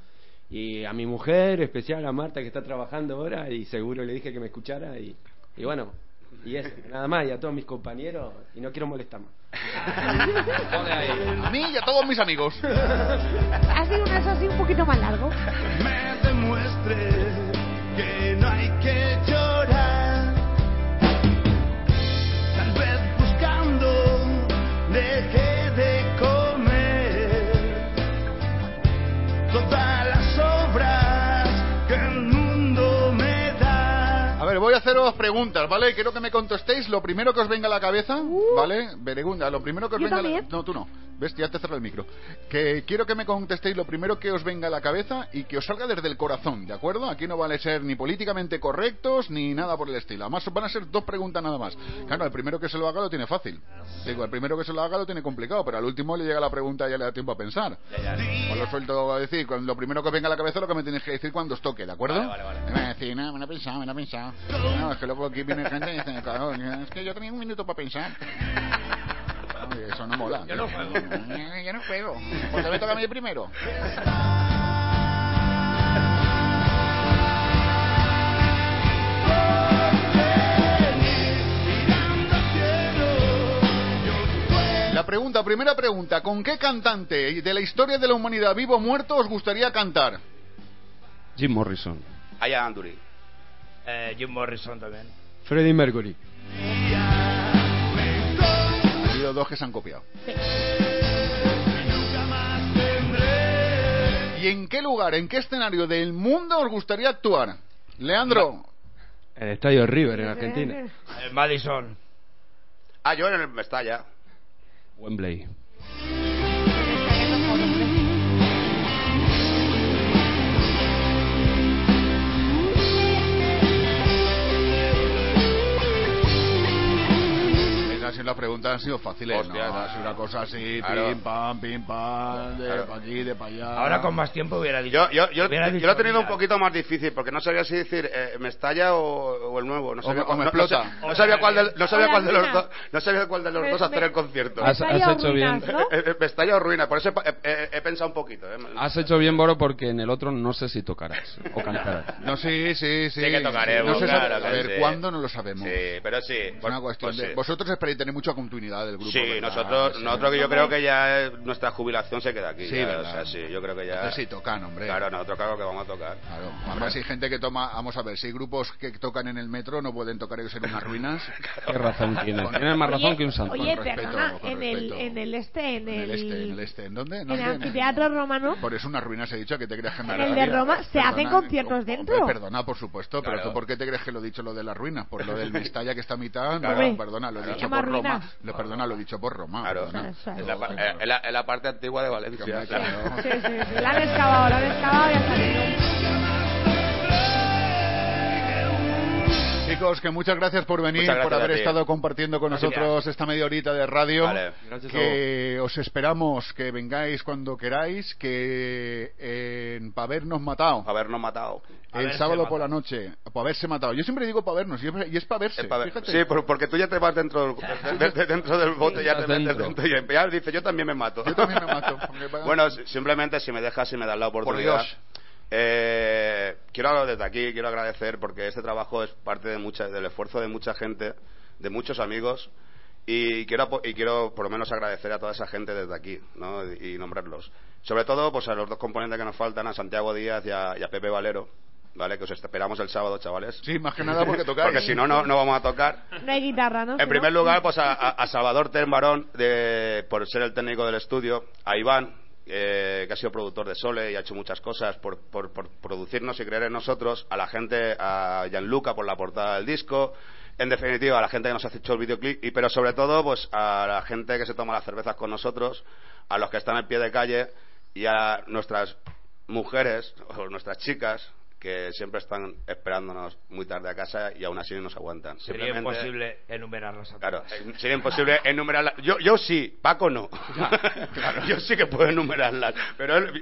Speaker 34: y a mi mujer, especial a Marta que está trabajando ahora, y seguro le dije que me escuchara, y, y bueno, y eso, nada más, y a todos mis compañeros, y no quiero molestar más.
Speaker 5: A mí y a todos mis amigos.
Speaker 6: Ha sido un así un poquito más largo.
Speaker 41: me demuestre que no hay que llorar. Tal vez buscando de
Speaker 5: haceros preguntas, ¿vale? Quiero que me contestéis lo primero que os venga a la cabeza, ¿vale? Beregunda, lo primero que os
Speaker 6: Yo
Speaker 5: venga a la...
Speaker 6: también.
Speaker 5: No, tú no. ¿Ves? Ya te cerré el micro. Que quiero que me contestéis lo primero que os venga a la cabeza y que os salga desde el corazón, ¿de acuerdo? Aquí no vale ser ni políticamente correctos ni nada por el estilo. Además, van a ser dos preguntas nada más. Claro, el primero que se lo haga lo tiene fácil. Digo, el primero que se lo haga lo tiene complicado, pero al último le llega la pregunta y ya le da tiempo a pensar. Os lo suelto a decir, lo primero que os venga a la cabeza lo que me tenéis que decir cuando os toque, ¿de acuerdo?
Speaker 41: Vale, vale,
Speaker 5: Me va a decir, no, me lo he pensado, me lo he pensado. No, es que luego aquí viene gente y dice, es que yo tenía un minuto para pensar. Eso no mola.
Speaker 41: Yo no juego.
Speaker 5: Yo no juego. Pues me toca a mí primero. La pregunta, primera pregunta, ¿con qué cantante de la historia de la humanidad vivo o muerto os gustaría cantar?
Speaker 42: Jim Morrison.
Speaker 33: Allá Anduri.
Speaker 43: Eh, Jim Morrison también.
Speaker 34: Freddie Mercury.
Speaker 5: Habido dos que se han copiado. ¿Y en qué lugar, en qué escenario del mundo os gustaría actuar? Leandro,
Speaker 34: El Estadio River en Argentina.
Speaker 43: Eh, Madison.
Speaker 33: Ah, yo en el Mestalla.
Speaker 42: Wembley.
Speaker 5: Sí las preguntas han sido fáciles,
Speaker 33: Hostia,
Speaker 5: ¿no?
Speaker 33: no.
Speaker 5: Ha sido una cosa así,
Speaker 33: Claro.
Speaker 5: pim pam, pim pam, de
Speaker 33: Claro.
Speaker 5: pa' aquí, de para allá.
Speaker 43: Ahora con más tiempo hubiera dicho.
Speaker 33: Yo, yo, yo,
Speaker 43: hubiera
Speaker 33: yo
Speaker 43: dicho
Speaker 33: lo he tenido un
Speaker 43: Milan.
Speaker 33: poquito más difícil porque no sabía si decir eh, Mestalla o, o el nuevo. No
Speaker 5: O
Speaker 33: sabía,
Speaker 5: me- o me
Speaker 33: no- no
Speaker 5: explota.
Speaker 33: sé- no sabía cuál de, no sabía
Speaker 6: O
Speaker 33: cuál de los dos, no sabía cuál de los
Speaker 6: Me-
Speaker 33: dos hacer
Speaker 6: me-
Speaker 33: el concierto.
Speaker 42: Has- has hecho bien.
Speaker 6: ¿no? <laughs>
Speaker 33: Eh, eh, Mestalla o ruina, por eso he, he- he pensado un poquito. eh.
Speaker 42: Has hecho bien, Boro, porque en el otro no sé si tocarás o cantarás. <laughs>
Speaker 5: No, sí, sí, sí.
Speaker 33: Sí que tocaremos,
Speaker 5: No sabe.
Speaker 33: claro
Speaker 5: a ver. ¿cuándo? No lo sabemos.
Speaker 33: Sí, pero sí.
Speaker 5: Es una cuestión
Speaker 33: pues
Speaker 5: de... Vosotros esperáis tener mucha continuidad del grupo,
Speaker 33: Sí,
Speaker 5: ¿verdad?
Speaker 33: nosotros,
Speaker 5: Sí.
Speaker 33: nosotros que yo creo que ya nuestra jubilación se queda aquí.
Speaker 5: Sí,
Speaker 33: ya,
Speaker 5: ¿verdad?
Speaker 33: o sea, sí, yo creo que ya.
Speaker 5: Entonces sí tocan, hombre.
Speaker 33: Claro, nosotros claro que vamos a tocar.
Speaker 5: Claro. Además hay gente que toma... Vamos a ver, si hay grupos que tocan en el metro no pueden tocar ellos en unas ruinas. <laughs>
Speaker 42: Qué razón tienes. Tienes más razón que un santo.
Speaker 6: Oye, perdona, en el, en el este, en
Speaker 5: En
Speaker 6: el,
Speaker 5: el este, en el este. ¿En dónde?
Speaker 6: en el anfiteatro romano,
Speaker 5: Por eso unas ruinas he dicho que te creas que me
Speaker 6: en el de Roma, se hacen conciertos dentro.
Speaker 5: Perdona, por supuesto, pero. ¿tú por qué te crees que lo he dicho lo de las ruinas? Por lo del <laughs> Mestalla que está a mitad. Perdona, lo he dicho por Roma. Lo, perdona, lo he dicho por Roma.
Speaker 33: Claro.
Speaker 5: perdona.
Speaker 6: Eso es.
Speaker 33: Es la, es la- es la parte antigua de Valencia.
Speaker 5: Hombre,
Speaker 33: claro.
Speaker 5: claro.
Speaker 6: Sí, sí, sí. La han excavado, la han excavado y ha salido.
Speaker 5: Chicos, que muchas gracias por venir,
Speaker 33: gracias
Speaker 5: por haber estado compartiendo con
Speaker 33: Gracias.
Speaker 5: nosotros esta media horita de radio.
Speaker 33: Vale.
Speaker 5: Que os esperamos que vengáis cuando queráis, que en para habernos matado.
Speaker 33: Habernos matado.
Speaker 5: El sábado por la noche, para haberse matado. Yo siempre digo para vernos, y es, para verse.
Speaker 33: Pa' ver-. Sí, por- porque tú ya te vas dentro del, de- de- dentro del bote, ya te metes
Speaker 42: dentro.
Speaker 33: dentro. Y ya dice, yo también me mato.
Speaker 5: Yo también me mato. <laughs> para-
Speaker 33: Bueno, si- simplemente si me dejas y me das la oportunidad.
Speaker 5: Dios.
Speaker 33: Eh, quiero desde aquí, quiero agradecer porque este trabajo es parte de mucha, del esfuerzo de mucha gente, de muchos amigos. Y quiero, apo- y quiero por lo menos agradecer a toda esa gente desde aquí ¿no? y, y nombrarlos. Sobre todo pues a los dos componentes que nos faltan, a Santiago Díaz y a, y a Pepe Valero. ¿Vale? Que os esperamos el sábado, chavales.
Speaker 5: Sí, más que nada porque tocáis.
Speaker 33: Porque si no, no, no vamos a tocar.
Speaker 6: No hay guitarra, ¿no?
Speaker 33: En primer lugar, pues a, a- a Salvador Termarón, de, por ser el técnico del estudio, a Iván, eh, que ha sido productor de Sole y ha hecho muchas cosas por, por- producirnos y creer en nosotros, a la gente, a Gianluca por la portada del disco, en definitiva, a la gente que nos ha hecho el videoclip, y, pero sobre todo, pues a la gente que se toma las cervezas con nosotros, a los que están en pie de calle y a nuestras mujeres o nuestras chicas que siempre están esperándonos muy tarde a casa y aún así nos aguantan.
Speaker 43: Sería imposible enumerarlas a
Speaker 33: Claro, eh, sería imposible enumerarlas. Yo, yo sí, Paco no. <laughs> yo sí que puedo enumerarlas. Pero él,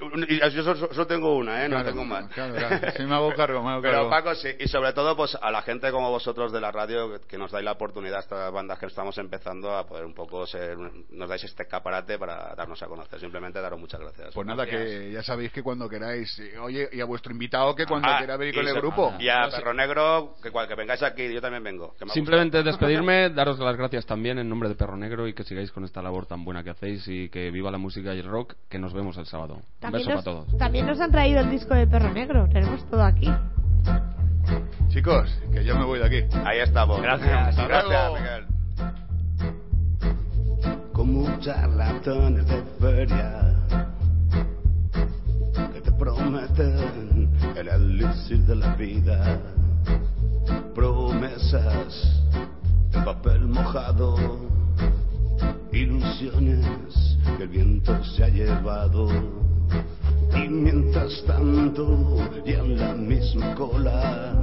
Speaker 33: yo solo, solo tengo una, ¿eh? No
Speaker 5: Claro,
Speaker 33: tengo más.
Speaker 5: claro, claro. Sí, me hago cargo, me hago
Speaker 33: Pero
Speaker 5: cargo.
Speaker 33: Paco sí. Y sobre todo, pues a la gente como vosotros de la radio que- que nos dais la oportunidad, estas bandas que estamos empezando, a poder un poco ser. Nos dais este escaparate para darnos a conocer. Simplemente daros muchas gracias.
Speaker 5: Pues nada, que ya sabéis que cuando queráis, eh, oye, y a vuestro invitado que cuando
Speaker 33: Ah,
Speaker 5: quiera venir
Speaker 33: y
Speaker 5: con el
Speaker 33: se-
Speaker 5: grupo.
Speaker 33: Y a Perro Negro, que, cual- que vengáis aquí, yo también vengo. que me ha
Speaker 42: Simplemente despedirme, <laughs> daros las gracias también en nombre de Perro Negro y que sigáis con esta labor tan buena que hacéis y que viva la música y el rock, que nos vemos el sábado. Un
Speaker 6: También
Speaker 42: beso
Speaker 6: nos,
Speaker 42: para todos.
Speaker 6: también nos han traído el disco de Perro Negro. Tenemos todo aquí.
Speaker 5: Chicos, que yo me voy de aquí.
Speaker 33: Ahí estamos.
Speaker 43: Gracias.
Speaker 33: Gracias,
Speaker 5: luego.
Speaker 33: Miguel.
Speaker 41: como charlatanes de feria que te prometen el elixir de la vida, promesas en papel mojado, ilusiones que el viento se ha llevado. Y mientras tanto, y en la misma cola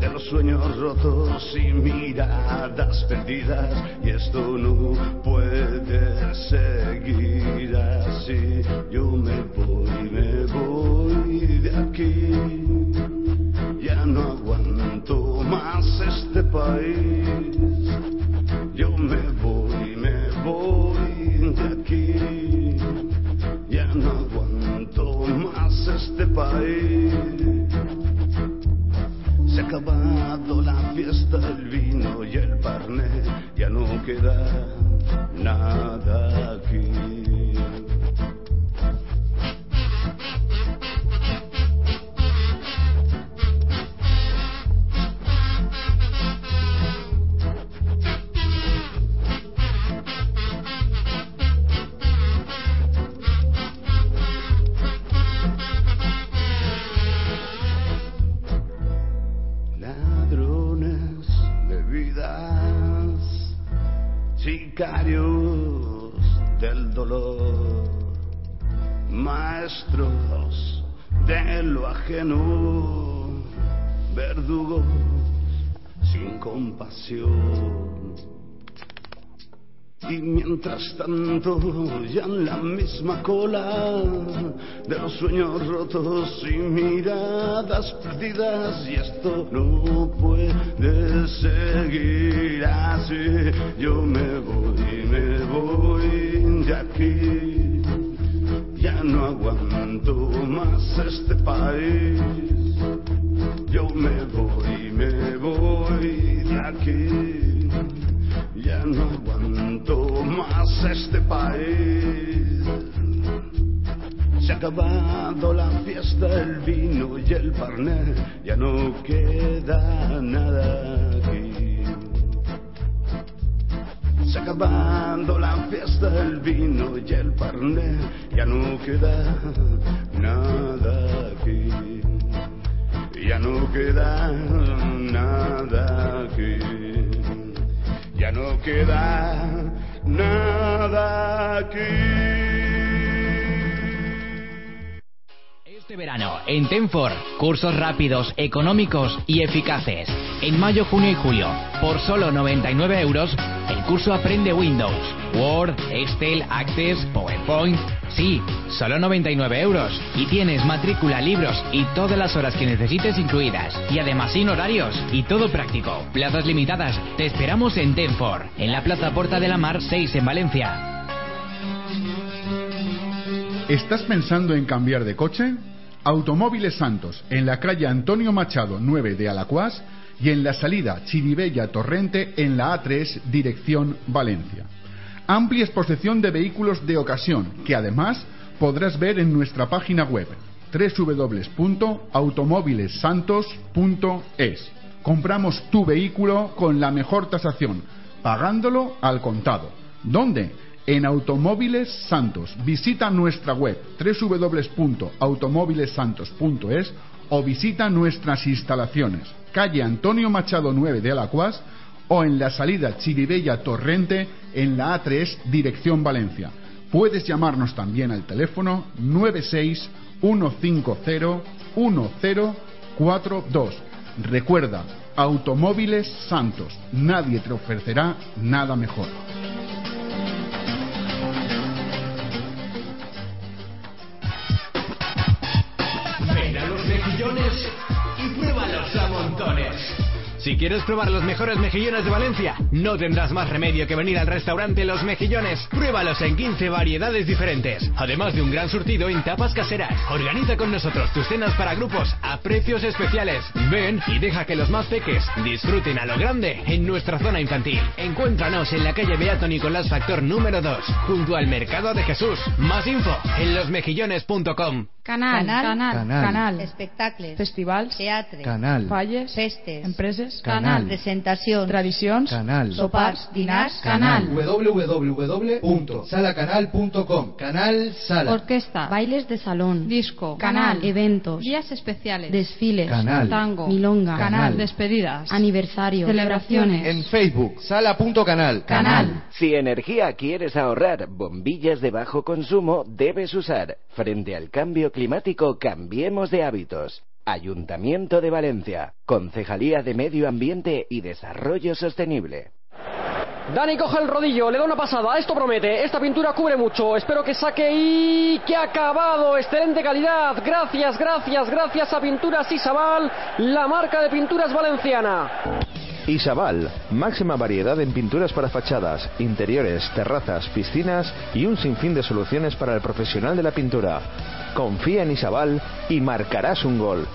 Speaker 41: de los sueños rotos y miradas perdidas, y esto no puede seguir así. Yo me voy, aquí, ya no aguanto más este país. Yo me voy, me voy de aquí, ya no aguanto más este país. Se ha acabado la fiesta, el vino y el parné, ya no queda nada aquí. Sicarios del dolor, maestros de lo ajeno, verdugos sin compasión. Y mientras tanto, ya en la misma cola de los sueños rotos y miradas perdidas, y esto no puede seguir así. Yo me voy, me voy de aquí, ya no aguanto más este país. Yo me voy, me voy de aquí, ya no aguanto más este país. Se ha acabado la fiesta, el vino y el parné, ya no queda nada aquí. Se ha acabado la fiesta, el vino y el parné, ya no queda nada aquí. Ya no queda nada aquí. Ya no queda nada aquí.
Speaker 35: Este verano, en Tenfor, cursos rápidos, económicos y eficaces. En mayo, junio y julio, por solo 99 euros, el curso Aprende Windows, Word, Excel, Access, PowerPoint. Sí, solo 99 euros. Y tienes matrícula, libros y todas las horas que necesites incluidas. Y además sin horarios y todo práctico. Plazas limitadas. Te esperamos en Tenfor, en la Plaza Porta de la Mar 6 en Valencia.
Speaker 45: ¿Estás pensando en cambiar de coche? Automóviles Santos, en la calle Antonio Machado 9 de Alacuás y en la salida Chiribella Torrente en la A3 dirección Valencia. Amplia exposición de vehículos de ocasión que además podrás ver en nuestra página web www.automóvilesantos.es. Compramos tu vehículo con la mejor tasación, pagándolo al contado. ¿Dónde? En Automóviles Santos. Visita nuestra web www.automóvilesantos.es o visita nuestras instalaciones, calle Antonio Machado 9 de Alacuás o en la salida Chiribella Torrente en la A3 dirección Valencia. Puedes llamarnos también al teléfono 96 150 10
Speaker 5: 42. Recuerda, Automóviles Santos. Nadie te ofrecerá nada mejor.
Speaker 35: Y pruébalos a montones. Si quieres probar los mejores mejillones de Valencia, no tendrás más remedio que venir al restaurante Los Mejillones. Pruébalos en 15 variedades diferentes, además de un gran surtido en tapas caseras. Organiza con nosotros tus cenas para grupos a precios especiales. Ven y deja que los más peques disfruten a lo grande en nuestra zona infantil. Encuéntranos en la calle Beato Nicolás Factor número 2, junto al Mercado de Jesús. Más info en losmejillones.com.
Speaker 15: Canal,
Speaker 3: Canal,
Speaker 15: canal,
Speaker 3: canal.
Speaker 15: canal,
Speaker 3: Espectacles.
Speaker 15: festivals,
Speaker 3: Teatre.
Speaker 15: Canal.
Speaker 3: Falles. Festes.
Speaker 15: empreses,
Speaker 3: Canal. Presentacions.
Speaker 15: tradicions,
Speaker 3: Canal. Sopars, dinars.
Speaker 15: Canal.
Speaker 16: www.salacanal.com Canal Sala.
Speaker 3: Orquesta. Bailes de salón.
Speaker 15: Disco.
Speaker 3: Canal. Eventos.
Speaker 15: días especiales,
Speaker 3: Desfiles.
Speaker 16: Canal.
Speaker 3: Tango. Milonga.
Speaker 16: Canal.
Speaker 15: despedidas,
Speaker 3: Aniversario.
Speaker 15: Celebraciones.
Speaker 16: En Facebook, sala.canal.
Speaker 3: Canal.
Speaker 18: Si energía quieres ahorrar, bombillas de bajo consumo debes usar. Frente al cambio climático, cambiemos de hábitos. Ayuntamiento de Valencia, Concejalía de Medio Ambiente y Desarrollo Sostenible.
Speaker 46: Dani coge el rodillo, le da una pasada, esto promete, esta pintura cubre mucho, espero que saque y que acabado, excelente calidad, gracias, gracias, gracias a Pinturas Isabal, la marca de pinturas valenciana.
Speaker 47: Isabal, máxima variedad en pinturas para fachadas, interiores, terrazas, piscinas y un sinfín de soluciones para el profesional de la pintura. Confía en Isabal y marcarás un gol.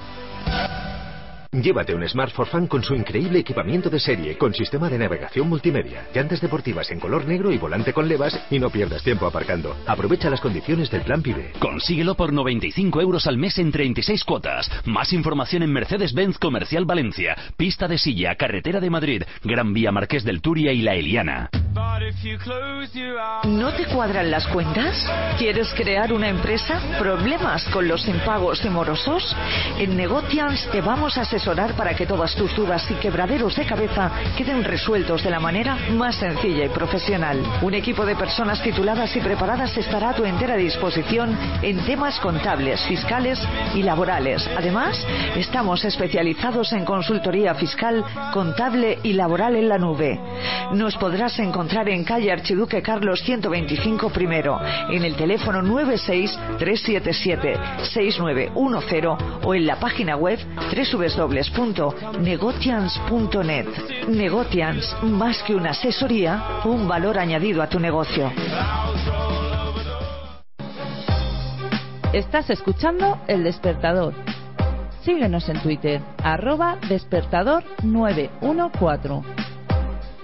Speaker 48: Llévate un Smart for Fan con su increíble equipamiento de serie, con sistema de navegación multimedia, llantas deportivas en color negro y volante con levas y no pierdas tiempo aparcando. Aprovecha las condiciones del plan PIBE.
Speaker 49: Consíguelo por 95 euros al mes en 36 cuotas. Más información en Mercedes-Benz Comercial Valencia, Pista de Silla, Carretera de Madrid, Gran Vía Marqués del Turia y La Eliana.
Speaker 37: ¿No te cuadran las cuentas? ¿Quieres crear una empresa? ¿Problemas con los impagos y morosos? En Negotians te vamos a asesorar para que todas tus dudas y quebraderos de cabeza queden resueltos de la manera más sencilla y profesional. Un equipo de personas tituladas y preparadas estará a tu entera disposición en temas contables, fiscales y laborales. Además, estamos especializados en consultoría fiscal, contable y laboral en la nube. Nos podrás encontrar en calle Archiduque Carlos 125 primero, en el teléfono 96-377-6910 o en la página web www.negotians.net. Negotians, más que una asesoría, un valor añadido a tu negocio.
Speaker 26: Estás escuchando El Despertador. Síguenos en Twitter, arroba despertador 914.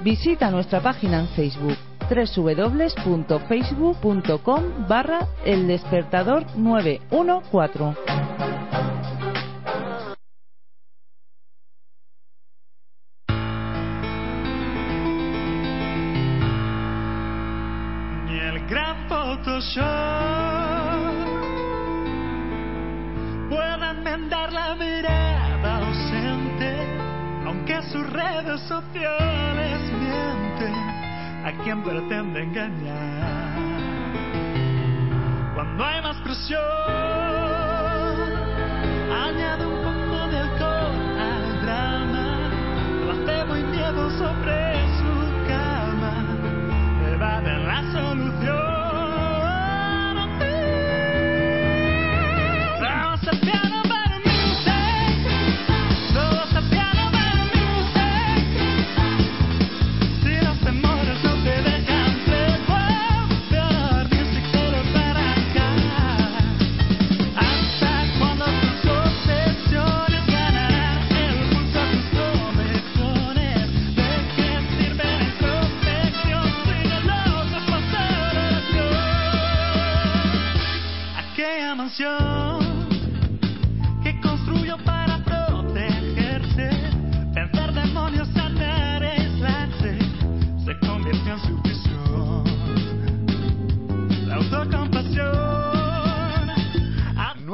Speaker 26: Visita nuestra página en Facebook www.facebook.com barra El Despertador 914.
Speaker 50: Puede enmendar la mirada ausente, aunque sus redes sociales mienten a quien pretende engañar. Cuando hay más presión, añade un poco de alcohol al drama, placebo y miedo sobre su cama evaden la solución. 想象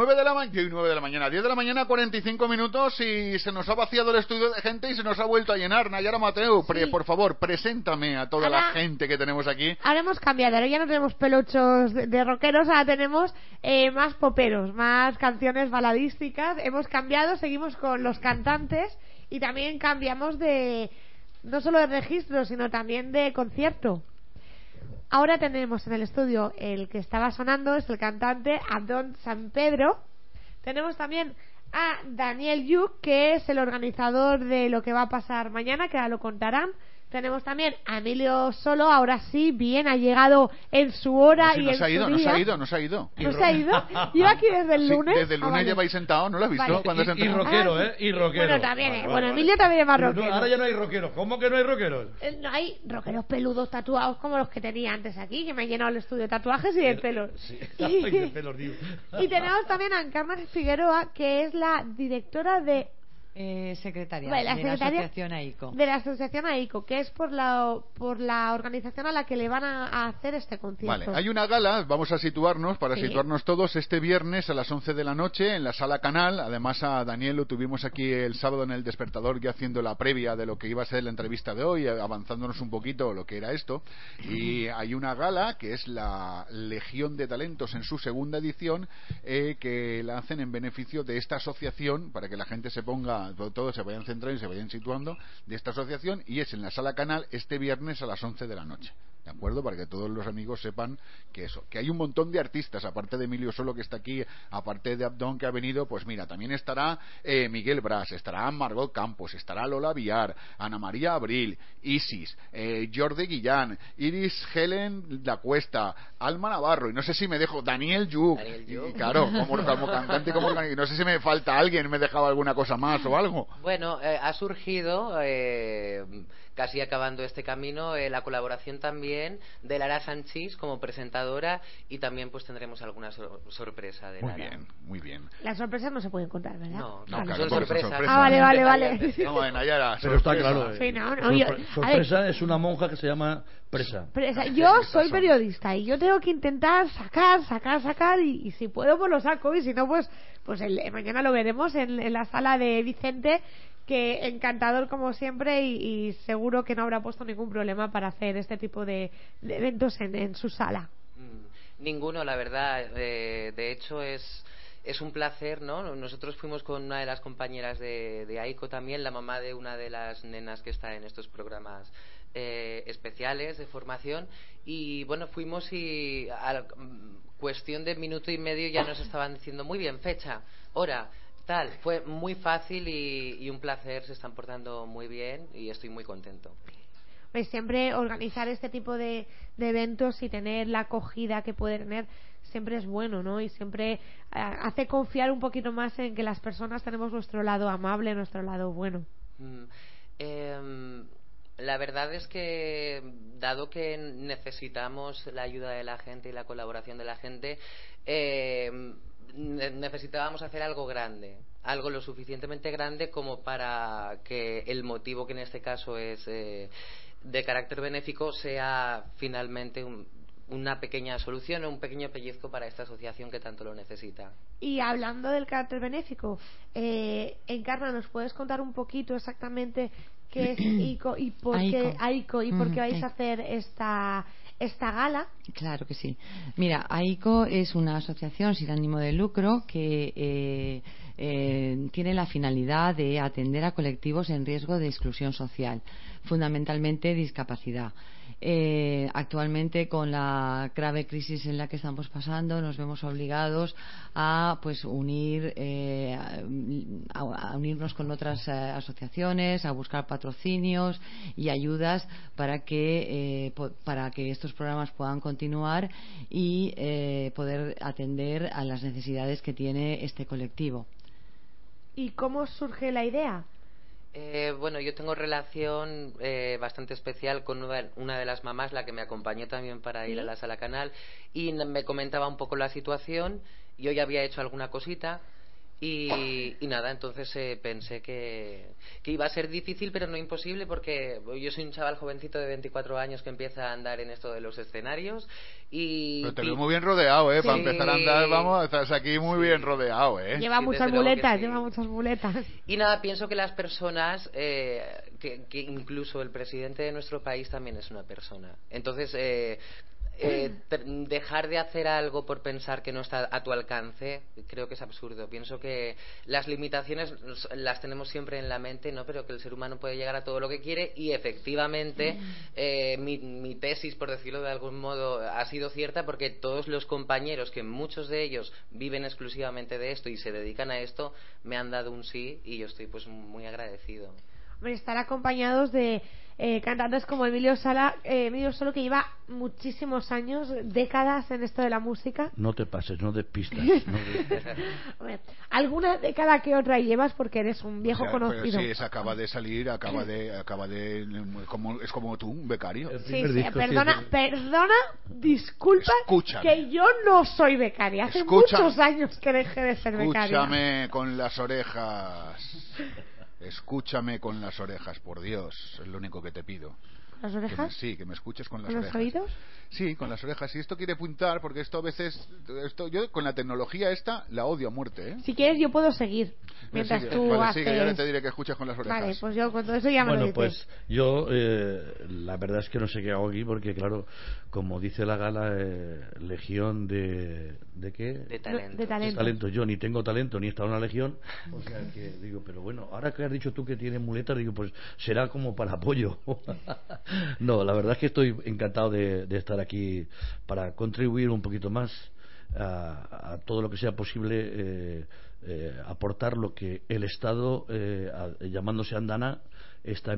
Speaker 5: la mañana, 9 de la mañana, 10 de la mañana, 45 minutos y se nos ha vaciado el estudio de gente y se nos ha vuelto a llenar. Nayara Mateo, pre- por favor, preséntame a toda la gente que tenemos aquí.
Speaker 6: Ahora hemos cambiado, ahora ya no tenemos peluchos de, de rockeros, ahora tenemos eh, más poperos, más canciones baladísticas. Hemos cambiado, seguimos con los cantantes y también cambiamos de no solo de registro, sino también de concierto. Ahora tenemos en el estudio el que estaba sonando, es el cantante Abdón San Pedro. Tenemos también a Daniel Yuk, que es el organizador de lo que va a pasar mañana, que ahora lo contarán. Tenemos también a Emilio Solo, ahora sí, bien, ha llegado en su hora
Speaker 5: Sí,
Speaker 6: y
Speaker 5: nos
Speaker 6: en
Speaker 5: ha ido,
Speaker 6: su
Speaker 5: nos
Speaker 6: día.
Speaker 5: ha ido, nos ha ido.
Speaker 6: ¿No se ha ido? Lleva aquí desde el
Speaker 5: Sí,
Speaker 6: lunes.
Speaker 5: desde el
Speaker 6: Ah,
Speaker 5: lunes
Speaker 6: vale.
Speaker 5: lleváis sentado, ¿no lo has visto?
Speaker 6: Vale.
Speaker 5: Cuando se
Speaker 51: Y rockero,
Speaker 6: Ah,
Speaker 51: ¿eh? Y rockero.
Speaker 6: Bueno, también.
Speaker 51: Vale,
Speaker 6: Bueno,
Speaker 51: vale,
Speaker 6: Emilio también es más
Speaker 51: Pero no,
Speaker 6: rockero.
Speaker 51: ahora ya no hay rockeros. ¿Cómo que no hay rockeros?
Speaker 6: Eh, No hay rockeros peludos tatuados como los que tenía antes aquí, que me ha llenado el estudio de tatuajes y de pelos. <laughs>
Speaker 51: Ay, de pelos, digo. <laughs>
Speaker 6: Y tenemos también a Encarna Figueroa, que es la directora de
Speaker 52: Eh, secretaria
Speaker 6: la
Speaker 52: de la asociación AICO.
Speaker 6: de la asociación AICO, que es por la por la organización a la que le van a, a hacer este concierto.
Speaker 5: Vale, hay una gala, vamos a situarnos, para
Speaker 6: Sí.
Speaker 5: situarnos todos, este viernes a las 11 de la noche en la sala Canal. Además, a Daniel lo tuvimos aquí el sábado en el despertador, ya haciendo la previa de lo que iba a ser la entrevista de hoy, avanzándonos un poquito lo que era esto. Y hay una gala que es la Legión de Talentos en su segunda edición, eh, que la hacen en beneficio de esta asociación, para que la gente se ponga, todos se vayan centrando y se vayan situando, de esta asociación, y es en la sala Canal este viernes a las 11 de la noche. ¿De acuerdo? Para que todos los amigos sepan que eso, que hay un montón de artistas, aparte de Emilio Solo que está aquí, aparte de Abdón que ha venido, pues mira, también estará eh, Miguel Bras, estará Margot Campos, estará Lola Villar, Ana María Abril, Isis, eh, Jordi Guillán, Iris Helen La Cuesta, Alma Navarro, y no sé si me dejo, Daniel Yuk, y claro, como, como cantante, como <laughs> no sé si me falta alguien, me he dejado alguna cosa más o algo.
Speaker 53: Bueno, eh, ha surgido, eh, casi acabando este camino, eh, la colaboración también de Lara Sanchis como presentadora y también pues tendremos alguna sor- sorpresa de
Speaker 5: Muy
Speaker 53: Lara.
Speaker 5: bien, muy bien.
Speaker 6: Las sorpresas no se pueden contar, ¿verdad?
Speaker 53: No,
Speaker 5: No, claro,
Speaker 53: Son sorpresas.
Speaker 5: sorpresas.
Speaker 6: Ah, vale, vale, <laughs> vale.
Speaker 5: Vamos a ver, Nayara,
Speaker 51: Pero está
Speaker 5: sorpresa.
Speaker 51: claro. eh,
Speaker 6: Sí, no, no, yo-
Speaker 51: sorpre- sorpresa es una monja que se llama Presa.
Speaker 6: O sea, yo soy periodista y yo tengo que intentar sacar, sacar, sacar y, y si puedo pues lo saco y si no pues pues el- mañana lo veremos en, en la sala de Vicente que encantador como siempre y, seguro que no habrá puesto ningún problema para hacer este tipo de, eventos en, en su sala.
Speaker 53: Ninguno, la verdad. eh, de hecho, es, un placer, ¿no? Nosotros fuimos con una de las compañeras de, de AICO también, la mamá de una de las nenas que está en estos programas eh, especiales de formación. Y bueno, fuimos y a mm, cuestión de minuto y medio ya nos estaban diciendo, muy bien, fecha, hora. Tal, fue muy fácil y, y un placer, se están portando muy bien y estoy muy contento.
Speaker 6: Pues siempre organizar este tipo de, de eventos y tener la acogida que puede tener siempre es bueno, ¿no? Y siempre eh, hace confiar un poquito más en que las personas tenemos nuestro lado amable, nuestro lado bueno.
Speaker 53: Mm, em, la verdad es que, dado que necesitamos la ayuda de la gente y la colaboración de la gente, ne- necesitábamos hacer algo grande, algo lo suficientemente grande como para que el motivo, que en este caso es eh, de carácter benéfico, sea finalmente un- una pequeña solución o un pequeño pellizco para esta asociación que tanto lo necesita.
Speaker 6: Y hablando del carácter benéfico, eh, Encarna, ¿nos puedes contar un poquito exactamente qué es <clears throat> ICO y por qué
Speaker 52: AICO.
Speaker 6: AICO y por
Speaker 52: Mm,
Speaker 6: qué vais
Speaker 52: AICO.
Speaker 6: a hacer esta esta gala?
Speaker 52: Claro que sí. Mira, AICO es una asociación sin ánimo de lucro que eh, eh, tiene la finalidad de atender a colectivos en riesgo de exclusión social, fundamentalmente discapacidad. Eh, actualmente, con la grave crisis en la que estamos pasando, nos vemos obligados a pues unir eh, a, unirnos con otras eh, asociaciones, a buscar patrocinios y ayudas para que eh, para que estos programas puedan continuar y eh, poder atender a las necesidades que tiene este colectivo.
Speaker 6: ¿Y cómo surge la idea?
Speaker 53: Eh, bueno, yo tengo relación eh, bastante especial con una, una de las mamás, la que me acompañó también para ir
Speaker 6: Sí.
Speaker 53: a la sala canal, y me comentaba un poco la situación. Yo ya había hecho alguna cosita Y, y nada, entonces eh, pensé que, que iba a ser difícil, pero no imposible, porque yo soy un chaval jovencito de 24 años que empieza a andar en esto de los escenarios. Y
Speaker 5: Pero te veo muy bien rodeado, ¿eh? Para empezar a andar, vamos, estás aquí muy bien rodeado, ¿eh?
Speaker 6: Lleva
Speaker 53: Sí,
Speaker 6: muchas muletas,
Speaker 53: sí.
Speaker 6: lleva muchas muletas.
Speaker 53: Y nada, pienso que las personas, eh, que, que incluso el presidente de nuestro país también es una persona. Entonces, eh, eh, dejar de hacer algo por pensar que no está a tu alcance, creo que es absurdo. Pienso que las limitaciones las tenemos siempre en la mente, ¿no? Pero que el ser humano puede llegar a todo lo que quiere y efectivamente eh, mi, mi tesis, por decirlo de algún modo, ha sido cierta porque todos los compañeros, que muchos de ellos viven exclusivamente de esto y se dedican a esto, me han dado un sí y yo estoy pues muy agradecido.
Speaker 6: Estar acompañados de eh, cantantes como Emilio Sala, eh, Emilio Solo que lleva muchísimos años, décadas en esto de la música.
Speaker 51: No te pases, no despistas. <laughs> no des-
Speaker 6: Hombre, alguna década que otra llevas porque eres un viejo
Speaker 5: O sea, pero
Speaker 6: conocido.
Speaker 5: sí, es, acaba de salir, acaba de, acaba de, como, es como tú, un becario.
Speaker 6: Sí, sí, perdona, perdona, disculpa
Speaker 5: Escúchame.
Speaker 6: que yo no soy becaria. Hace
Speaker 5: Escucha-
Speaker 6: muchos años que dejé de ser becaria.
Speaker 5: Escúchame con las orejas. Escúchame con las orejas, por Dios. Es lo único que te pido.
Speaker 6: ¿Las
Speaker 5: Que me-
Speaker 6: orejas?
Speaker 5: sí, que me escuches con las
Speaker 6: ¿Con los
Speaker 5: orejas.
Speaker 6: oídos?
Speaker 5: Sí, con las orejas. Y esto quiere apuntar, porque esto a veces. Esto, yo con la tecnología esta la odio a muerte, ¿eh?
Speaker 6: Si quieres, yo puedo seguir. Mientras
Speaker 5: Sigue,
Speaker 6: tú
Speaker 5: vale,
Speaker 6: haces...
Speaker 5: sigue, ya te diré que escuchas con las orejas.
Speaker 6: Vale, pues yo con todo eso ya me lo
Speaker 51: Bueno, pues yo eh, la verdad es que no sé qué hago aquí porque, claro, como dice la gala, eh, legión de... ¿De qué?
Speaker 53: De talento.
Speaker 6: De talento.
Speaker 51: talento. Yo ni tengo talento ni he estado en la legión. O sea que digo, pero bueno, ahora que has dicho tú que tienes muletas, digo, pues será como para apoyo. <laughs> no, la verdad es que estoy encantado de, de estar aquí para contribuir un poquito más a, a todo lo que sea posible. eh, eh, aportar lo que el Estado, eh, a- llamándose Andana, está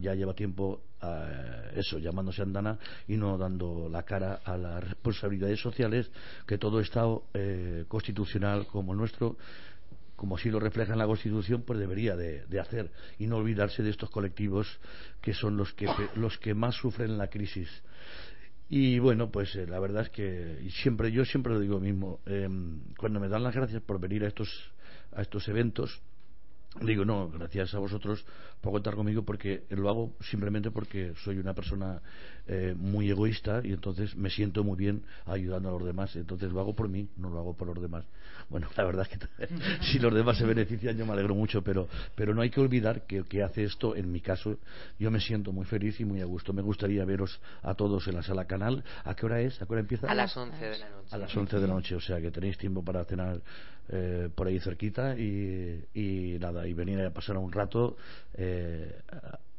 Speaker 51: ya lleva tiempo eh, eso, llamándose Andana y no dando la cara a las responsabilidades sociales que todo Estado eh, constitucional como el nuestro como así lo refleja en la Constitución, pues debería de, hacer y no olvidarse de estos colectivos que son los que los que más sufren la crisis. Y bueno, pues eh, la verdad es que siempre yo siempre lo digo mismo, eh, cuando me dan las gracias por venir a estos a estos eventos, digo no, gracias a vosotros por contar conmigo porque lo hago simplemente porque soy una persona eh, muy egoísta y entonces me siento muy bien ayudando a los demás, entonces lo hago por mí, no lo hago por los demás. Bueno, la verdad es que <laughs> si los demás se benefician yo me alegro mucho, pero pero no hay que olvidar que, que hace esto, en mi caso, yo me siento muy feliz y muy a gusto. Me gustaría veros a todos en la sala canal. ¿A qué hora es? ¿A qué hora empieza?
Speaker 53: A las 11 de la noche.
Speaker 51: A las 11 de la noche, o sea que tenéis tiempo para cenar eh, por ahí cerquita y, y nada, y venir a pasar un rato. eh,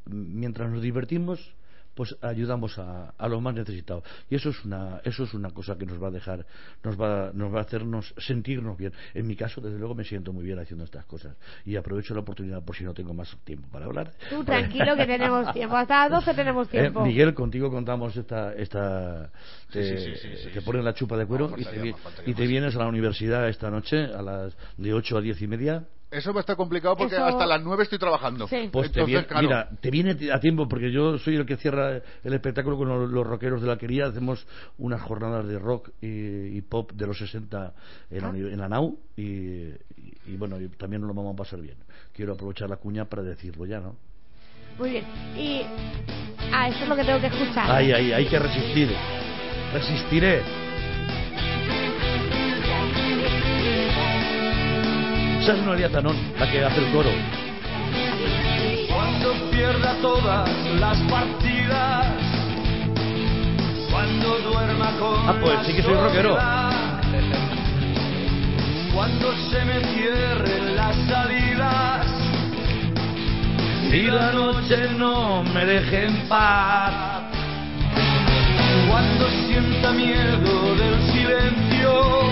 Speaker 51: mientras nos divertimos, pues ayudamos a, a los más necesitados. Y eso es una eso es una cosa que nos va a dejar, nos va, nos va a hacernos sentirnos bien. En mi caso, desde luego, me siento muy bien haciendo estas cosas. Y aprovecho la oportunidad por si no tengo más tiempo para hablar.
Speaker 6: Tú tranquilo que tenemos tiempo. Hasta las 12 tenemos
Speaker 51: Eh,
Speaker 6: tiempo.
Speaker 51: Miguel, contigo contamos esta, esta te,
Speaker 5: Sí, sí, sí,
Speaker 51: te
Speaker 5: sí.
Speaker 51: ponen la chupa de cuero
Speaker 5: No,
Speaker 51: y, te, y vienes a la universidad esta noche a las de 8 a 10 y media.
Speaker 5: Eso va a estar complicado porque
Speaker 6: Eso-
Speaker 5: hasta las 9 estoy trabajando.
Speaker 6: Sí.
Speaker 51: Pues te viene,
Speaker 5: claro,
Speaker 51: mira, te viene a tiempo porque yo soy el que cierra el espectáculo con los, los rockeros de la quería. Hacemos unas jornadas de rock y, y pop de los 60 en, la,
Speaker 6: Ah.
Speaker 51: en la NAU y, y- y bueno, y también nos lo vamos a pasar bien. Quiero aprovechar la cuña para decirlo ya, ¿no?
Speaker 6: Muy bien. Y. Ah, eso es lo que tengo que escuchar.
Speaker 51: Ay, ay, hay que resistir. Resistiré. Esa es Noelia Tanón, la que hace el coro.
Speaker 8: Cuando pierda todas las partidas, cuando duerma con
Speaker 51: Ah, pues sí que soy rockero.
Speaker 8: Cuando se me cierren las salidas
Speaker 51: Y la noche no me deje en paz.
Speaker 8: Cuando sienta miedo del silencio,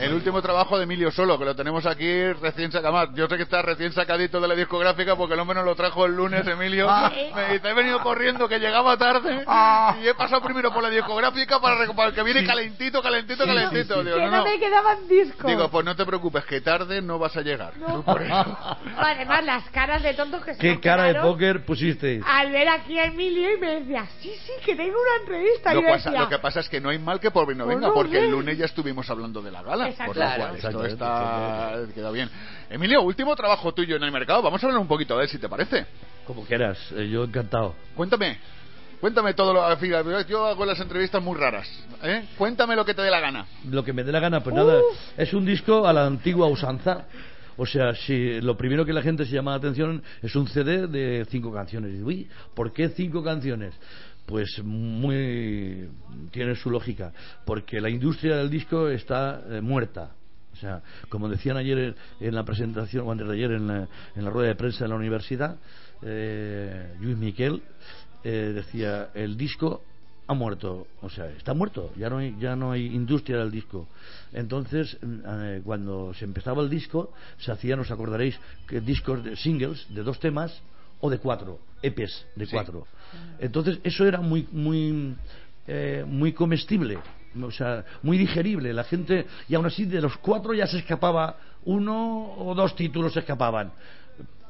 Speaker 5: el último trabajo de Emilio Solo, que lo tenemos aquí recién sacado. Yo sé que está recién sacadito de la discográfica porque el hombre nos lo trajo el lunes, Emilio.
Speaker 6: Ah. <laughs>
Speaker 5: Me dice, he venido corriendo que llegaba tarde y he pasado primero por la discográfica para, para que viene calentito, calentito, calentito. Digo,
Speaker 6: que
Speaker 5: no,
Speaker 6: no, me quedaban discos.
Speaker 5: Digo, pues no te preocupes, que tarde no vas a llegar.
Speaker 6: No.
Speaker 5: Por eso. <laughs>
Speaker 6: Además, las caras de tontos que se
Speaker 51: ¿Qué
Speaker 6: nos
Speaker 51: cara de póker pusiste?
Speaker 6: Al ver aquí a Emilio y me decía, sí, sí, que tengo una entrevista.
Speaker 5: Lo,
Speaker 6: y
Speaker 5: pasa-
Speaker 6: decía,
Speaker 5: lo que pasa es que no hay mal que por bien no
Speaker 6: Pues
Speaker 5: venga,
Speaker 6: no,
Speaker 5: porque el lunes ya estuvimos hablando de la gala.
Speaker 6: Exacto.
Speaker 5: Por lo
Speaker 6: Claro.
Speaker 5: cual esto está queda bien. Emilio, último trabajo tuyo en el mercado. Vamos a hablar un poquito de él, si te parece.
Speaker 51: Como quieras, eh, yo encantado.
Speaker 5: Cuéntame. Cuéntame todo lo. Yo hago las entrevistas muy raras. ¿eh? Cuéntame lo que te dé la gana.
Speaker 51: Lo que me dé la gana, pues nada, es un disco a la antigua usanza. O sea, si lo primero que la gente se llama la atención es un CD de cinco canciones. Y, uy, ¿por qué cinco canciones? Pues muy tiene su lógica, porque la industria del disco está eh, muerta. O sea, como decían ayer en, la presentación, o antes de ayer en la, en la rueda de prensa de la universidad, eh, Luis Miquel eh, decía, el disco ha muerto, o sea, está muerto, ya no hay, ya no hay industria del disco. Entonces, eh, cuando se empezaba el disco, se hacían, os acordaréis, que discos de singles de dos temas o de cuatro, EPs de
Speaker 5: Sí.
Speaker 51: cuatro. Entonces, eso era muy, muy, eh, muy comestible, o sea, muy digerible. La gente, y aún así, de los cuatro ya se escapaba uno o dos títulos se escapaban.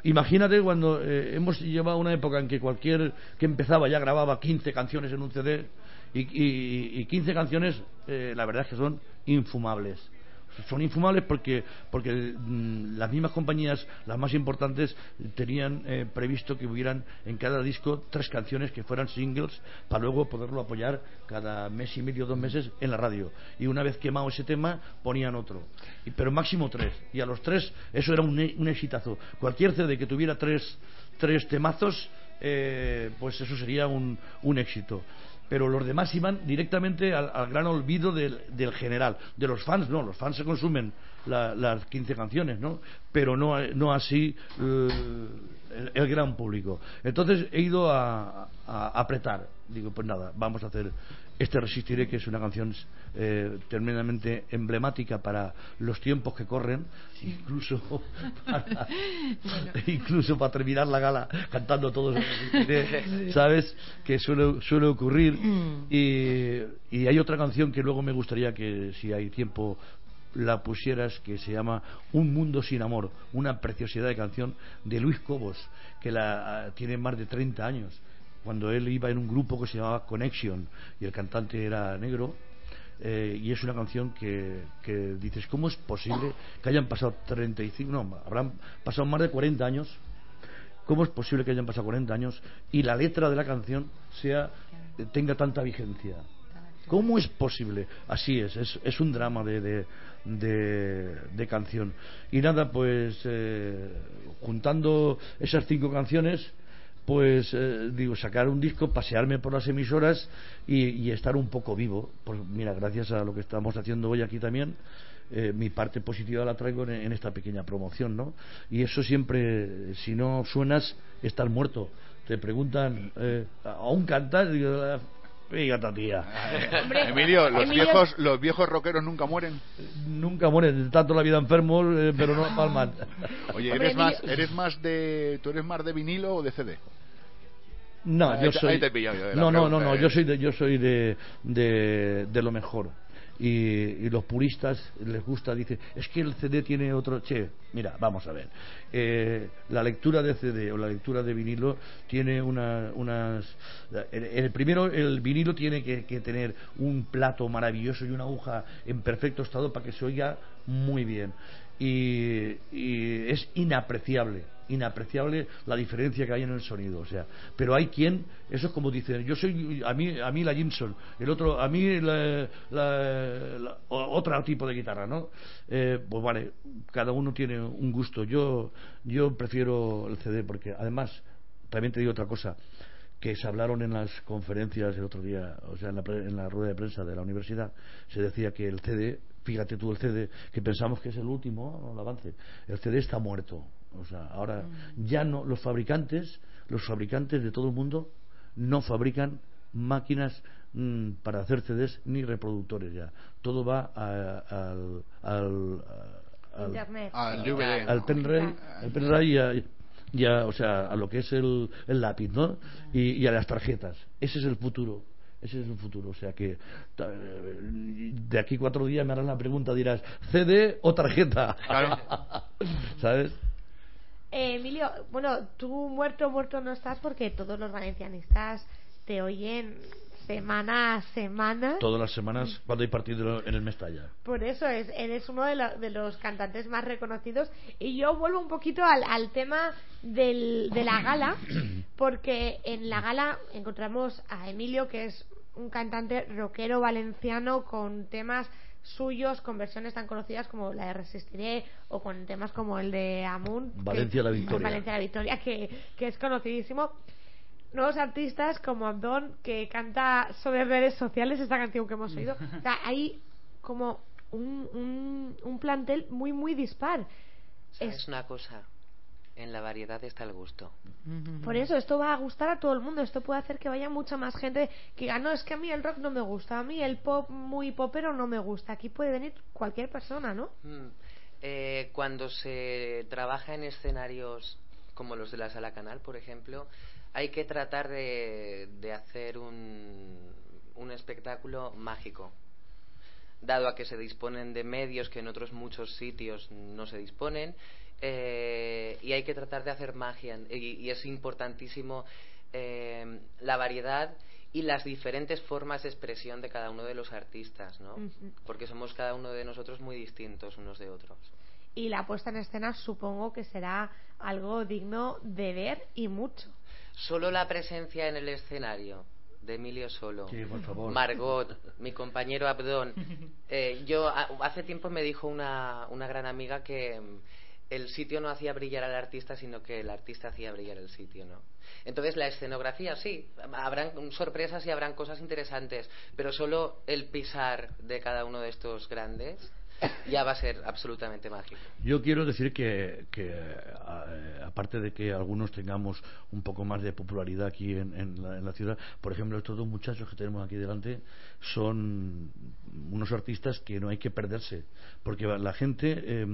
Speaker 51: Imagínate cuando eh, hemos llevado una época en que cualquier que empezaba ya grababa 15 canciones en un CD y, y- y 15 canciones, eh, la verdad es que son infumables. Son infumables porque, porque mm, las mismas compañías, las más importantes, tenían eh, previsto que hubieran en cada disco tres canciones que fueran singles para luego poderlo apoyar cada mes y medio, dos meses en la radio. Y una vez quemado ese tema, ponían otro. Y- pero máximo tres. Y a los tres, eso era un, un exitazo. Cualquier CD que tuviera tres, tres temazos, eh, pues eso sería un, un éxito. Pero los demás iban directamente al, gran olvido del, general. De los fans, no, los fans se consumen la- las 15 canciones, ¿no? Pero no, así eh, el, gran público. Entonces he ido a apretar. Digo, pues nada, vamos a hacer este Resistiré, que es una canción eh, tremendamente emblemática para los tiempos que corren, incluso <laughs> para, <laughs> incluso para terminar la gala cantando todos Resistiré, <laughs> ¿sabes? Que suele, suele ocurrir. Y, y hay otra canción que luego me gustaría que, si hay tiempo, la pusieras que se llama Un mundo sin amor, una preciosidad de canción de Luis Cobos, que la ah, tiene más de 30 años. Cuando él iba en un grupo que se llamaba Connection y el cantante era negro, eh, y es una canción que, que dices, ¿cómo es posible que hayan pasado 35, no, habrán pasado más de 40 años? ¿Cómo es posible que hayan pasado 40 años y la letra de la canción sea tenga tanta vigencia? ¿Cómo es posible? Así es, es, es un drama de, de, de- de canción. Y nada, pues eh, juntando esas cinco canciones, pues eh, digo, sacar un disco, pasearme por las emisoras y, y estar un poco vivo. Pues mira, gracias a lo que estamos haciendo hoy aquí también, eh, mi parte positiva la traigo en, en esta pequeña promoción, ¿no? Y eso siempre, si no suenas, estás muerto. Te preguntan, eh, ¿aún cantas? Digo, "Ah, fíjate, tía.
Speaker 5: Emilio, los
Speaker 51: Emilio-
Speaker 5: viejos, los viejos rockeros nunca mueren.
Speaker 51: Nunca mueren, tanto la vida enfermos, eh, pero no palman.
Speaker 5: Oye, ¿eres más, eres más de, tú eres más de vinilo o de CD?
Speaker 51: No,
Speaker 5: Ahí
Speaker 51: yo soy.
Speaker 5: ahí te he pillado yo de la
Speaker 51: no, no, no, no,
Speaker 5: eh.
Speaker 51: yo soy de, yo soy de, de, de lo mejor. Y, y los puristas les gusta, dice, es que el CD tiene otro. Che, mira, vamos a ver. Eh, la lectura de CD o la lectura de vinilo tiene una, unas. El, el primero, el vinilo tiene que, que tener un plato maravilloso y una aguja en perfecto estado para que se oiga muy bien. Y, y es inapreciable inapreciable la diferencia que hay en el sonido o sea pero hay quien eso es como dicen yo soy a mí a mí la Jimson el otro a mí la, la- otro tipo de guitarra no Eh, pues vale cada uno tiene un gusto. Yo yo prefiero el CD porque además también te digo otra cosa que se hablaron en las conferencias el otro día, o sea, en la, en la rueda de prensa de la universidad, se decía que el CD, fíjate tú el CD, que pensamos que es el último, el avance, el CD está muerto. O sea, ahora ya no, los fabricantes, los fabricantes de todo el mundo no fabrican máquinas mm, para hacer CDs ni reproductores ya. Todo va a- al, al, al,
Speaker 6: Internet.
Speaker 5: Al DVD.
Speaker 51: al pendrive, al pendrive y a, y a- o sea, a lo que es el, el lápiz, ¿no? Y, y a las tarjetas. Ese es el futuro. Ese es el futuro. O sea que de aquí cuatro días me harán la pregunta, dirás, ¿CD o tarjeta? <laughs> ¿Sabes?
Speaker 6: Eh, Emilio, bueno, tú muerto, muerto no estás porque todos los valencianistas te oyen semana a semana.
Speaker 51: Todas las semanas cuando hay partido en el Mestalla.
Speaker 6: Por eso es, eres uno de, la- de los cantantes más reconocidos. Y yo vuelvo un poquito al, al tema del- de la gala, <coughs> porque en la gala encontramos a Emilio, que es un cantante rockero valenciano con temas suyos, con versiones tan conocidas como la de Resistiré o con temas como el de Amun. que-
Speaker 51: Valencia la Victoria.
Speaker 6: Valencia la Victoria, que, que es conocidísimo. Nuevos artistas como Abdón, que canta sobre redes sociales esta canción que hemos oído. <laughs> O sea, hay como un, un, un plantel muy, muy dispar.
Speaker 53: ¿Sabes una cosa? En la variedad está el gusto.
Speaker 6: Por eso, esto va a gustar a todo el mundo. Esto puede hacer que vaya mucha más gente que diga, no, es que a mí el rock no me gusta, a mí el pop muy popero no me gusta. Aquí puede venir cualquier persona, ¿no?
Speaker 53: Mm. Eh, cuando se trabaja en escenarios como los de la sala canal, por ejemplo, hay que tratar de, de hacer un, un espectáculo mágico. Dado a que se disponen de medios que en otros muchos sitios no se disponen, eh, y hay que tratar de hacer magia. Y, y es importantísimo eh, la variedad y las diferentes formas de expresión de cada uno de los artistas, ¿no? Porque somos cada uno de nosotros muy distintos unos de otros.
Speaker 6: Y la puesta en escena supongo que será algo digno de ver y mucho.
Speaker 53: Solo la presencia en el escenario de Emilio Solo,
Speaker 51: Sí, por favor.
Speaker 53: Margot, <laughs> mi compañero Abdón. Eh, yo a- hace tiempo me dijo una, una gran amiga que el sitio no hacía brillar al artista, sino que el artista hacía brillar el sitio, ¿no? Entonces la escenografía sí, habrán sorpresas y habrán cosas interesantes, pero solo el pisar de cada uno de estos grandes <laughs> ya va a ser absolutamente mágico.
Speaker 51: Yo quiero decir que, que, a- eh, aparte de que algunos tengamos un poco más de popularidad aquí en, en la, en la ciudad, por ejemplo, estos dos muchachos que tenemos aquí delante son unos artistas que no hay que perderse, porque la gente eh,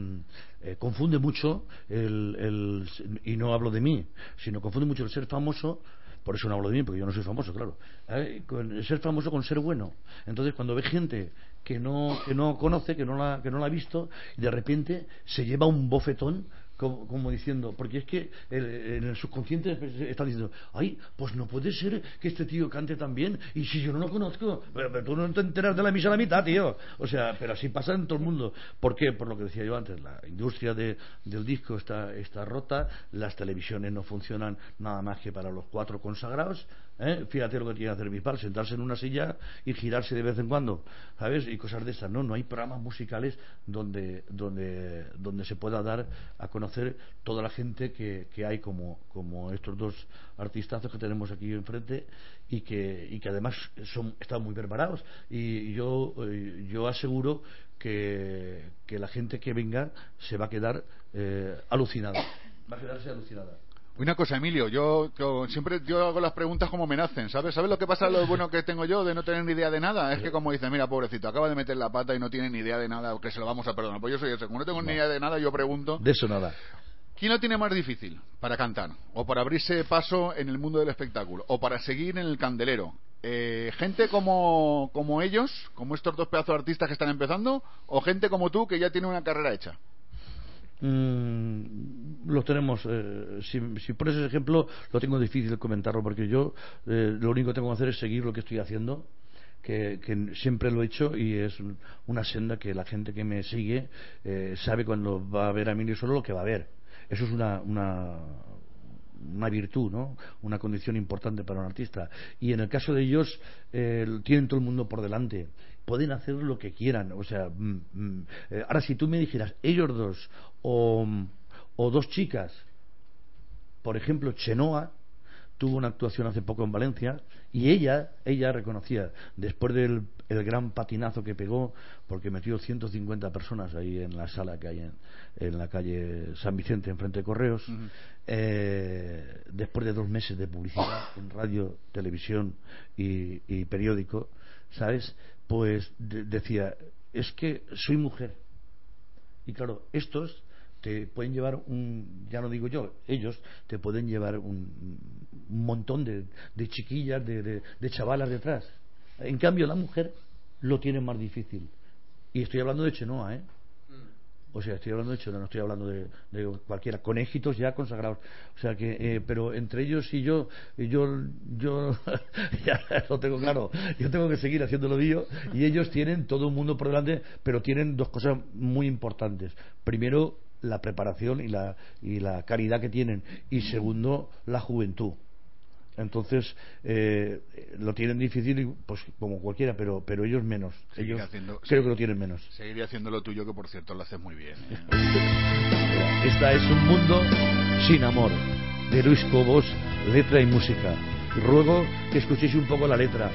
Speaker 51: eh, confunde mucho el, el- y no hablo de mí, sino confunde mucho el ser famoso por eso no hablo de mí, porque yo no soy famoso, claro. ¿eh? Ser famoso con ser bueno. Entonces, cuando ve gente que no, que no conoce, que no, la, que no la ha visto, de repente se lleva un bofetón como, como diciendo, porque es que el- en el subconsciente está diciendo, ay, pues no puede ser que este tío cante tan bien, y si yo no lo conozco, pero, tú no te enteras de la misa a la mitad, tío. O sea, pero así pasa en todo el mundo. ¿Por qué? Por lo que decía yo antes, la industria de- del disco está, está rota, las televisiones no funcionan nada más que para los cuatro consagrados. ¿Eh? Fíjate lo que tiene que hacer Bisbal, sentarse en una silla y girarse de vez en cuando, ¿sabes? Y cosas de esas. No, no hay programas musicales donde, donde, donde se pueda dar a conocer toda la gente que, que hay como, como estos dos artistazos que tenemos aquí enfrente y que, y que además son, están muy preparados. Y yo, eh, yo aseguro que, que la gente que venga se va a quedar eh, alucinada. Va a quedarse alucinada.
Speaker 5: Una cosa, Emilio, yo, yo siempre yo hago las preguntas como me nacen, ¿sabes? ¿Sabes lo que pasa, lo bueno que tengo yo de no tener ni idea de nada? Es que como dice, mira, pobrecito, acaba de meter la pata y no tiene ni idea de nada, que se lo vamos a perdonar. Pues yo soy ese, como no tengo ni idea de nada, yo pregunto,
Speaker 51: De eso nada.
Speaker 5: ¿quién lo tiene más difícil para cantar? ¿O para abrirse paso en el mundo del espectáculo? ¿O para seguir en el candelero? Eh, ¿Gente como, como ellos, como estos dos pedazos de artistas que están empezando? ¿O gente como tú que ya tiene una carrera hecha?
Speaker 51: Mm, los tenemos. eh, si, si pones ese ejemplo, lo tengo difícil comentarlo porque yo eh, lo único que tengo que hacer es seguir lo que estoy haciendo. Que, que siempre lo he hecho y es un- una senda que la gente que me sigue eh, sabe cuando va a ver a Emilio solo lo que va a ver. Eso es una, una, una virtud, ¿no? Una condición importante para un artista. Y en el caso de ellos, eh, tienen todo el mundo por delante. Pueden hacer lo que quieran. O sea, mm, mm, eh, ahora si tú me dijeras, ellos dos o, o dos chicas, por ejemplo, Chenoa, tuvo una actuación hace poco en Valencia y ella, ella reconocía, después del el gran patinazo que pegó, porque metió 150 personas ahí en la sala que hay en, en la calle San Vicente, enfrente de Correos, eh, después de dos meses de publicidad en radio, televisión y, y periódico, ¿sabes? Pues de- decía, es que soy mujer. Y claro, estos te pueden llevar un, ya no digo yo, ellos te pueden llevar un, un montón de, de chiquillas, de, de- de chavalas detrás. En cambio, la mujer lo tiene más difícil. Y estoy hablando de Chenoa, ¿eh? O sea, estoy hablando de Chenoa, no estoy hablando de, cualquiera. Conejitos ya consagrados. O sea que, eh, pero entre ellos y yo, yo, yo <laughs> ya lo tengo claro. Yo tengo que seguir haciendo lo mío y ellos tienen todo un mundo por delante, pero tienen dos cosas muy importantes. Primero, la preparación y la, y la caridad que tienen. Y segundo, la juventud. Entonces, eh, lo tienen difícil, y, pues como cualquiera, pero, pero ellos menos.
Speaker 5: Seguir
Speaker 51: ellos
Speaker 5: haciendo-
Speaker 51: creo que lo tienen menos.
Speaker 5: Seguiré haciendo lo tuyo, que por cierto lo haces muy bien. ¿eh? <laughs>
Speaker 51: Esta es un mundo sin amor, de Luis Cobos, letra y música. Ruego que escuchéis un poco la letra.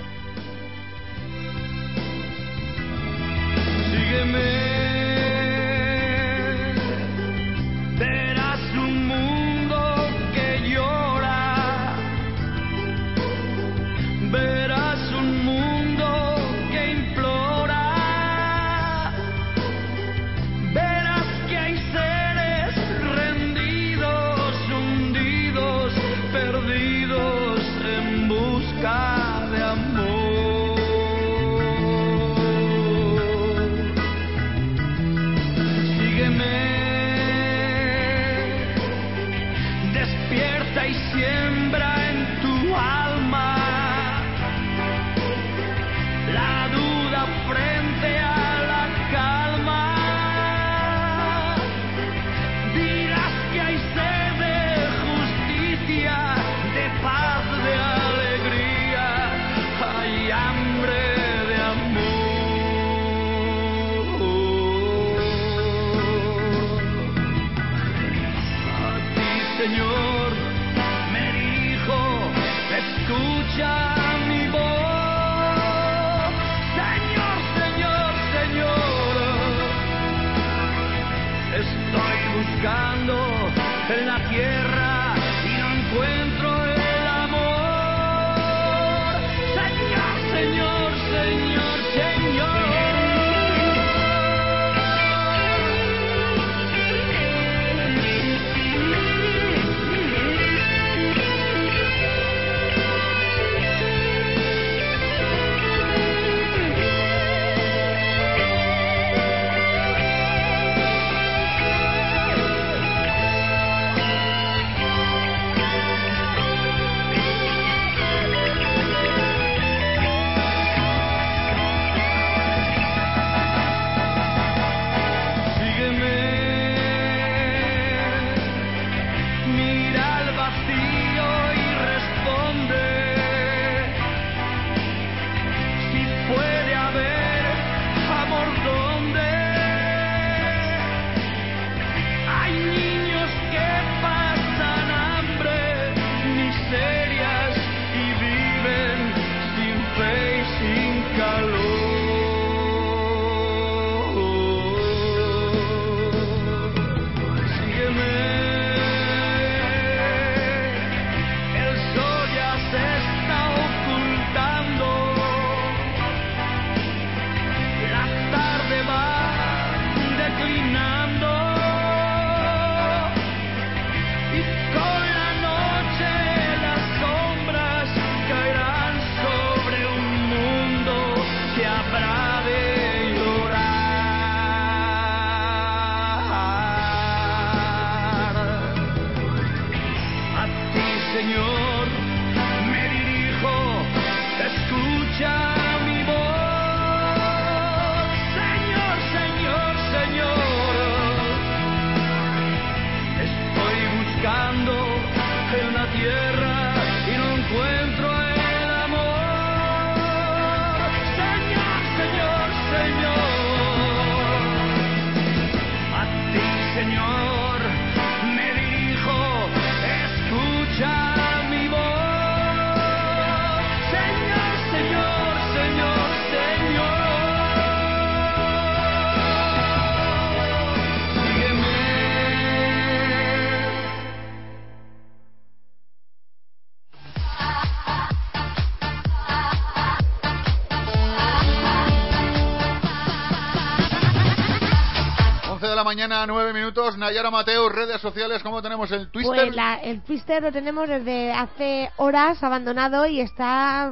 Speaker 5: mañana, 9 minutos. Nayara Mateo, redes sociales, ¿cómo tenemos el Twister?
Speaker 6: Pues la, el Twister lo tenemos desde hace horas abandonado y está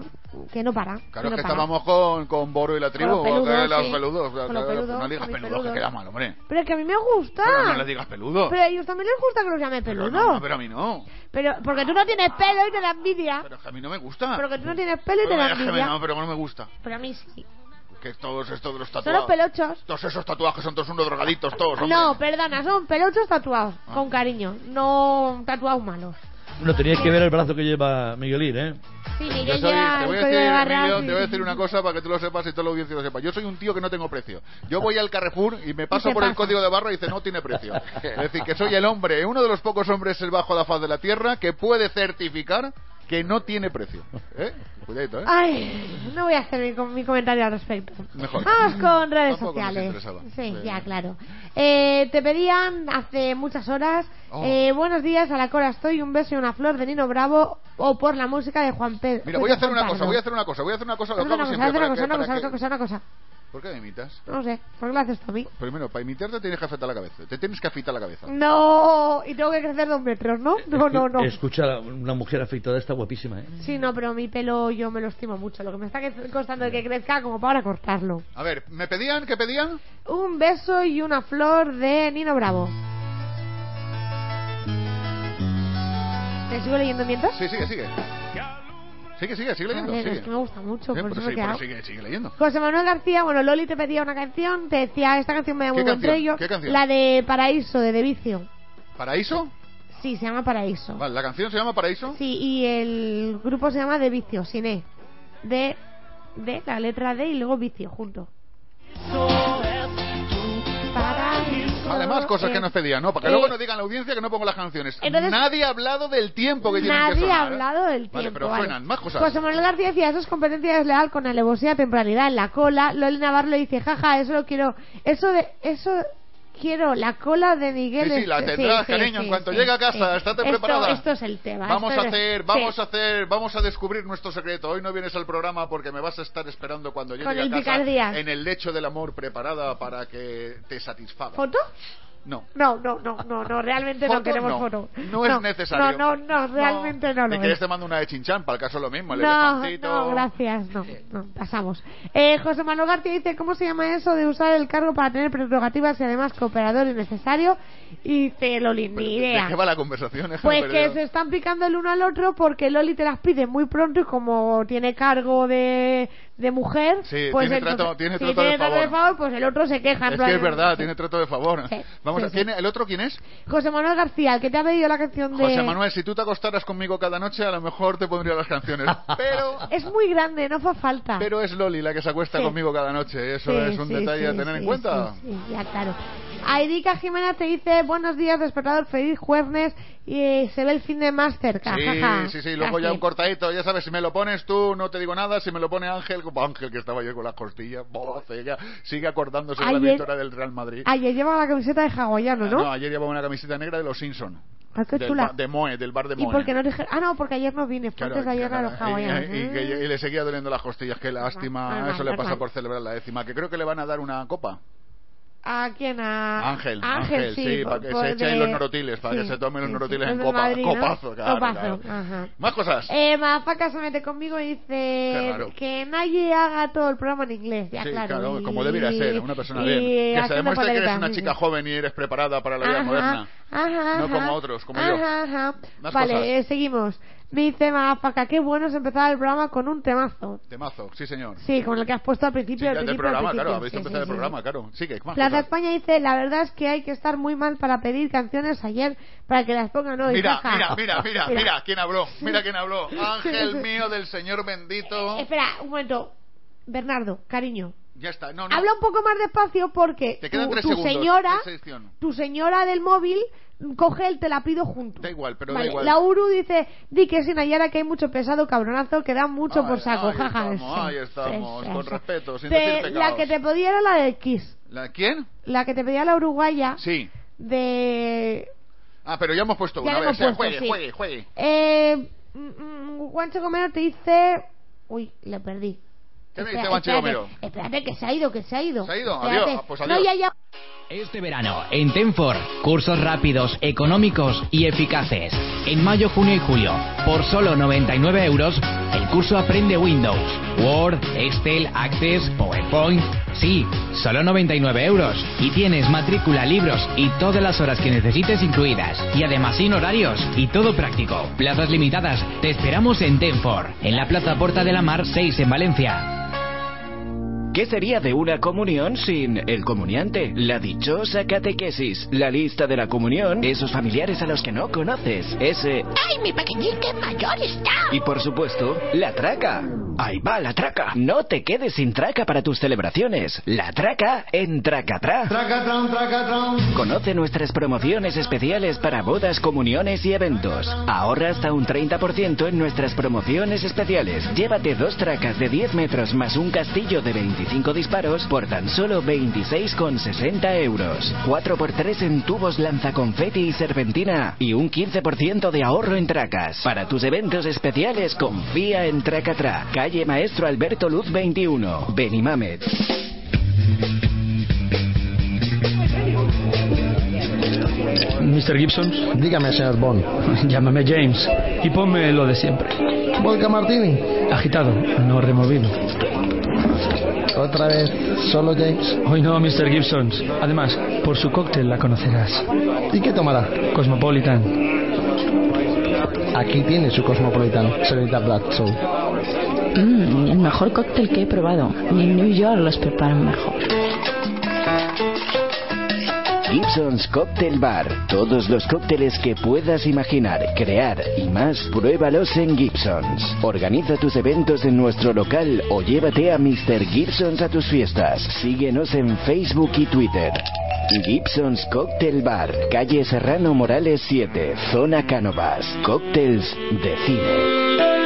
Speaker 6: que no para.
Speaker 5: Claro,
Speaker 6: que,
Speaker 5: no que
Speaker 6: para.
Speaker 5: estábamos con, con, Boro y la tribu,
Speaker 6: con los peludos.
Speaker 5: Los
Speaker 6: sí.
Speaker 5: peludos
Speaker 6: con los
Speaker 5: pues
Speaker 6: peludos,
Speaker 5: no digas
Speaker 6: peludos,
Speaker 5: peludos, que queda mal, hombre.
Speaker 6: Pero es que a mí me gusta.
Speaker 5: Pero no le digas peludos.
Speaker 6: Pero a ellos también les gusta que los llamen
Speaker 5: peludos.
Speaker 6: Pero,
Speaker 5: no, pero a mí no.
Speaker 6: Pero porque tú no tienes pelo y te da envidia.
Speaker 5: Pero es que a mí no me gusta.
Speaker 6: Porque tú no tienes pelo y
Speaker 5: pero te da
Speaker 6: envidia.
Speaker 5: No, pero no me gusta.
Speaker 6: Pero a mí sí.
Speaker 5: Que todos estos de los tatuajes.
Speaker 6: Son peluchos.
Speaker 5: Todos esos tatuajes son todos unos drogaditos, todos. Hombre.
Speaker 6: No, perdona, son peluchos tatuados,
Speaker 5: ah.
Speaker 6: con cariño, no tatuados malos.
Speaker 51: Bueno, teníais que ver el brazo que lleva Miguelín, ¿eh?
Speaker 6: Sí, Miguel yo
Speaker 5: te, voy a decir, Emilio, te voy a decir una cosa para que tú lo sepas y toda la audiencia lo sepa. Yo soy un tío que no tengo precio. Yo pues voy al Carrefour y me paso
Speaker 6: ¿Y
Speaker 5: por
Speaker 6: pasa?
Speaker 5: el código de barra y dice, no tiene precio. <laughs> es decir, que soy el hombre, uno de los pocos hombres el bajo la faz de la tierra que puede certificar que no tiene precio. ¿Eh? Cuidadito, ¿eh?
Speaker 6: Ay, no voy a hacer mi, comentario al respecto.
Speaker 5: Mejor.
Speaker 6: Vamos con redes sociales. Sí, ya, claro. Eh, te pedían hace muchas horas
Speaker 5: oh.
Speaker 6: eh, buenos días a la Cora Estoy, un beso y una flor de Nino Bravo o por la música de Juan Pedro.
Speaker 5: Mira, voy a pues hacer una cosa, voy a hacer una cosa, voy a hacer una cosa, lo que
Speaker 6: una cosa, una cosa.
Speaker 5: ¿Por qué me imitas?
Speaker 6: No sé, ¿por qué lo haces tú a mí?
Speaker 5: Primero, para imitarte tienes que afeitar la cabeza. Te tienes que afeitar la cabeza.
Speaker 6: No, y tengo que crecer dos metros, ¿no? Eh, no, no, no.
Speaker 51: Escucha, una mujer afeitada está guapísima, ¿eh?
Speaker 6: Sí, no, pero mi pelo yo me lo estimo mucho. Lo que me está costando es que crezca como para cortarlo.
Speaker 5: A ver, ¿me pedían? ¿Qué pedían?
Speaker 6: Un beso y una flor de Nino Bravo. ¿Te sigo leyendo mientras?
Speaker 5: Sí, sigue, sigue. Sigue, sigue, sigue leyendo.
Speaker 6: Ver,
Speaker 5: sigue.
Speaker 6: Es que me gusta mucho.
Speaker 5: Sí,
Speaker 6: por eso
Speaker 5: sí,
Speaker 6: me
Speaker 5: sigue, sigue, leyendo.
Speaker 6: José Manuel García, bueno, Loli te pedía una canción, te decía, esta canción me da muy buen trello.
Speaker 5: ¿Qué canción?
Speaker 6: La de Paraíso, de De Vicio.
Speaker 5: ¿Paraíso?
Speaker 6: Sí, se llama Paraíso.
Speaker 5: Vale, ¿la canción se llama Paraíso?
Speaker 6: Sí, y el grupo se llama De Vicio, sin E. De, de la letra D y luego Vicio, junto. Paraíso.
Speaker 5: Además, cosas que nos pedían, ¿no? Para que luego nos digan la audiencia que no pongo las canciones.
Speaker 6: Entonces,
Speaker 5: nadie ha hablado del tiempo que tienen que sonar.
Speaker 6: Nadie ha
Speaker 5: ¿eh?
Speaker 6: hablado del
Speaker 5: vale, tiempo. pero
Speaker 6: vale.
Speaker 5: suenan más cosas.
Speaker 6: José Manuel García decía, eso es competencia desleal con alevosía, temporalidad en la cola. Loli Navarro le dice, jaja, eso lo quiero... Eso de... Eso quiero la cola de Miguel.
Speaker 5: Sí, sí, la
Speaker 6: este,
Speaker 5: tendrás, cariño, en cuanto llegue a casa, estate preparada.
Speaker 6: Esto es el tema.
Speaker 5: Vamos a hacer, vamos a hacer, vamos a descubrir nuestro secreto. Hoy no vienes al programa porque me vas a estar esperando cuando llegue
Speaker 6: Con
Speaker 5: a casa. En el lecho del amor preparada para que te satisfaga.
Speaker 6: ¿Foto?
Speaker 5: No.
Speaker 6: No, no, no, no, no realmente no queremos
Speaker 5: no.
Speaker 6: foto.
Speaker 5: No, no es necesario.
Speaker 6: No, no, no, realmente no,
Speaker 5: no
Speaker 6: lo
Speaker 5: que
Speaker 6: es.
Speaker 5: te mando una de Chinchán, para el caso lo mismo, el elefantito.
Speaker 6: No, gracias, no, pasamos. Eh, José Manuel García dice, ¿cómo se llama eso de usar el cargo para tener prerrogativas y además cooperador innecesario? Y te lo ni idea.
Speaker 5: ¿De qué va la conversación?
Speaker 6: Pues que se están picando el uno al otro porque Loli te las pide muy pronto y como tiene cargo de de mujer,
Speaker 5: sí,
Speaker 6: pues
Speaker 5: tiene,
Speaker 6: el,
Speaker 5: trato, tiene
Speaker 6: si
Speaker 5: trato, tiene de,
Speaker 6: trato
Speaker 5: favor. de, favor.
Speaker 6: pues el otro se queja.
Speaker 5: Es que es verdad, tiene trato de favor. <laughs>
Speaker 6: Sí,
Speaker 5: Vamos,
Speaker 6: sí,
Speaker 5: ¿quién, ¿el otro quién es?
Speaker 6: José Manuel García, el que te ha pedido la canción de...
Speaker 5: José Manuel, si tú te acostaras conmigo cada noche, a lo mejor te pondría las canciones, <laughs> pero...
Speaker 6: es muy grande, no fue falta.
Speaker 5: Pero es Loli la que se acuesta conmigo cada noche, ¿eh?
Speaker 6: eso
Speaker 5: es un detalle a tener en cuenta.
Speaker 6: sí, ya claro. Airica Jimena te dice, buenos días, despertador, feliz jueves y eh, se ve el fin de más cerca.
Speaker 5: Sí, sí, sí, luego ya un cortadito, ya sabes, si me lo pones tú no te digo nada, si me lo pone Ángel, Ángel que estaba yo con las costillas, sigue acordándose de la victoria del Real Madrid.
Speaker 6: Ayer llevaba la camiseta de Hawaiano, ¿no?
Speaker 5: No, ayer llevaba una camiseta negra de los Simpson.
Speaker 6: Ah, qué chula.
Speaker 5: de Moe, del bar de Moe.
Speaker 6: ¿Y porque no dije... Ah, no, porque ayer no vine, porque
Speaker 5: claro,
Speaker 6: ayer a los
Speaker 5: y, y, le seguía doliendo las costillas, qué lástima, eso le pasa por celebrar la décima, que creo que le van a dar una copa.
Speaker 6: ¿A quién? A...
Speaker 5: Ángel,
Speaker 6: Ángel,
Speaker 5: Ángel sí,
Speaker 6: sí
Speaker 5: para que se echen
Speaker 6: de...
Speaker 5: los norotiles, para
Speaker 6: sí, que
Speaker 5: se tomen los norotiles
Speaker 6: sí,
Speaker 5: en copa,
Speaker 6: Madrid, ¿no?
Speaker 5: copazo, claro,
Speaker 6: copazo.
Speaker 5: Claro.
Speaker 6: Ajá.
Speaker 5: Más cosas.
Speaker 6: Eh, Mafaca se mete conmigo y dice que nadie haga todo el programa en inglés, ya
Speaker 5: claro.
Speaker 6: claro y...
Speaker 5: como debiera ser, una persona bien. Que
Speaker 6: sabemos
Speaker 5: este que eres una chica joven y eres preparada para la vida
Speaker 6: Ajá.
Speaker 5: moderna.
Speaker 6: Ajá,
Speaker 5: no
Speaker 6: ajá.
Speaker 5: como otros, como ajá, yo.
Speaker 6: Ajá.
Speaker 5: Más
Speaker 6: vale, eh, seguimos. Mi tema, Faca, qué bueno es empezar el programa con un temazo.
Speaker 5: Temazo, sí, señor.
Speaker 6: Sí, con el que has puesto al principio. Sí,
Speaker 5: del programa,
Speaker 6: al principio.
Speaker 5: claro, habéis
Speaker 6: sí,
Speaker 5: empezado
Speaker 6: sí,
Speaker 5: el programa, claro. Sí, que más
Speaker 6: Plaza
Speaker 5: cosas.
Speaker 6: España dice, la verdad es que hay que estar muy mal para pedir canciones ayer para que las pongan hoy.
Speaker 5: Mira,
Speaker 6: mira,
Speaker 5: mira, mira, mira, mira, quién habló, mira quién habló. <laughs> Ángel mío del Señor bendito.
Speaker 6: Eh, espera, un momento. Bernardo, cariño, Habla un poco más despacio porque tu, señora, tu señora del móvil coge el te la pido junto.
Speaker 5: Da igual, pero da igual.
Speaker 6: La Uru dice, di que sin Ayara que hay mucho pesado, cabronazo, que da mucho por saco.
Speaker 5: Ahí
Speaker 6: jaja.
Speaker 5: estamos, con respeto,
Speaker 6: La que te pedía era la de Kiss.
Speaker 5: ¿La quién?
Speaker 6: La que te pedía la uruguaya.
Speaker 5: Sí.
Speaker 6: De...
Speaker 5: Ah, pero ya hemos puesto
Speaker 6: ya
Speaker 5: una. Vez.
Speaker 6: Puesto,
Speaker 5: juegue, juegue, juegue.
Speaker 6: Eh, mm, mm, Juancho Comero te dice... Uy, le perdí.
Speaker 5: ¿Qué este
Speaker 6: espérate, espérate, que se ha ido, que se ha ido.
Speaker 5: ¿Se ha ido? Adiós, ah,
Speaker 6: pues
Speaker 5: adiós.
Speaker 35: Este verano, en Tenfor, cursos rápidos, económicos y eficaces. En mayo, junio y julio, por solo 99 euros, el curso Aprende Windows, Word, Excel, Access, PowerPoint. Sí, solo 99 euros. Y tienes matrícula, libros y todas las horas que necesites incluidas. Y además sin horarios y todo práctico. Plazas limitadas. Te esperamos en Tenfor, en la Plaza Porta de la Mar 6 en Valencia.
Speaker 18: ¿Qué sería de una comunión sin el comuniante? La dichosa catequesis, la lista de la comunión, esos familiares a los que no conoces, ese...
Speaker 54: ¡Ay, mi pequeñín, qué mayor está!
Speaker 18: Y por supuesto, la traca. Ahí va la traca. No te quedes sin traca para tus celebraciones. La traca en Tracatrá.
Speaker 34: Tracatron, tracatron.
Speaker 18: Conoce nuestras promociones especiales para bodas, comuniones y eventos. Ahorra hasta un 30% en nuestras promociones especiales. Llévate dos tracas de 10 metros más un castillo de 25 disparos por tan solo 26,60 euros. 4x3 en tubos lanzaconfeti y serpentina y un 15% de ahorro en tracas. Para tus eventos especiales, confía en Tracatra. Calle Maestro Alberto Luz 21, Benimamet.
Speaker 17: Mr. Gibson. Dígame, señor Bond. <laughs> Llámame James y ponme lo de siempre. ¿Volca Martini? Agitado, no removido. ¿Otra vez solo James? Hoy no, Mr. Gibson. Además, por su cóctel la conocerás. ¿Y qué tomará? Cosmopolitan. Aquí tiene su Cosmopolitan, señorita Blacksoul.
Speaker 55: Mm, el mejor cóctel que he probado. Ni en New York los preparan mejor.
Speaker 18: Gibson's Cocktail Bar. Todos los cócteles que puedas imaginar, crear y más, pruébalos en Gibson's. Organiza tus eventos en nuestro local o llévate a Mr. Gibson's a tus fiestas. Síguenos en Facebook y Twitter. Gibson's Cocktail Bar, calle Serrano Morales 7, zona Cánovas. Cócteles de cine.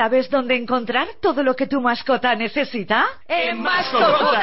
Speaker 37: ¿Sabes dónde encontrar todo lo que tu mascota necesita? ¡En Mascota!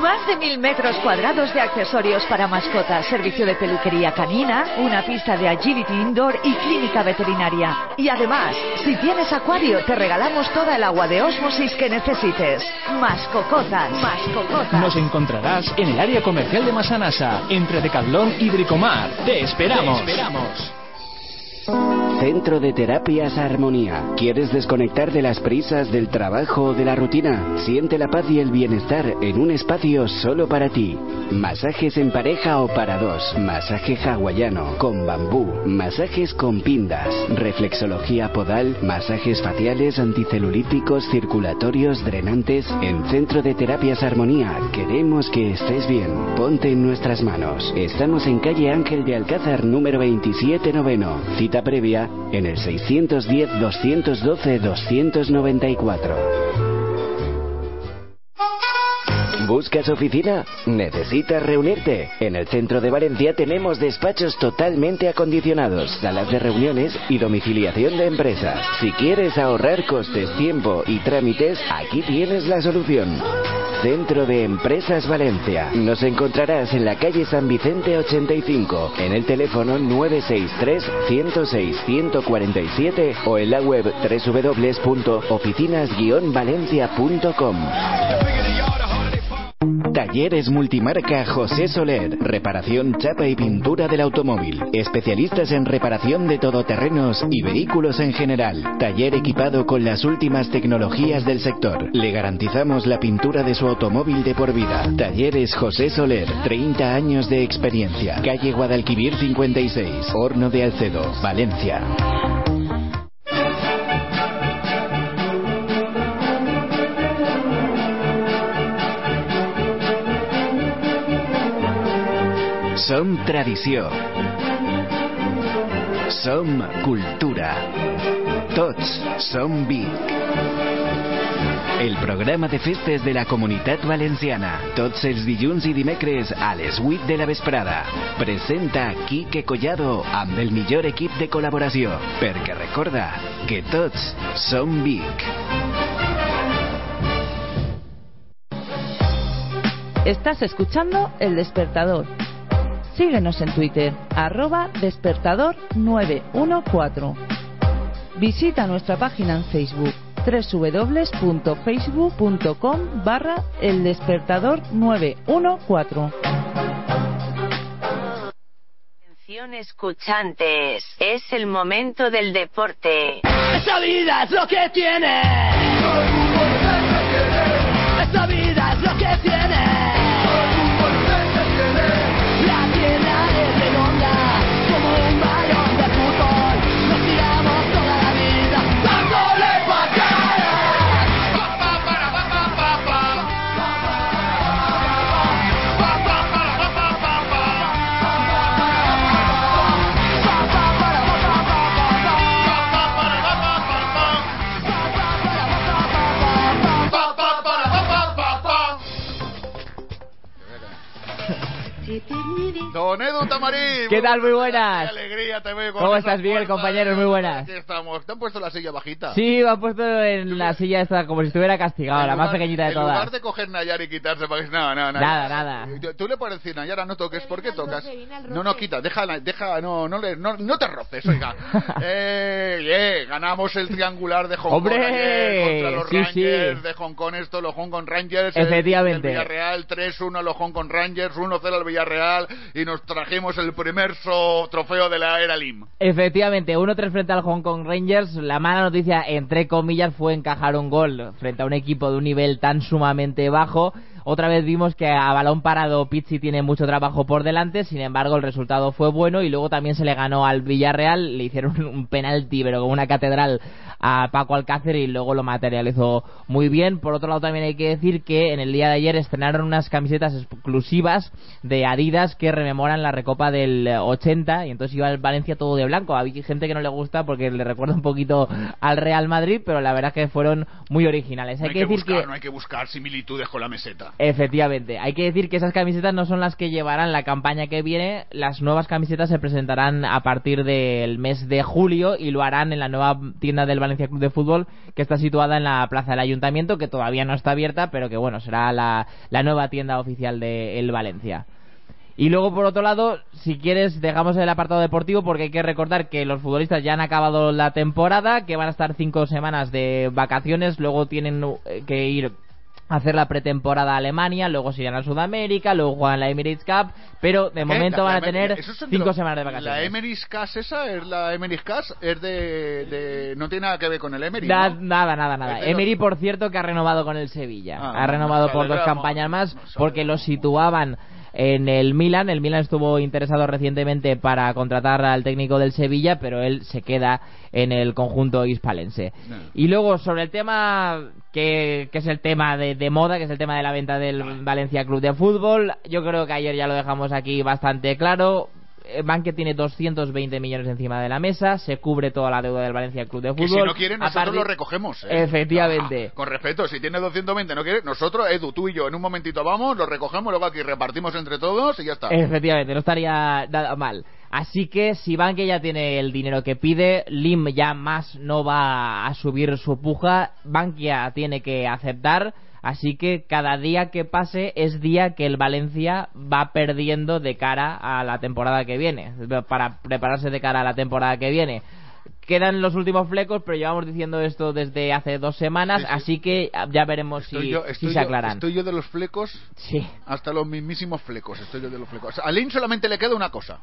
Speaker 37: Más de mil metros cuadrados de accesorios para mascotas, servicio de peluquería canina, una pista de agility indoor y clínica veterinaria. Y además, si tienes acuario, te regalamos toda el agua de osmosis que necesites. Mascocotas. Mascocotas.
Speaker 35: Nos encontrarás en el área comercial de Masanasa, entre Decathlon y Bricomar. Te esperamos.
Speaker 18: Te esperamos. Centro de Terapias Armonía. ¿Quieres desconectar de las prisas del trabajo o de la rutina? Siente la paz y el bienestar en un espacio solo para ti. Masajes en pareja o para dos. Masaje hawaiano con bambú. Masajes con pindas. Reflexología podal. Masajes faciales anticelulíticos, circulatorios, drenantes. En Centro de Terapias Armonía queremos que estés bien. Ponte en nuestras manos. Estamos en calle Ángel de Alcázar número 27 noveno. Cita previa en el 610-212-294. ¿Buscas oficina? ¿Necesitas reunirte? En el centro de Valencia tenemos despachos totalmente acondicionados, salas de reuniones y domiciliación de empresas. Si quieres ahorrar costes, tiempo y trámites, aquí tienes la solución. Centro de Empresas Valencia. Nos encontrarás en la calle San Vicente 85, en el teléfono 963 106 147 o en la web www.oficinas-valencia.com. Talleres Multimarca José Soler. Reparación, chapa y pintura del automóvil. Especialistas en reparación de todoterrenos y vehículos en general. Taller equipado con las últimas tecnologías del sector. Le garantizamos la pintura de su automóvil de por vida. Talleres José Soler. 30 años de experiencia. Calle Guadalquivir 56. Horno de Alcedo. Valencia. Som tradició. Som cultura. Tots som Vic. El programa de festes de la comunitat valenciana. Tots els dilluns i dimecres a les 8 de la vesprada. Presenta Quique Collado amb el millor equip de col·laboració. Perquè recorda que tots som Vic.
Speaker 26: Estás escuchando El Despertador. Síguenos en Twitter, arroba despertador 914. Visita nuestra página en Facebook, www.facebook.com barra el despertador 914.
Speaker 56: Atención escuchantes, es el momento del deporte.
Speaker 8: Esa vida es lo que tiene. Esa vida es lo que tiene.
Speaker 5: Don Edu Tamarín.
Speaker 57: ¿Qué tal? Muy buenas.
Speaker 5: Qué alegría te veo con
Speaker 57: ¿Cómo estás, Miguel,
Speaker 5: fuerzas,
Speaker 57: compañeros? Muy buenas.
Speaker 5: Aquí estamos. ¿Te han puesto la silla bajita?
Speaker 57: Sí, me han puesto en la silla esta como si estuviera castigado, la más pequeñita de
Speaker 5: En lugar
Speaker 57: todas.
Speaker 5: de coger Nayar y quitarse para que... No, no, no.
Speaker 57: Nada, nada.
Speaker 5: Tú- le puedes decir, Nayara, no toques. ¿Por qué tocas? No, no, quita. Deja, deja no, no, le, no, no te roces, oiga. <laughs> eh, eh, ganamos el triangular de Hong
Speaker 57: ¡Hombre!
Speaker 5: Kong ayer contra los
Speaker 57: Sí,
Speaker 5: Rangers
Speaker 57: sí.
Speaker 5: de Hong Kong. Esto, los Hong Kong Rangers. el-
Speaker 57: Efectivamente.
Speaker 5: El, Villarreal 3-1 los Hong Kong Rangers, 1-0 al Villarreal. Y nos trajimos el primer trofeo de la era Lim.
Speaker 57: Efectivamente, 1-3 frente al Hong Kong Rangers. La mala noticia, entre comillas, fue encajar un gol frente a un equipo de un nivel tan sumamente bajo. Otra vez vimos que a balón parado Pizzi tiene mucho trabajo por delante, sin embargo el resultado fue bueno y luego también se le ganó al Villarreal, le hicieron <laughs> un penalti pero como una catedral a Paco Alcácer y luego lo materializó muy bien. Por otro lado también hay que decir que en el día de ayer estrenaron unas camisetas exclusivas de Adidas que rememoran la recopa del 80 y entonces iba el Valencia todo de blanco. Había gente que no le gusta porque le recuerda un poquito al Real Madrid, pero la verdad es que fueron muy originales.
Speaker 5: No
Speaker 57: Hay
Speaker 5: hay
Speaker 57: que
Speaker 5: que
Speaker 57: decir
Speaker 5: buscar,
Speaker 57: que
Speaker 5: no hay que buscar similitudes con la meseta.
Speaker 57: Efectivamente, hay que decir que esas camisetas no son las que llevarán la campaña que viene. Las nuevas camisetas se presentarán a partir del mes de julio y lo harán en la nueva tienda del Valencia Club de Fútbol que está situada en la plaza del Ayuntamiento, que todavía no está abierta, pero que bueno, será la, nueva tienda oficial de el Valencia. Y luego, por otro lado, si quieres, dejamos el apartado deportivo porque hay que recordar que los futbolistas ya han acabado la temporada, que van a estar cinco semanas de vacaciones, luego tienen eh, que ir hacer la pretemporada a Alemania, luego se irán a Sudamérica, luego juegan la Emirates Cup, pero de momento van a
Speaker 5: la-
Speaker 57: tener
Speaker 5: son
Speaker 57: cinco semanas de
Speaker 5: La
Speaker 57: vacaciones.
Speaker 5: Emirates Cas esa, es la Emirates Cas, es de, de- No tiene nada que ver con el Emery,
Speaker 57: Da-
Speaker 5: ¿no?
Speaker 57: Nada, nada, nada. Emery, por cierto, que ha renovado con el Sevilla.
Speaker 5: Ah,
Speaker 57: ha renovado por dos campañas más porque lo situaban en el Milan. El Milan estuvo interesado recientemente para contratar al técnico del Sevilla, pero él se queda en el conjunto hispalense. Y luego, sobre el tema que, que es el tema de, de moda, que es el tema de la venta del Valencia Club de Fútbol, yo creo que ayer ya lo dejamos aquí bastante claro. Eh, Banque tiene 220 millones encima de la mesa, se cubre toda la deuda del Valencia Club de
Speaker 5: Que
Speaker 57: Fútbol.
Speaker 5: si no quiere, nosotros
Speaker 57: partir-
Speaker 5: lo recogemos. ¿eh?
Speaker 57: Efectivamente.
Speaker 5: Ah, con respeto, si tiene 220 no quiere, nosotros, Edu, tú y yo, en un momentito vamos, lo recogemos, luego aquí repartimos entre todos y ya está.
Speaker 57: Efectivamente, no estaría nada mal. Así que si Banque ya tiene el dinero que pide, Lim ya más no va a subir su puja, Bankia tiene que aceptar. Así que cada día que pase es día que el Valencia va perdiendo de cara a la temporada que viene, para prepararse de cara a la temporada que viene. Quedan los últimos flecos, pero llevamos diciendo esto desde hace dos semanas, así que ya veremos si,
Speaker 5: Estoy
Speaker 57: se
Speaker 5: yo-
Speaker 57: aclaran.
Speaker 5: estoy yo de los flecos.
Speaker 57: Sí.
Speaker 5: Hasta los mismísimos flecos, estoy yo de los flecos. A Lin solamente le queda una cosa.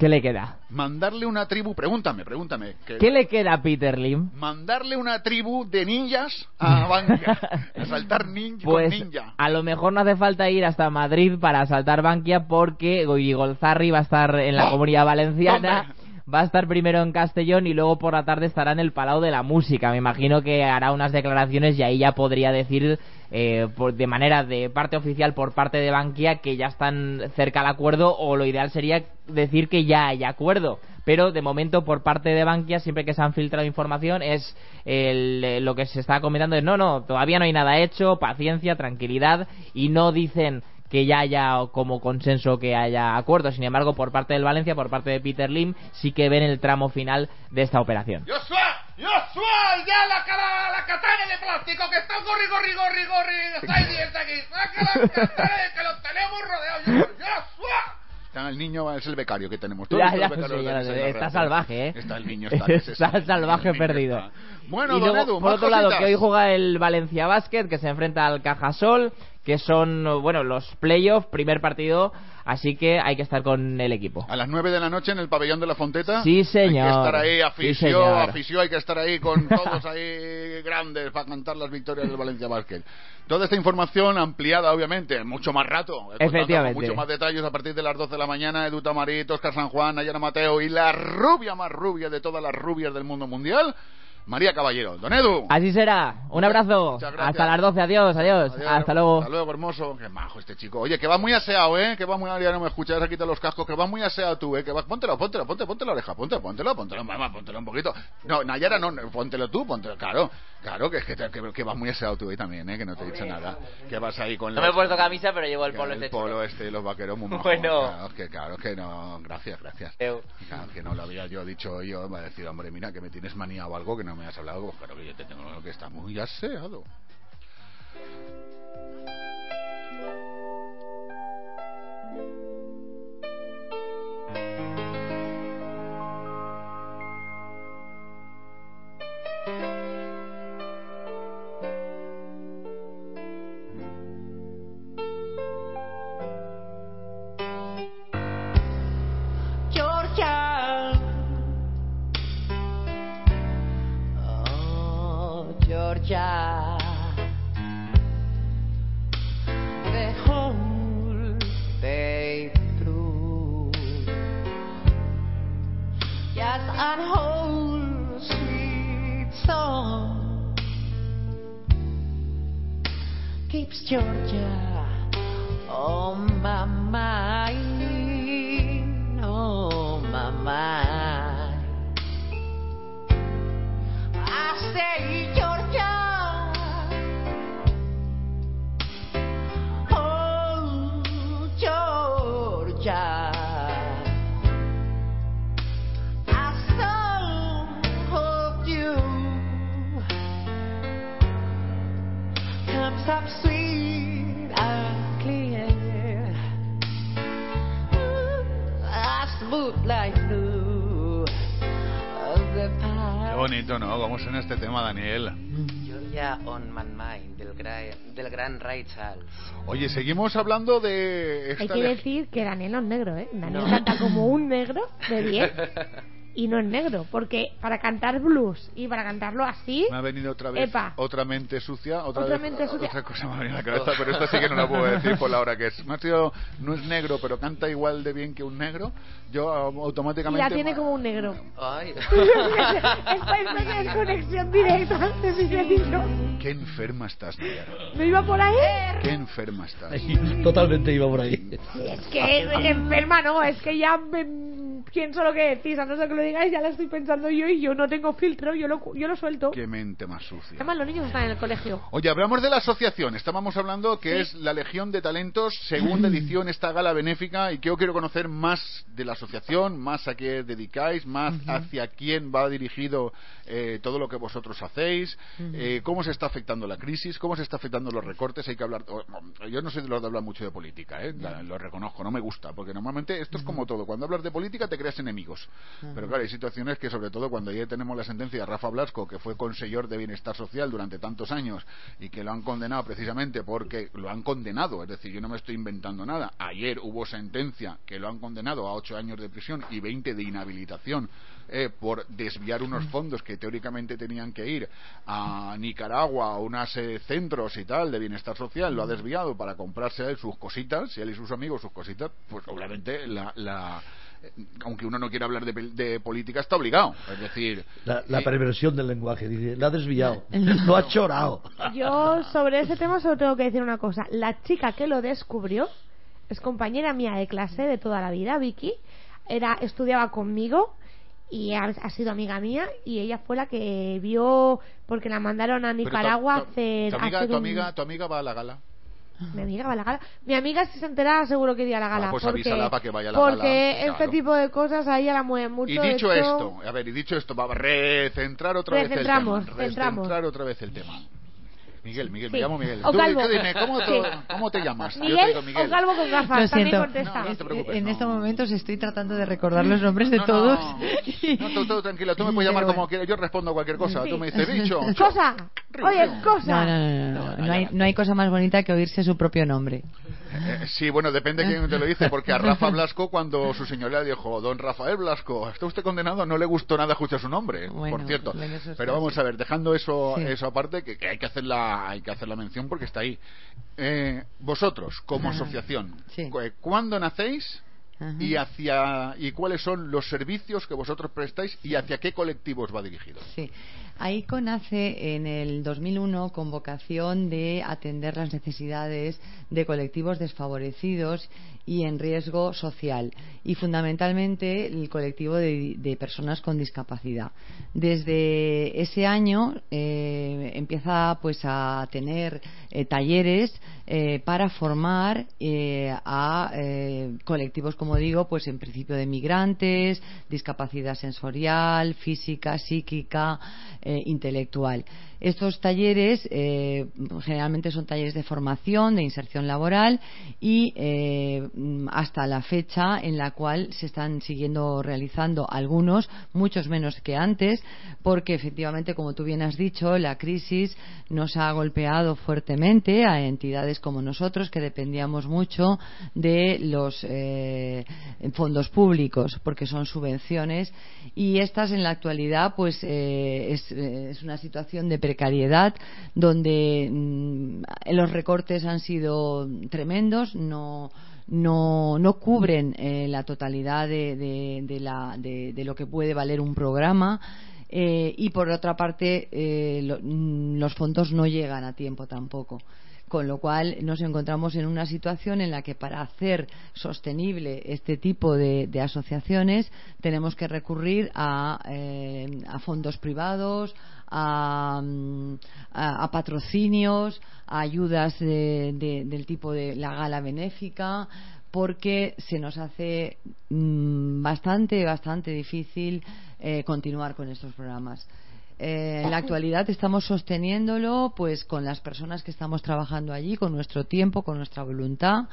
Speaker 57: ¿Qué le queda?
Speaker 5: Mandarle una tribu, pregúntame, pregúntame. que-
Speaker 57: ¿Qué le queda a Peter Lim?
Speaker 5: Mandarle una tribu de ninjas a <laughs> Bankia. a saltar nin-
Speaker 57: Pues
Speaker 5: con ninja.
Speaker 57: a lo mejor no hace falta ir hasta Madrid para asaltar Bankia porque Golzarri va a estar en la
Speaker 5: ¡Oh!
Speaker 57: comunidad valenciana. Va a estar primero en Castellón y luego por la tarde estará en el Palau de la Música. Me imagino que hará unas declaraciones y ahí ya podría decir eh, por- de manera de parte oficial por parte de Bankia que ya están cerca al acuerdo o lo ideal sería decir que ya hay acuerdo. Pero de momento por parte de Bankia siempre que se han filtrado información es el- eh, lo que se está comentando es no, no, todavía no hay nada hecho, paciencia, tranquilidad y no dicen que ya haya como consenso que haya acuerdo. Sin embargo, por parte del Valencia, por parte de Peter Lim, sí que ven el tramo final de esta operación.
Speaker 8: ¡Joshua! ¡Joshua! ¡Ya la, cara, la katana de plástico que está gorri, gorri, gorri, gorri! ¡Está ahí, está aquí! ¡Saca la katana que lo tenemos rodeado! ¡Joshua!
Speaker 5: Está el niño, es el becario que tenemos. Tú
Speaker 57: Ya,
Speaker 5: eres el
Speaker 57: ya,
Speaker 5: becario
Speaker 57: sí,
Speaker 5: que
Speaker 57: ya
Speaker 5: tenéis
Speaker 57: lo
Speaker 5: en
Speaker 57: sé.
Speaker 5: la
Speaker 57: Está
Speaker 5: red.
Speaker 57: salvaje, ¿eh?
Speaker 5: Está el niño, <laughs> está, que se-
Speaker 57: Está salvaje
Speaker 5: el niño
Speaker 57: perdido.
Speaker 5: está. Bueno,
Speaker 57: y
Speaker 5: don
Speaker 57: luego,
Speaker 5: Edu,
Speaker 57: por otro lado, que hoy juega el Valencia Basket, que se enfrenta al Cajasol, que son, bueno, los playoffs, primer partido, así que hay que estar con el equipo.
Speaker 5: A las 9 de la noche en el pabellón de la Fonteta.
Speaker 57: Sí, señor.
Speaker 5: Hay que estar ahí, afición, afición, hay que estar ahí con todos ahí <laughs> grandes para cantar las victorias del Valencia Basket. Toda esta información ampliada, obviamente, mucho más rato. eh,
Speaker 57: Efectivamente.
Speaker 5: con Mucho más detalles a partir de las 12 de la mañana. Edu Tamarit, Oscar San Juan, Nayara Mateo y la rubia más rubia de todas las rubias del mundo mundial, María Caballero. Don Edu.
Speaker 57: Así será. Un abrazo. Hasta las 12. Adiós, adiós.
Speaker 5: Adiós.
Speaker 57: Hasta luego.
Speaker 5: Hasta luego, hermoso. Qué majo este chico. Oye, que va muy aseado, ¿eh? Que va muy... Ya no me escuchas, quita los cascos. Que va muy aseado tú, ¿eh? Que va... Póntelo, póntelo, ponte, ponte la oreja. Ponte, póntelo, póntelo, mamá, póntelo un poquito. No, Nayara, no, no, póntelo tú, póntelo. Claro, claro, que es que, te- que, que vas muy aseado tú ahí también, ¿eh? Que no te he dicho nada. Que vas ahí con
Speaker 50: No
Speaker 5: los-
Speaker 50: me he puesto camisa, pero llevo el polo
Speaker 5: el
Speaker 50: este
Speaker 5: polo este y los vaqueros muy majos.
Speaker 50: Bueno.
Speaker 5: Claro, que claro que no. Gracias, gracias.
Speaker 50: Eu.
Speaker 5: Claro, que no lo había yo dicho yo. Me va a decir, hombre, mira, que me tienes manía o algo que no me has hablado. Pues claro que yo te tengo que está muy aseado. Suena este tema, Daniel.
Speaker 53: Georgia on my mind, del, gra- del gran Ray Charles.
Speaker 5: Oye, seguimos hablando de
Speaker 6: Hay
Speaker 5: esta
Speaker 6: que
Speaker 5: leg-
Speaker 6: decir que Daniel no es negro, ¿eh? Daniel
Speaker 53: No.
Speaker 6: canta como un negro de 10 <laughs> y no es negro, porque para cantar blues y para cantarlo así,
Speaker 5: Me ha venido otra vez
Speaker 6: Epa.
Speaker 5: otra mente sucia, otra,
Speaker 6: Otra
Speaker 5: vez-
Speaker 6: mente sucia.
Speaker 5: otra cosa me ha venido a la cabeza, pero esta sí que no la puedo decir por la hora que es. Me sido, no es negro, pero canta igual de bien que un negro. Yo ah,
Speaker 6: y
Speaker 5: automáticamente
Speaker 6: la tiene como un negro.
Speaker 53: Ay.
Speaker 6: Esta especie de conexión directa de mi querido.
Speaker 5: Qué enferma estás, Nayara.
Speaker 6: ¿No iba por ahí?
Speaker 5: Qué enferma estás.
Speaker 51: Totalmente iba por ahí.
Speaker 6: Es que enferma no, es que ya me- pienso lo que decís. Antes de que lo digáis, ya la estoy pensando yo y yo no tengo filtro, yo lo, yo lo suelto.
Speaker 5: Qué mente más sucia.
Speaker 6: Además, los niños están en el colegio.
Speaker 5: Oye, hablamos de la asociación. Estábamos hablando que
Speaker 6: Sí.
Speaker 5: es la Legión de Talentos, segunda edición, esta gala benéfica. Y que yo quiero conocer más de la asociación, más a qué dedicáis, más hacia quién va dirigido eh, todo lo que vosotros hacéis, eh, cómo se está afectando la crisis, cómo se está afectando los recortes. Hay que hablar. Yo no soy de los de hablar mucho de política, ¿eh? La- lo reconozco, no me gusta, porque normalmente esto es como todo. Cuando hablas de política te creas enemigos. Pero claro, hay situaciones que, sobre todo cuando ya tenemos la sentencia de Rafa Blasco, que fue consejero de Bienestar Social durante tantos años y que lo han condenado precisamente porque lo han condenado, es decir, yo no me estoy inventando nada. Ayer hubo sentencia que lo han condenado a ocho años de prisión y 20 de inhabilitación eh, por desviar unos fondos que teóricamente tenían que ir a Nicaragua, a unos eh, centros y tal de bienestar social, lo ha desviado para comprarse a él sus cositas, y él y sus amigos sus cositas, pues obviamente la... la eh, aunque uno no quiera hablar de, política, está obligado. Es decir,
Speaker 51: La, la
Speaker 5: eh,
Speaker 51: perversión del lenguaje, dice, la ha desviado, <laughs> lo ha chorado.
Speaker 6: Yo sobre ese tema solo tengo que decir una cosa. La chica que lo descubrió es compañera mía de clase de toda la vida, Vicky. Era, estudiaba conmigo y ha, ha sido amiga mía y ella fue la que vio porque la mandaron a
Speaker 5: pero tu-
Speaker 6: Nicaragua a
Speaker 5: tu-
Speaker 6: hacer,
Speaker 5: tu amiga,
Speaker 6: hacer
Speaker 5: tu amiga, tu amiga va a la gala.
Speaker 6: mi amiga va a la gala mi amiga si se entera seguro que iría a la gala
Speaker 5: Ah, pues
Speaker 6: porque,
Speaker 5: avísala para que vaya a la
Speaker 6: porque
Speaker 5: gala,
Speaker 6: este
Speaker 5: claro.
Speaker 6: tipo de cosas a ella la mueven mucho
Speaker 5: Y dicho
Speaker 6: hecho-
Speaker 5: esto, a ver, y dicho esto, va a recentrar otra vez el tema. Recentrar otra vez el tema. Miguel, Miguel, me
Speaker 6: Sí.
Speaker 5: llamo Miguel.
Speaker 6: O
Speaker 5: Tú,
Speaker 6: calvo.
Speaker 5: tú dime, ¿cómo, te-
Speaker 6: Sí.
Speaker 5: ¿cómo te llamas? Yo te
Speaker 6: Miguel,
Speaker 5: digo Miguel.
Speaker 6: o calvo con gafas.
Speaker 52: Lo
Speaker 6: También
Speaker 52: siento.
Speaker 6: contesta.
Speaker 5: No, no te preocupes,
Speaker 52: en
Speaker 5: no.
Speaker 52: estos momentos estoy tratando de recordar los nombres de
Speaker 5: No, no.
Speaker 52: todos.
Speaker 5: No, tú, tú, tranquila, tú me <laughs> puedes llamar
Speaker 52: Pero
Speaker 5: como quieras, yo respondo a cualquier cosa.
Speaker 6: Sí.
Speaker 5: Tú me dices, bicho, <laughs>
Speaker 6: Cosa. Oye,
Speaker 52: No,
Speaker 6: cosa.
Speaker 52: no, no, no, no, no hay, no hay cosa más bonita que oírse su propio nombre.
Speaker 5: Eh, sí, bueno, depende quién te lo dice, porque a Rafa Blasco, cuando su señoría dijo, don Rafael Blasco, ¿está usted condenado? No le gustó nada escuchar su nombre,
Speaker 52: Bueno,
Speaker 5: por cierto.
Speaker 52: bueno,
Speaker 5: Pero vamos a ver, dejando eso,
Speaker 52: Sí.
Speaker 5: eso aparte, que, que hay que hacer la, hay que hacer la mención porque está ahí. Eh, vosotros, como
Speaker 52: Ajá.
Speaker 5: asociación,
Speaker 52: Sí.
Speaker 5: cu- ¿cuándo nacéis?
Speaker 52: Ajá.
Speaker 5: Y hacia y cuáles son los servicios que vosotros prestáis y hacia qué colectivos va dirigido.
Speaker 52: Sí. AICO nace en el 2001 con vocación de atender las necesidades de colectivos desfavorecidos y en riesgo social y fundamentalmente el colectivo de, personas con discapacidad. Desde ese año eh, empieza pues a tener eh, talleres eh, para formar eh, a eh, colectivos, como digo, pues en principio de migrantes, discapacidad sensorial, física, psíquica, eh, intelectual. Estos talleres eh, generalmente son talleres de formación, de inserción laboral y eh, hasta la fecha en la cual se están siguiendo realizando algunos, muchos menos que antes, porque efectivamente, como tú bien has dicho, la crisis nos ha golpeado fuertemente a entidades como nosotros que dependíamos mucho de los eh, fondos públicos, porque son subvenciones y estas en la actualidad, pues eh, es, es una situación de precariedad donde mm, los recortes han sido tremendos, no no, no cubren eh, la totalidad de, de- la- de lo que puede valer un programa eh, y por otra parte eh, lo- mm, los fondos no llegan a tiempo tampoco con lo cual nos encontramos en una situación en la que para hacer sostenible este tipo de, asociaciones tenemos que recurrir a, eh, fondos privados, a patrocinios, a ayudas de- de- del tipo de la gala benéfica, porque se nos hace mm, bastante, bastante difícil eh, continuar con estos programas. Eh, en la actualidad estamos sosteniéndolo pues con las personas que estamos trabajando allí, con nuestro tiempo, con nuestra voluntad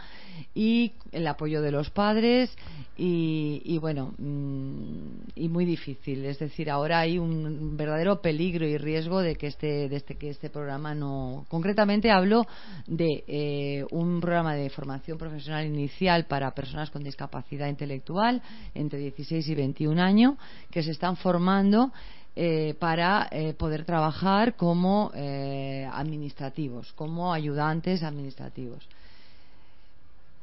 Speaker 52: y el apoyo de los padres y, y, bueno mm, y muy difícil. Es decir, ahora hay un verdadero peligro y riesgo de que este, de este que este programa no. Concretamente hablo de eh, un programa de formación profesional inicial para personas con discapacidad intelectual entre 16 y 21 años que se están formando eh, para eh, poder trabajar como eh, administrativos, como ayudantes administrativos.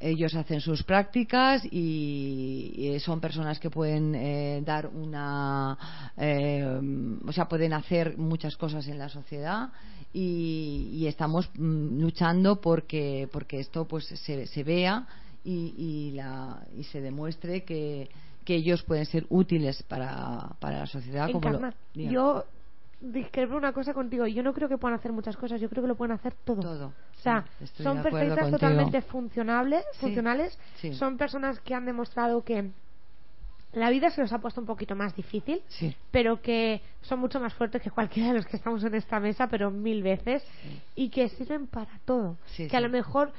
Speaker 52: Ellos hacen sus prácticas y, son personas que pueden eh, dar una, eh, o sea, pueden hacer muchas cosas en la sociedad y, y estamos mm, luchando porque porque esto pues se, se vea y, y, la, y se demuestre que, que ellos pueden ser útiles para, para la sociedad. Como lo-
Speaker 6: Encarnar,
Speaker 52: Dígame.
Speaker 6: yo discrepo una cosa contigo. Yo no creo que puedan hacer muchas cosas. Yo creo que lo pueden hacer todo.
Speaker 52: Todo.
Speaker 6: O sea,
Speaker 52: Sí,
Speaker 6: son perfectas, totalmente funcionables,
Speaker 52: Sí,
Speaker 6: funcionales.
Speaker 52: sí.
Speaker 6: Son personas que han demostrado que la vida se los ha puesto un poquito más difícil,
Speaker 52: Sí.
Speaker 6: pero que son mucho más fuertes que cualquiera de los que estamos en esta mesa, pero mil veces, y que sirven para todo.
Speaker 52: Sí,
Speaker 6: que a lo mejor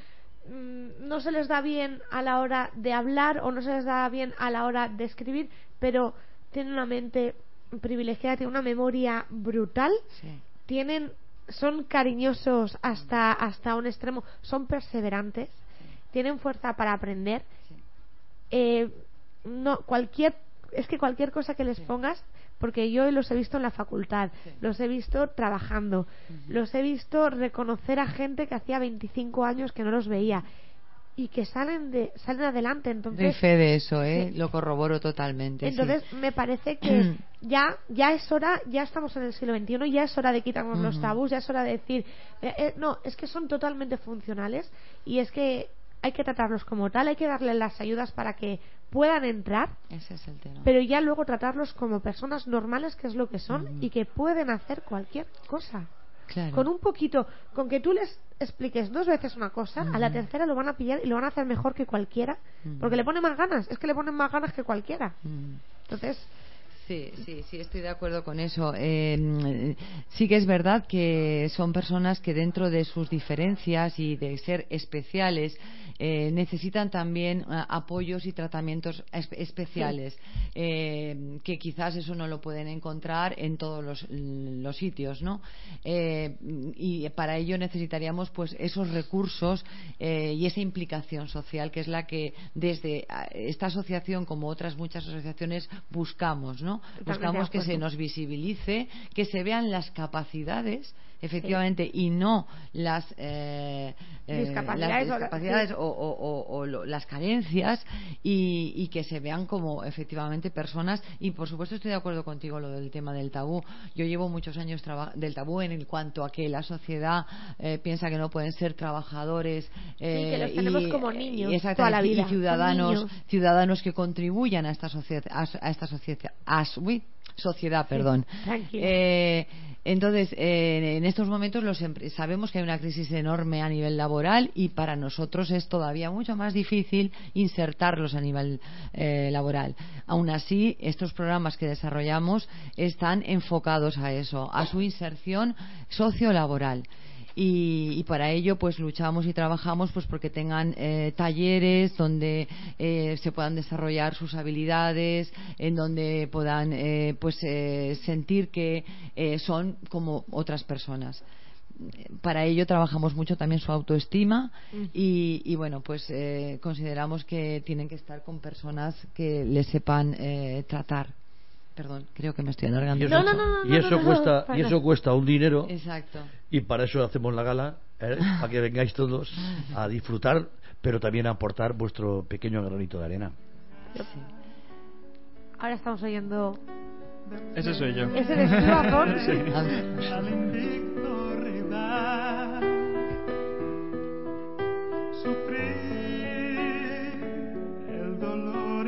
Speaker 6: no se les da bien a la hora de hablar o no se les da bien a la hora de escribir, pero tienen una mente privilegiada, tienen una memoria brutal, tienen son cariñosos hasta hasta un extremo, son perseverantes, tienen fuerza para aprender. Eh, no cualquier es que cualquier cosa que les pongas porque yo los he visto en la facultad, los he visto trabajando, los he visto reconocer a gente que hacía 25 años que no los veía y que salen de salen adelante
Speaker 52: Doy
Speaker 6: entonces
Speaker 52: fe de eso, ¿eh?
Speaker 6: Sí.
Speaker 52: lo corroboro totalmente. sí.
Speaker 6: entonces me parece que <clears throat> ya ya es hora, ya estamos en el siglo XXI, ya es hora de quitarnos los tabús, ya es hora de decir, eh, eh, no, es que son totalmente funcionales y es que hay que tratarlos como tal, hay que darles las ayudas para que puedan entrar,
Speaker 52: Ese es el tema.
Speaker 6: pero ya luego tratarlos como personas normales, que es lo que son, y que pueden hacer cualquier cosa.
Speaker 52: Claro.
Speaker 6: Con un poquito, con que tú les expliques dos veces una cosa, a la tercera lo van a pillar y lo van a hacer mejor que cualquiera, porque le ponen más ganas, es que le ponen más ganas que cualquiera. Entonces,
Speaker 52: Sí, sí, sí, estoy de acuerdo con eso. Eh, sí que es verdad que son personas que dentro de sus diferencias y de ser especiales eh, necesitan también eh, apoyos y tratamientos es- especiales, eh, que quizás eso no lo pueden encontrar en todos los, los sitios, ¿no? Eh, y para ello necesitaríamos pues esos recursos eh, y esa implicación social que es la que desde esta asociación como otras muchas asociaciones buscamos, ¿no? Buscamos que se nos visibilice, que se vean las capacidades efectivamente y no las eh, eh,
Speaker 6: Discapacidades o
Speaker 52: las
Speaker 6: la-
Speaker 52: discapacidades
Speaker 6: sí.
Speaker 52: o, o- o- o lo- las carencias y, y que se vean como efectivamente personas. Y por supuesto estoy de acuerdo contigo lo del tema del tabú. Yo llevo muchos años del tabú en el cuanto a que la sociedad eh, piensa que no pueden ser trabajadores eh,
Speaker 6: que los tenemos
Speaker 52: y-
Speaker 6: como niños
Speaker 52: y exactamente,
Speaker 6: toda la vida,
Speaker 52: y ciudadanos ciudadanos que contribuyan a esta sociedad a, esta sociedad. A su- uy, sociedad perdón. Eh, entonces, eh, en estos momentos los sabemos que hay una crisis enorme a nivel laboral y para nosotros es todavía mucho más difícil insertarlos a nivel eh, laboral. Aún así, estos programas que desarrollamos están enfocados a eso, a su inserción sociolaboral. Y, y para ello pues luchamos y trabajamos pues porque tengan eh, talleres donde eh, se puedan desarrollar sus habilidades en donde puedan eh, pues eh, sentir que eh, son como otras personas para ello trabajamos mucho también su autoestima
Speaker 6: Mm.
Speaker 52: y, y, bueno pues eh, consideramos que tienen que estar con personas que les sepan eh, tratar perdón creo que me estoy alargando
Speaker 51: Y eso,
Speaker 52: mucho.
Speaker 51: y eso cuesta y eso cuesta un dinero
Speaker 52: exacto
Speaker 51: y para eso hacemos la gala ¿eh? para que vengáis todos a disfrutar pero también a aportar vuestro pequeño granito de arena
Speaker 6: Ahora estamos oyendo.
Speaker 58: Ese soy yo.
Speaker 6: ¿Ese? <laughs>
Speaker 58: Sí.
Speaker 50: Rival <laughs> sufrir el dolor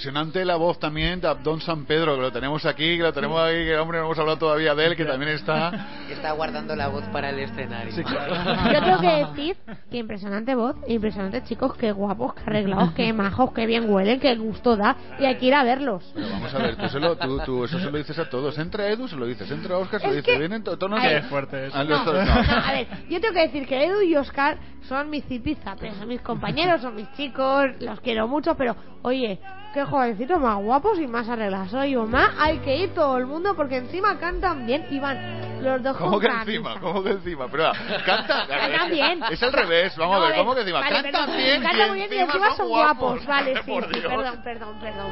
Speaker 5: impresionante la voz también de Abdón San Pedro, que lo tenemos aquí, que lo tenemos aquí, que hombre, no hemos hablado todavía de él, que también está. <laughs>
Speaker 53: Está guardando la voz para el escenario.
Speaker 6: Yo tengo que decir que impresionante voz, impresionantes chicos, qué guapos, qué arreglados, qué majos, qué bien huelen, qué gusto da. Y hay que ir a verlos.
Speaker 5: Pero vamos a ver, tú, se lo- tú, tú eso se lo dices a todos. Entra Edu, se lo dices. Entra Oscar, se lo
Speaker 6: Es
Speaker 5: dices. Vienen to- tonos
Speaker 6: Qué
Speaker 58: fuerte eso.
Speaker 6: No, no,
Speaker 5: no.
Speaker 6: a ver, yo tengo que decir que Edu y Oscar son mis zipizapes, son mis compañeros, son mis chicos, los quiero mucho, pero oye, qué jovencitos más guapos y más arreglados. Oye, más hay que ir todo el mundo porque encima cantan bien y van los dos
Speaker 5: ¿Cómo
Speaker 6: con
Speaker 5: que
Speaker 6: camisa.
Speaker 5: encima? ¿Cómo que encima? Pero ah, canta.
Speaker 6: Cantan bien.
Speaker 5: Es al revés, vamos
Speaker 6: No,
Speaker 5: a ver, ¿cómo que encima?
Speaker 6: Vale,
Speaker 5: Cantan bien,
Speaker 6: cantan muy bien y encima son guapos. Vale, <laughs> sí, perdón, perdón, perdón,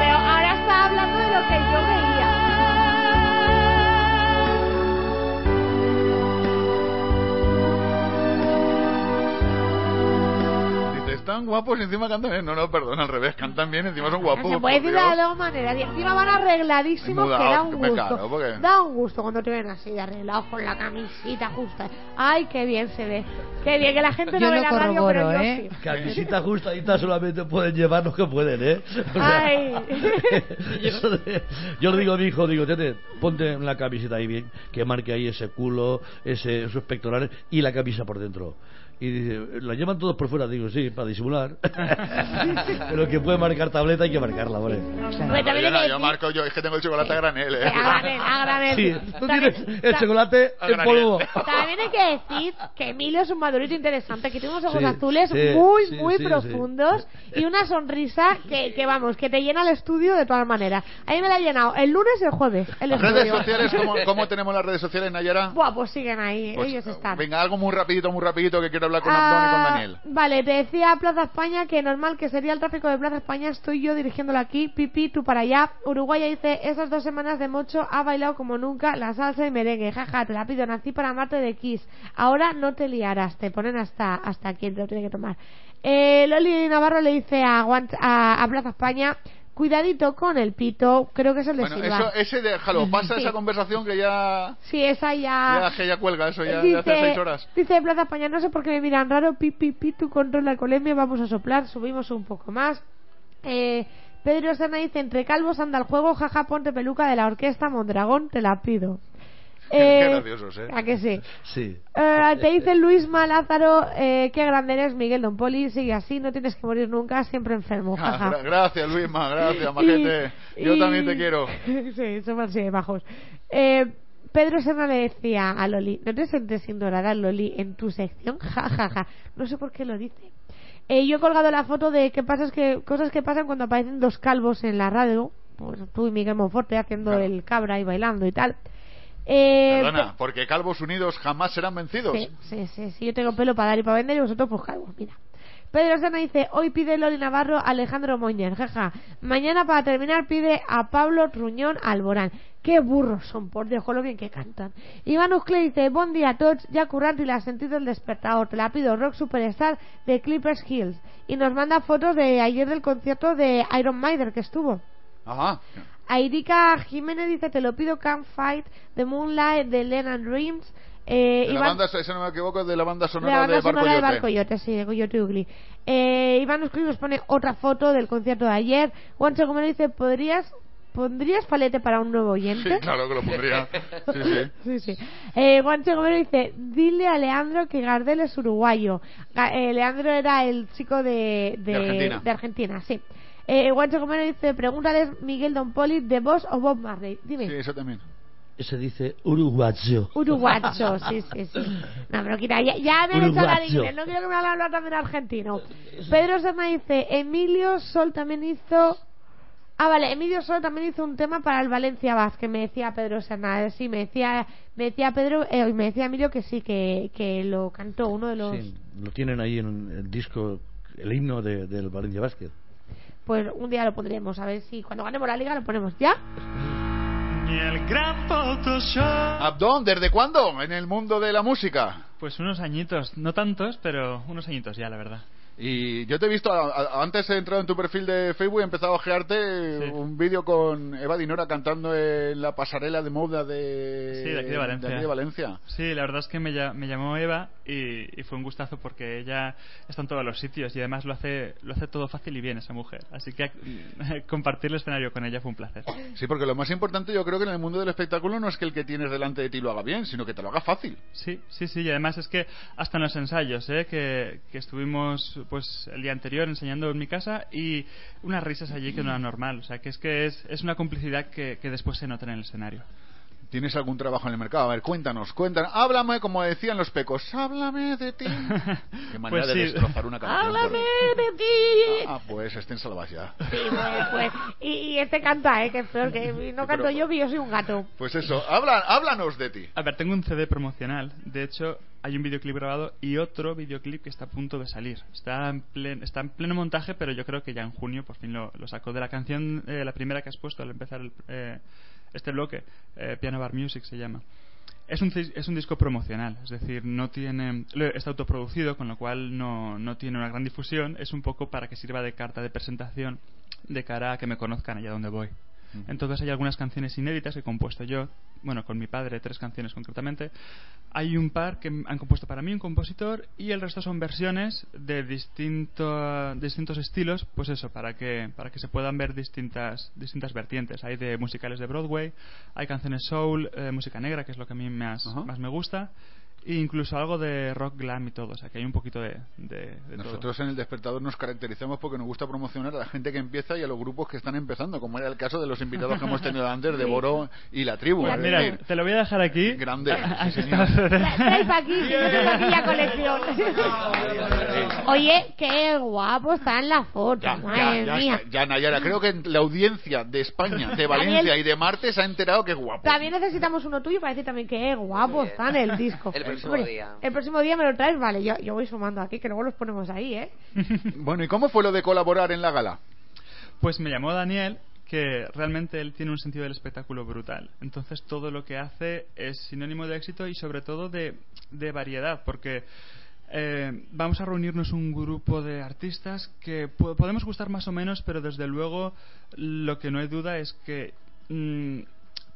Speaker 6: pero ahora está hablando de lo que yo veía.
Speaker 5: Tan guapos y encima cantan bien. No, no, perdón, al revés, cantan bien, encima son guapos.
Speaker 6: Se puede decir de dos maneras. Y encima van arregladísimos que da un gusto.
Speaker 5: caro, porque-
Speaker 6: Da un gusto cuando te ven así de arreglados con la camisita justa. Ay, qué bien se ve. Qué bien, que la gente
Speaker 52: Yo
Speaker 6: no ve la radio, pero
Speaker 52: corroboro,
Speaker 6: yo
Speaker 52: ¿eh?
Speaker 6: sí.
Speaker 51: Camisita ajustadita solamente pueden llevar los que pueden, ¿eh? O sea,
Speaker 6: Ay. <laughs>
Speaker 51: de- yo le digo a mi hijo, digo, tete, ponte la camiseta ahí bien, que marque ahí ese culo, ese, esos pectorales y la camisa por dentro. Y dice, la llevan todos por fuera, digo, sí, para disimular. <laughs> Pero que puede marcar tableta hay que marcarla, ¿vale?
Speaker 6: Hombre, también
Speaker 5: Yo, no, yo marco, yo es que tengo el chocolate a granel, ¿eh?
Speaker 6: A granel, a granel.
Speaker 51: Sí, tú
Speaker 6: También-
Speaker 51: tienes el chocolate
Speaker 5: A
Speaker 51: en
Speaker 5: granel.
Speaker 51: polvo. <laughs>
Speaker 6: También hay que decir que Emilio es un madurito interesante, que tiene unos ojos
Speaker 51: Sí,
Speaker 6: azules
Speaker 51: sí,
Speaker 6: muy,
Speaker 51: sí,
Speaker 6: muy
Speaker 51: sí,
Speaker 6: profundos y una sonrisa que, que, vamos, que te llena el estudio de todas maneras. A mí me la ha llenado el lunes y el jueves. El
Speaker 5: Redes
Speaker 6: estudio.
Speaker 5: sociales, ¿cómo, cómo tenemos las redes sociales, Nayara?
Speaker 6: Buah, pues siguen ahí,
Speaker 5: Pues,
Speaker 6: ellos están.
Speaker 5: Venga, algo muy rapidito, muy rapidito que quiero hablar con Abdón y con
Speaker 6: Ah,
Speaker 5: Daniel.
Speaker 6: Vale, te decía Plaza España que normal que sería el tráfico de Plaza España. Estoy yo dirigiéndolo aquí. Pipi, tú para allá. Uruguaya dice: Esas dos semanas de Mocho ha bailado como nunca la salsa y merengue. Jaja, te la pido. Nací para amarte de Kiss. Ahora no te liarás. Te ponen hasta, hasta aquí. Te lo tiene que tomar. Eh, Loli Navarro le dice a, a, a Plaza España: Cuidadito con el pito. Creo que es el de
Speaker 5: Bueno,
Speaker 6: Silva.
Speaker 5: eso, ese déjalo, pasa
Speaker 6: Sí.
Speaker 5: esa conversación que ya,
Speaker 6: Sí, esa ya.
Speaker 5: ya, que ya cuelga, eso ya, ya hace seis horas.
Speaker 6: Dice Plaza España, no sé por qué me miran raro, pi, pi, pi, tú controla la colemia, vamos a soplar, subimos un poco más. Eh, Pedro Serna dice, entre calvos anda el juego, jaja, ponte peluca de la orquesta Mondragón, te la pido. <laughs>
Speaker 5: Qué
Speaker 6: Eh,
Speaker 5: graciosos, ¿eh?
Speaker 6: ¿A que sí?
Speaker 51: Sí.
Speaker 6: Eh, te dice <laughs> Luis Malázaro, eh, qué grande eres, Miguel Don Poli, sigue así, no tienes que morir nunca, siempre enfermo,
Speaker 5: Ah, <laughs> gracias, Luisma, gracias, majete. Yo
Speaker 6: Y-
Speaker 5: también te quiero.
Speaker 6: sí, somos así de bajos. Eh, Pedro Serna le decía a Loli, ¿no te sientes ignorada, Loli, en tu sección? Ja, ja, ja. No sé por qué lo dice. Eh, yo he colgado la foto de qué pasa es que, cosas que pasan cuando aparecen dos calvos en la radio. Pues tú y Miguel Monforte haciendo el cabra y bailando y tal. Eh,
Speaker 5: Perdona, porque calvos unidos jamás serán vencidos.
Speaker 6: Sí, sí, sí, sí, yo tengo pelo para dar y para vender y vosotros pues calvos, mira. Pedro Serna dice, hoy pide Loli Navarro a Alejandro Moñer, jaja. Mañana para terminar pide a Pablo Truñón Alborán. Qué burros son, por Dios, con lo bien que cantan. Iván Uscle dice, buen día a tots, ya currante y la sentido el despertador. Te la pido, Rock Superstar de Clippers Hills. Y nos manda fotos de ayer del concierto de Iron Maiden que estuvo.
Speaker 5: Ajá.
Speaker 6: Airica Jiménez dice, te lo pido, Can't Fight, The Moonlight, de Lennon Dreams. Eh,
Speaker 5: De la banda, si no me equivoco, de la banda
Speaker 6: de
Speaker 5: sonora
Speaker 6: la banda
Speaker 5: de
Speaker 6: de. Barco Yote, sí, de Coyote Ugly. Eh, Iván Uscri nos pone otra foto del concierto de ayer. Juancho Gomero dice, ¿podrías, ¿pondrías palete para un nuevo oyente?
Speaker 5: Sí, claro que lo pondría. Sí, sí. <laughs>
Speaker 6: Sí, sí. Eh, Juancho dice, dile a Leandro que Gardel es uruguayo. Ga- eh, Leandro era el chico de, de,
Speaker 5: De Argentina.
Speaker 6: de Argentina, sí. Eh, Juancho Gomero dice, pregúntales Miguel Don Poli, ¿de vos o Bob Marley? Dime.
Speaker 5: Sí, eso también.
Speaker 51: Ese dice uruguayo.
Speaker 6: Uruguacho, sí, sí, sí. <laughs> No, pero quita, ya, ya me han hecho hablar
Speaker 51: Uruguayo.
Speaker 6: inglés, no quiero que me hagan hablar también argentino. Pedro Serna dice, Emilio Sol también hizo... Ah, vale, Emilio Sol también hizo un tema para el Valencia Vaz, que me decía Pedro Serna. Eh, Sí, me decía, me decía Pedro, eh, me decía Emilio que sí, que, que lo cantó uno de los...
Speaker 51: Sí, lo tienen ahí en el disco, el himno de- del Valencia Basket.
Speaker 6: Pues un día lo pondremos, a ver si cuando ganemos la liga lo ponemos. ¿Ya?
Speaker 8: Y el gran Photoshop.
Speaker 5: Abdón, ¿desde cuándo en el mundo de la música?
Speaker 50: Pues unos añitos, no tantos, pero unos añitos ya, la verdad.
Speaker 5: Y yo te he visto, a- a- antes he entrado en tu perfil de Facebook y he empezado a ojearte un vídeo con Eva Dinora cantando en la pasarela de moda de,
Speaker 50: Sí, de aquí de Valencia.
Speaker 5: aquí de Valencia.
Speaker 50: Sí, la verdad es que me, lla- me llamó Eva y, y fue un gustazo porque ella está en todos los sitios y además lo hace, lo hace todo fácil y bien esa mujer. Así que <laughs> compartir el escenario con ella fue un placer.
Speaker 5: Sí, porque lo más importante yo creo que en el mundo del espectáculo no es que el que tienes delante de ti lo haga bien, sino que te lo haga fácil.
Speaker 50: Sí, sí, sí, y además es que hasta en los ensayos, ¿eh? que, que estuvimos pues el día anterior enseñando en mi casa y unas risas allí que no era normal, o sea que es que es, es una complicidad que, que después se nota en el escenario.
Speaker 5: ¿Tienes algún trabajo en el mercado? A ver, cuéntanos, cuéntanos. Háblame, como decían los pecos, háblame de ti. <laughs> Qué manera
Speaker 50: Pues
Speaker 5: de destrozar una canción.
Speaker 6: Háblame
Speaker 5: por-
Speaker 6: de ti.
Speaker 5: Ah, pues estén salvajes ya.
Speaker 6: Sí, pues, pues, y, y este canta, ¿eh? Que es peor que <laughs> no canto
Speaker 5: pero-
Speaker 6: yo, que yo soy un gato.
Speaker 5: Pues eso, habla, háblanos de ti.
Speaker 50: A ver, tengo un CD promocional. De hecho, hay un videoclip grabado y otro videoclip que está a punto de salir. Está en, plen- está en pleno montaje, pero yo creo que ya en junio por fin lo, lo saco. De la canción, eh, la primera que has puesto al empezar el, eh, este bloque, eh, Piano Bar Music se llama. Es un, es un disco promocional, es decir, no tiene está autoproducido, con lo cual no, no tiene una gran difusión. Es un poco para que sirva de carta de presentación de cara a que me conozcan allá donde voy. Entonces hay algunas canciones inéditas que he compuesto yo, bueno, con mi padre, tres canciones concretamente. Hay un par que han compuesto para mí un compositor y el resto son versiones de distinto, distintos estilos, pues eso, para que, para que se puedan ver distintas, distintas vertientes. Hay de musicales de Broadway, hay canciones soul, eh, música negra, que es lo que a mí más, más me gusta, e incluso algo de rock glam y todo, o sea que hay un poquito de, de, de todo.
Speaker 5: Nosotros en el despertador nos caracterizamos porque nos gusta promocionar a la gente que empieza y a los grupos que están empezando, como era el caso de los invitados que hemos tenido antes de. Boro y la tribu.
Speaker 50: Pues
Speaker 5: es
Speaker 50: mira,
Speaker 5: decir,
Speaker 50: te lo voy a dejar aquí.
Speaker 5: Grande. <laughs> Sí,
Speaker 50: sí,
Speaker 5: señor. <laughs>
Speaker 6: Trae pa' aquí, tengo aquí la colección. <laughs> Oye, qué guapo está en la foto,
Speaker 5: Ya,
Speaker 6: madre
Speaker 5: ya,
Speaker 6: mía.
Speaker 5: Ya, Nayara, creo que la audiencia de España, de Valencia
Speaker 6: Daniel.
Speaker 5: y de Marte se ha enterado que es guapo.
Speaker 6: También necesitamos uno tuyo para decir también que guapo está en el disco.
Speaker 53: El próximo
Speaker 6: Hombre,
Speaker 53: día.
Speaker 6: El próximo día me lo traes, vale, yo, yo voy sumando aquí, que luego los ponemos ahí, ¿eh? <laughs>
Speaker 5: Bueno, ¿y cómo fue lo de colaborar en la gala?
Speaker 50: Pues me llamó Daniel, que realmente él tiene un sentido del espectáculo brutal. Entonces todo lo que hace es sinónimo de éxito y sobre todo de, de variedad, porque eh, vamos a reunirnos un grupo de artistas que po- podemos gustar más o menos, pero desde luego lo que no hay duda es que mm,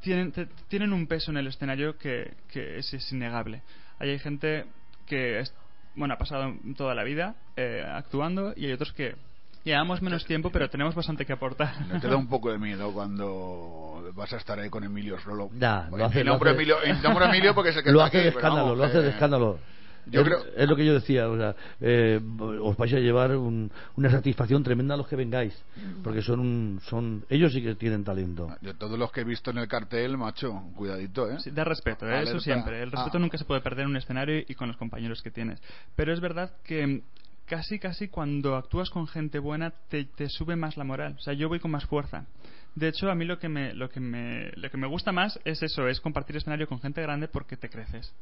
Speaker 50: tienen, te- tienen un peso en el escenario que, que es, es innegable. Ahí hay gente que es- bueno, ha pasado toda la vida eh, actuando y hay otros que llevamos menos tiempo, pero tenemos bastante que aportar.
Speaker 5: ¿No te da un poco de <laughs> miedo cuando vas a estar ahí con Emilio solo?
Speaker 51: Nah, lo hace-
Speaker 5: y
Speaker 51: lo
Speaker 5: nombro
Speaker 51: hace-
Speaker 5: Emilio, y nombro Emilio porque es el que
Speaker 51: lo
Speaker 5: está
Speaker 51: hace
Speaker 5: aquí,
Speaker 51: de
Speaker 5: pero
Speaker 51: escándalo,
Speaker 5: vamos,
Speaker 51: lo hace de
Speaker 5: eh,
Speaker 51: escándalo.
Speaker 5: Yo
Speaker 51: es,
Speaker 5: creo-
Speaker 51: es lo que yo decía, o sea, eh, os vais a llevar un- una satisfacción tremenda a los que vengáis, porque son un, son ellos sí que tienen talento.
Speaker 5: Yo todos los que he visto en el cartel, macho, cuidadito, ¿eh?
Speaker 50: Sí, da respeto, ¿eh? Eso siempre. El respeto
Speaker 5: Ah.
Speaker 50: nunca se puede perder en un escenario y con los compañeros que tienes. Pero es verdad que mm, casi, casi cuando actúas con gente buena te, te sube más la moral. O sea, yo voy con más fuerza. De hecho, a mí lo que me, lo que me, lo que me gusta más es eso, es compartir escenario con gente grande porque te creces.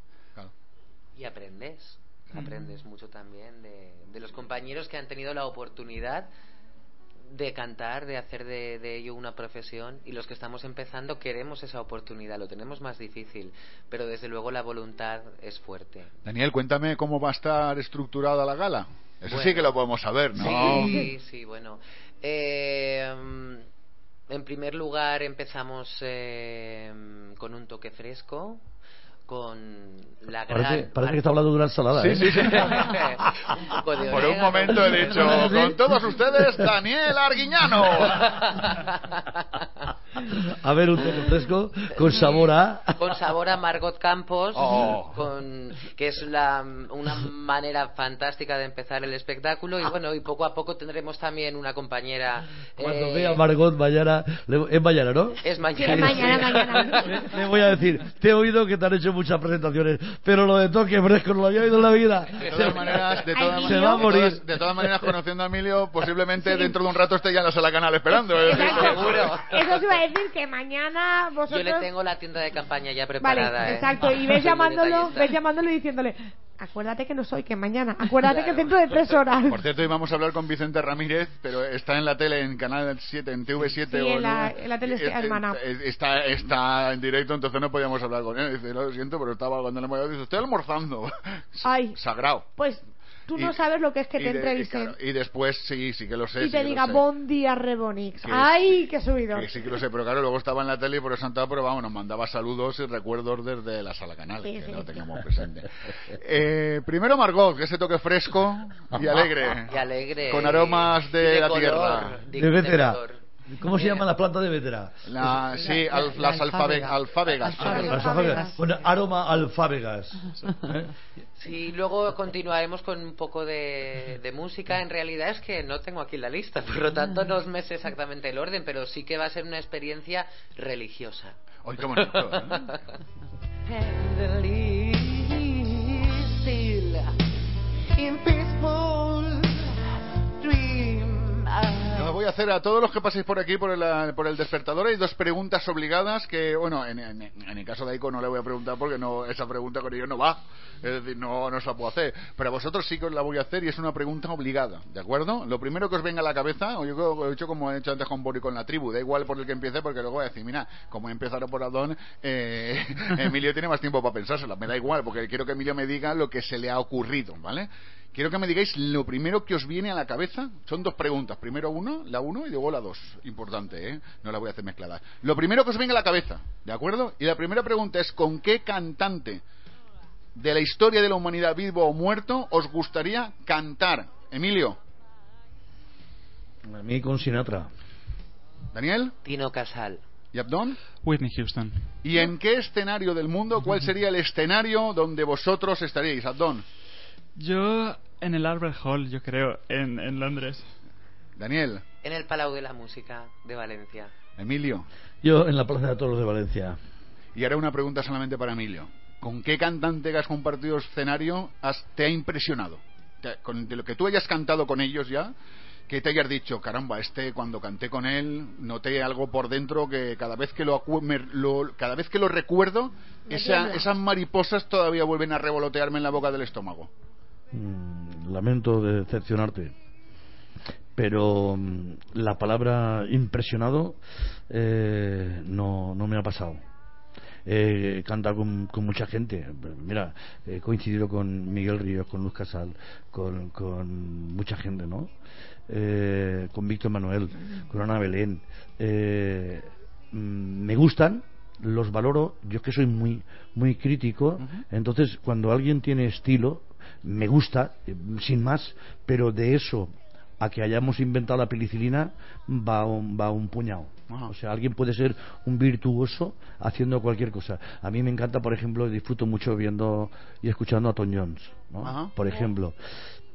Speaker 53: Y aprendes. Aprendes mucho también de, de los compañeros que han tenido la oportunidad de cantar, de hacer de, de ello una profesión y los que estamos empezando queremos esa oportunidad, lo tenemos más difícil, pero desde luego la voluntad es fuerte.
Speaker 5: Daniel, cuéntame cómo va a estar estructurada la gala. Eso
Speaker 53: Bueno.
Speaker 5: sí que lo podemos saber, ¿no?
Speaker 53: Sí, sí, bueno. Eh, mm, en primer lugar empezamos eh, con un toque fresco, con la gran...
Speaker 51: Parece, parece que está hablando de una ensalada.
Speaker 5: Sí,
Speaker 51: ¿eh?
Speaker 5: sí, sí. <laughs>
Speaker 53: Un poco de
Speaker 5: Por un momento he dicho, <laughs> con todos ustedes, Daniel Arguiñano.
Speaker 51: A ver, un toque fresco con sabor a.
Speaker 53: con sabor a Margot Campos,
Speaker 51: Oh.
Speaker 53: con, que es la, una manera fantástica de empezar el espectáculo y bueno, y poco a poco tendremos también una compañera.
Speaker 51: Cuando
Speaker 53: eh,
Speaker 51: vea Margot mañana, es mañana, ¿no?
Speaker 53: Es mañana.
Speaker 6: Sí, mañana, mañana.
Speaker 51: Le, le voy a decir, te he oído que te han hecho muchas presentaciones, pero lo de toque fresco no lo había oído en la vida.
Speaker 5: De todas maneras, de <laughs> todas,
Speaker 51: Se va a
Speaker 5: de todas- de todas maneras, conociendo a Emilio, posiblemente dentro de un rato esté ya en la sala canal esperando. es decir,
Speaker 53: Seguro.
Speaker 6: Eso os iba a decir que mañana vosotros...
Speaker 53: Yo le tengo la tienda de campaña ya
Speaker 6: Vale,
Speaker 53: preparada. ¿eh?
Speaker 6: exacto, y <laughs> ves llamándolo, ves llamándolo y diciéndole, acuérdate que no soy, que mañana, acuérdate que dentro de tres horas.
Speaker 5: Por cierto, hoy vamos a hablar con Vicente Ramírez, pero está en la tele en Canal 7, en TV7.
Speaker 6: Sí,
Speaker 5: o
Speaker 6: en la-
Speaker 5: no.
Speaker 6: en la tele
Speaker 5: Eh, eh,
Speaker 6: hermana.
Speaker 5: eh, Está, está en directo, entonces no podíamos hablar con él. Dice, lo siento, pero estaba cuando le hemos llamado, dice, estoy almorzando. <laughs>
Speaker 6: Ay,
Speaker 5: Sagrado.
Speaker 6: pues tú no
Speaker 5: Y-
Speaker 6: sabes lo que es que
Speaker 5: y
Speaker 6: te
Speaker 5: de-
Speaker 6: entrevisten
Speaker 5: y, claro, y después, sí, sí que lo sé.
Speaker 6: y
Speaker 5: sí
Speaker 6: te diga bon día Rebonix.
Speaker 5: Que-
Speaker 6: Ay, qué subido.
Speaker 5: Que sí que lo sé, pero claro, luego estaba en la tele y por eso estaba, pero vamos, nos mandaba saludos y recuerdos desde la sala canal,
Speaker 6: Sí,
Speaker 5: que
Speaker 6: sí,
Speaker 5: lo
Speaker 6: sí.
Speaker 5: tengamos presente. Eh, primero Margot, que ese toque fresco y alegre. <laughs>
Speaker 53: Y alegre.
Speaker 5: Con aromas de,
Speaker 53: Y de
Speaker 5: la
Speaker 53: color.
Speaker 5: tierra.
Speaker 53: De-
Speaker 51: De. ¿Cómo se llama la planta de vetera?
Speaker 5: La, sí, al- las alfabe- alfábegas.
Speaker 51: Alfábegas. Bueno, aroma alfábegas. ¿Eh?
Speaker 53: Sí, luego continuaremos con un poco de, de música. En realidad es que no tengo aquí la lista, por lo tanto no me sé exactamente el orden, pero sí que va a ser una experiencia religiosa.
Speaker 5: Ay, qué bonito, ¿eh?
Speaker 8: In peaceful dream.
Speaker 5: Me voy a hacer a todos los que paséis por aquí, por el, despertador. Hay dos preguntas obligadas que, bueno, en, el caso de Aiko no le voy a preguntar porque no esa pregunta con ellos no va. Es decir, no, no se la puedo hacer. Pero a vosotros sí que os la voy a hacer y es una pregunta obligada, ¿de acuerdo? Lo primero que os venga a la cabeza, o yo he hecho como he hecho antes con Bori con la tribu, da igual por el que empiece porque luego voy a decir, mira, como he empezado por Adón, eh, <laughs> Emilio tiene más tiempo para pensársela. Me da igual porque quiero que Emilio me diga lo que se le ha ocurrido, ¿vale? Quiero que me digáis lo primero que os viene a la cabeza. Son dos preguntas. Primero uno, la uno y luego la dos. Importante, ¿eh? No la voy a hacer mezclada. Lo primero que os venga a la cabeza, ¿de acuerdo? Y la primera pregunta es, ¿con qué cantante de la historia de la humanidad, vivo o muerto, os gustaría cantar? Emilio,
Speaker 51: A mí con Sinatra.
Speaker 5: Daniel
Speaker 53: Tino Casal.
Speaker 5: y Abdón.
Speaker 50: Whitney Houston.
Speaker 5: ¿Y en qué escenario del mundo, cuál sería el escenario donde vosotros estaríais, Abdón?
Speaker 50: Yo en el Albert Hall, yo creo, en, en Londres.
Speaker 5: Daniel.
Speaker 53: En el Palau de la Música de Valencia.
Speaker 5: Emilio.
Speaker 51: Yo en la Plaza de Toros de Valencia.
Speaker 5: Y ahora una pregunta solamente para Emilio. ¿Con qué cantante que has compartido escenario has- te ha impresionado? Te- con, de lo que tú hayas cantado con ellos ya, que te hayas dicho, caramba, este cuando canté con él noté algo por dentro que cada vez que lo, acu- me- lo- cada vez que lo recuerdo, esa- esas mariposas todavía vuelven a revolotearme en la boca del estómago.
Speaker 51: Mm, lamento de decepcionarte. Pero mm, la palabra impresionado eh, no, no me ha pasado. He cantado con, con mucha gente. Mira, he coincidido con Miguel Ríos, con Luz Casal, con, con mucha gente, ¿no? Eh, con Víctor Manuel, con Ana Belén. Eh, mm, me gustan, los valoro. Yo es que soy muy, muy crítico. Entonces, cuando alguien tiene estilo, me gusta, eh, sin más, pero de eso a que hayamos inventado la penicilina va un, va un puñado. O sea, alguien puede ser un virtuoso haciendo cualquier cosa. A mí me encanta, por ejemplo, disfruto mucho viendo y escuchando a Tom Jones, ¿no? Por ejemplo.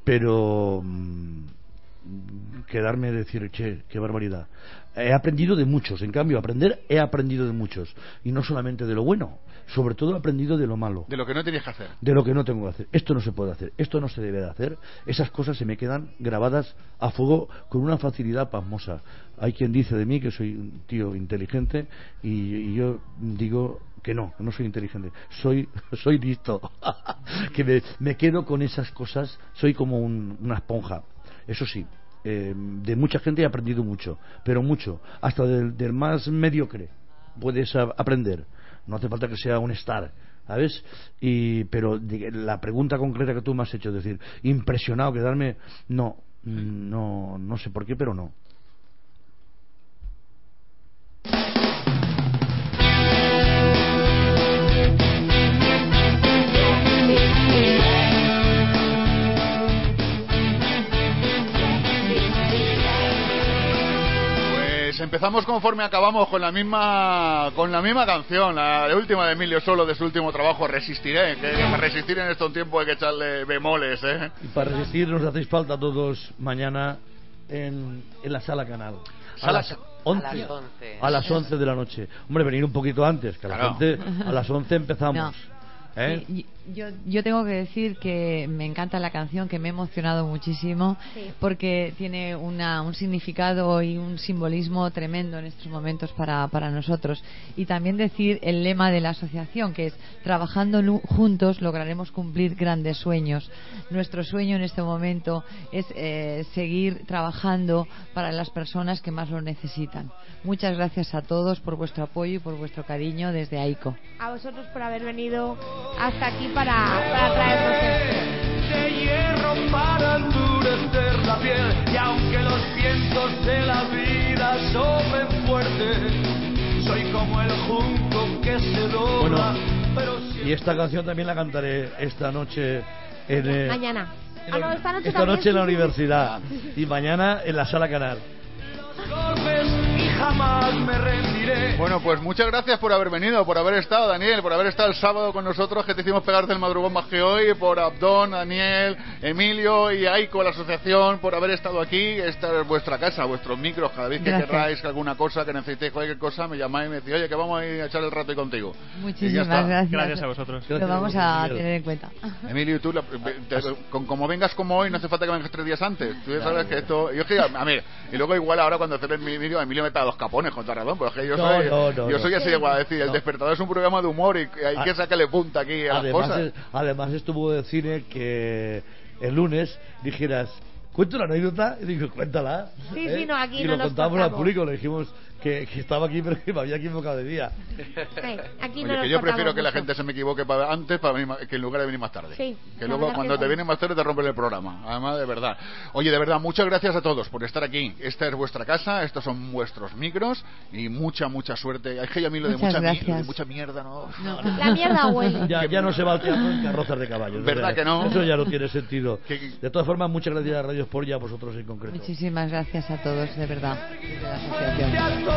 Speaker 51: Pero mm, quedarme y decir, che, qué barbaridad. He aprendido de muchos, en cambio, aprender he aprendido de muchos. Y no solamente de lo bueno, sobre todo he aprendido de lo malo
Speaker 5: De lo que no tenías que hacer.
Speaker 51: de lo que no tengo que hacer. Esto no se puede hacer, esto no se debe de hacer. Esas cosas se me quedan grabadas a fuego con una facilidad pasmosa. Hay quien dice de mí que soy un tío inteligente y, y yo digo que no, no soy inteligente. Soy, <laughs> soy listo. <laughs> que me, me quedo con esas cosas, soy como un- una esponja. Eso sí. eh, de mucha gente he aprendido mucho, pero mucho, hasta del, del más mediocre puedes aprender. No hace falta que sea un star, ¿sabes? Y, pero la pregunta concreta que tú me has hecho, es decir, impresionado, quedarme, no, mm, no, no sé por qué, pero no.
Speaker 5: Empezamos conforme acabamos con la misma con la misma canción, la última de Emilio Solo de su último trabajo, Resistiré, que para resistir en estos tiempos hay que echarle bemoles, ¿eh?
Speaker 51: Y para resistir nos hacéis falta todos mañana en, en la sala canal. A las
Speaker 5: Ca-
Speaker 51: 11.
Speaker 53: A las 11.
Speaker 51: A las 11 de la noche. Hombre, venir un poquito antes, que a las,
Speaker 5: Claro.
Speaker 51: 11, a las 11 empezamos. <laughs> ¿Eh?
Speaker 52: Sí, yo, yo tengo que decir que me encanta la canción, que me ha emocionado muchísimo,
Speaker 6: Sí.
Speaker 52: porque tiene una, un significado y un simbolismo tremendo en estos momentos para, para nosotros. Y también decir el lema de la asociación, que es trabajando juntos lograremos cumplir grandes sueños. Nuestro sueño en este momento es eh, seguir trabajando para las personas que más lo necesitan. Muchas gracias a todos por vuestro apoyo y por vuestro cariño desde AICO.
Speaker 6: A vosotros por haber venido hasta aquí para, para traernos esto.
Speaker 8: de hierro para endurecer la piel y aunque los vientos de la vida soplen fuerte soy como el junco que se dobla
Speaker 51: Bueno, y esta canción también la cantaré esta noche en, eh,
Speaker 6: Mañana. Ah, no, esta noche
Speaker 51: esta noche en la universidad y mañana en la sala canal.
Speaker 8: Jamás me rendiré.
Speaker 5: Bueno, pues muchas gracias por haber venido, por haber estado, Daniel, por haber estado el sábado con nosotros, que te hicimos pegar del madrugón más que hoy, por Abdón, Daniel, Emilio y Aiko, la asociación, por haber estado aquí. Esta es vuestra casa, vuestros micros. Cada vez que
Speaker 52: Gracias.
Speaker 5: querráis alguna cosa, que necesitéis cualquier cosa, me llamáis y me decís, oye, que vamos a ir a echar el rato ahí contigo.
Speaker 52: Muchísimas
Speaker 5: está.
Speaker 52: gracias.
Speaker 50: Gracias a vosotros.
Speaker 52: Lo vamos a tener en cuenta.
Speaker 5: Emilio, tú, la- te- con, como vengas como hoy, no hace falta que vengas tres días antes. Tú ya sabes que esto. Yo es que, a ver, y luego igual ahora cuando haces mi vídeo, Emilio me pega dos capones con razón, pero es que yo
Speaker 51: No,
Speaker 5: soy.
Speaker 51: no, no,
Speaker 5: yo
Speaker 51: no.
Speaker 5: soy así igual, a decir, el
Speaker 51: No.
Speaker 5: despertador es un programa de humor y hay que
Speaker 51: Ah.
Speaker 5: sacarle punta aquí a las
Speaker 51: Además,
Speaker 5: cosas.
Speaker 51: es- además estuvo de cine que el lunes dijeras, ¿cuento una anécdota? Y digo, cuéntala. ¿eh?
Speaker 6: Sí, sí, no, aquí
Speaker 51: y
Speaker 6: no
Speaker 51: lo
Speaker 6: nos
Speaker 51: contamos al público, le dijimos que, que estaba aquí, pero que me había equivocado de día.
Speaker 6: Sí, aquí no
Speaker 5: Oye, que yo prefiero que la gente se me equivoque para antes para venir que en lugar de venir más tarde.
Speaker 6: Sí,
Speaker 5: que luego cuando
Speaker 6: que
Speaker 5: te vienen más tarde te rompen el programa. Además, de verdad. Oye, de verdad, muchas gracias a todos por estar aquí. Esta es vuestra casa, estos son vuestros micros y mucha, mucha suerte. Hay que a mí lo de
Speaker 52: Muchas
Speaker 5: mucha, mi-
Speaker 52: gracias.
Speaker 5: lo de mucha mierda, ¿no?
Speaker 6: La mierda huele.
Speaker 51: Ya, ya no se va al teatro en carrozas de caballos.
Speaker 5: ¿Verdad
Speaker 51: O sea,
Speaker 5: que no?
Speaker 51: Eso ya no tiene sentido. De todas formas, muchas gracias a Radio Sport y a vosotros en concreto.
Speaker 52: Muchísimas gracias a todos, de verdad, desde la asociación.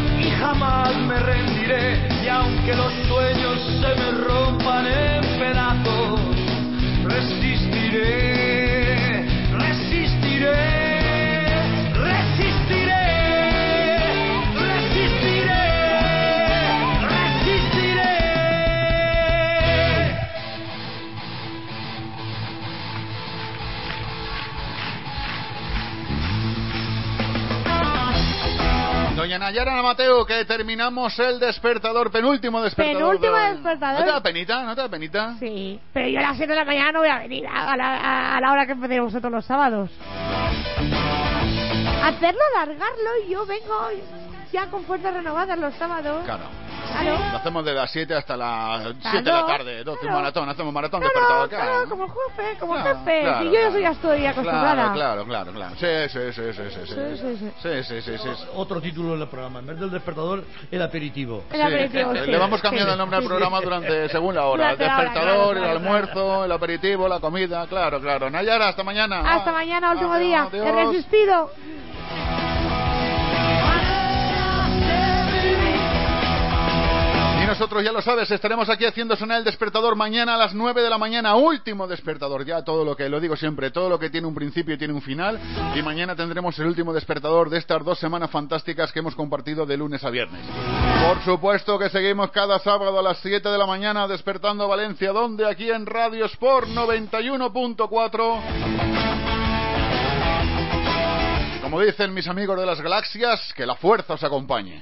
Speaker 8: jamás me rendiré. Y aunque los sueños se me rompan en pedazos, resistiré, resistiré,
Speaker 5: Doña Nayara Mateo, que terminamos el despertador, penúltimo despertador.
Speaker 6: Penúltimo
Speaker 5: ¿No
Speaker 6: despertador.
Speaker 5: te da penita? ¿No te da penita?
Speaker 6: Sí, pero yo a las 7 de la mañana no voy a venir a la, a- a la hora que empecéis vosotros los sábados. Hacerlo, alargarlo y yo vengo ya con fuerzas renovadas los sábados.
Speaker 5: Claro. Lo hacemos de las 7 hasta las 7 de la tarde. 12
Speaker 6: claro.
Speaker 5: maratón, hacemos maratón
Speaker 6: Claro,
Speaker 5: despertador.
Speaker 6: claro, como jefe, como
Speaker 5: Claro,
Speaker 6: jefe.
Speaker 5: claro,
Speaker 6: y yo ya
Speaker 5: claro.
Speaker 6: soy ya estoy acostumbrada.
Speaker 5: Claro, claro, claro, claro. Sí, sí, sí, sí, sí, sí.
Speaker 6: Sí, sí, sí.
Speaker 5: Sí, sí, sí, sí.
Speaker 51: Otro título del programa, en vez del despertador, el aperitivo.
Speaker 6: El aperitivo, sí.
Speaker 5: Le vamos cambiando
Speaker 6: Sí,
Speaker 5: el nombre al programa
Speaker 6: sí.
Speaker 5: durante según la hora. El despertador,
Speaker 6: claro,
Speaker 5: el
Speaker 6: claro,
Speaker 5: almuerzo, el aperitivo, la comida. Claro, claro. Nayara, hasta mañana.
Speaker 6: Hasta mañana, último
Speaker 5: Adiós,
Speaker 6: día.
Speaker 5: adiós.
Speaker 6: He resistido.
Speaker 5: Nosotros, ya lo sabes, estaremos aquí haciendo sonar el despertador mañana a las 9 de la mañana, último despertador. Ya todo lo que, lo digo siempre, todo lo que tiene un principio tiene un final. Y mañana tendremos el último despertador de estas dos semanas fantásticas que hemos compartido de lunes a viernes. Por supuesto que seguimos cada sábado a las 7 de la mañana despertando Valencia, donde aquí en Radio Sport 91.4. Como dicen mis amigos de las galaxias, que la fuerza os acompañe.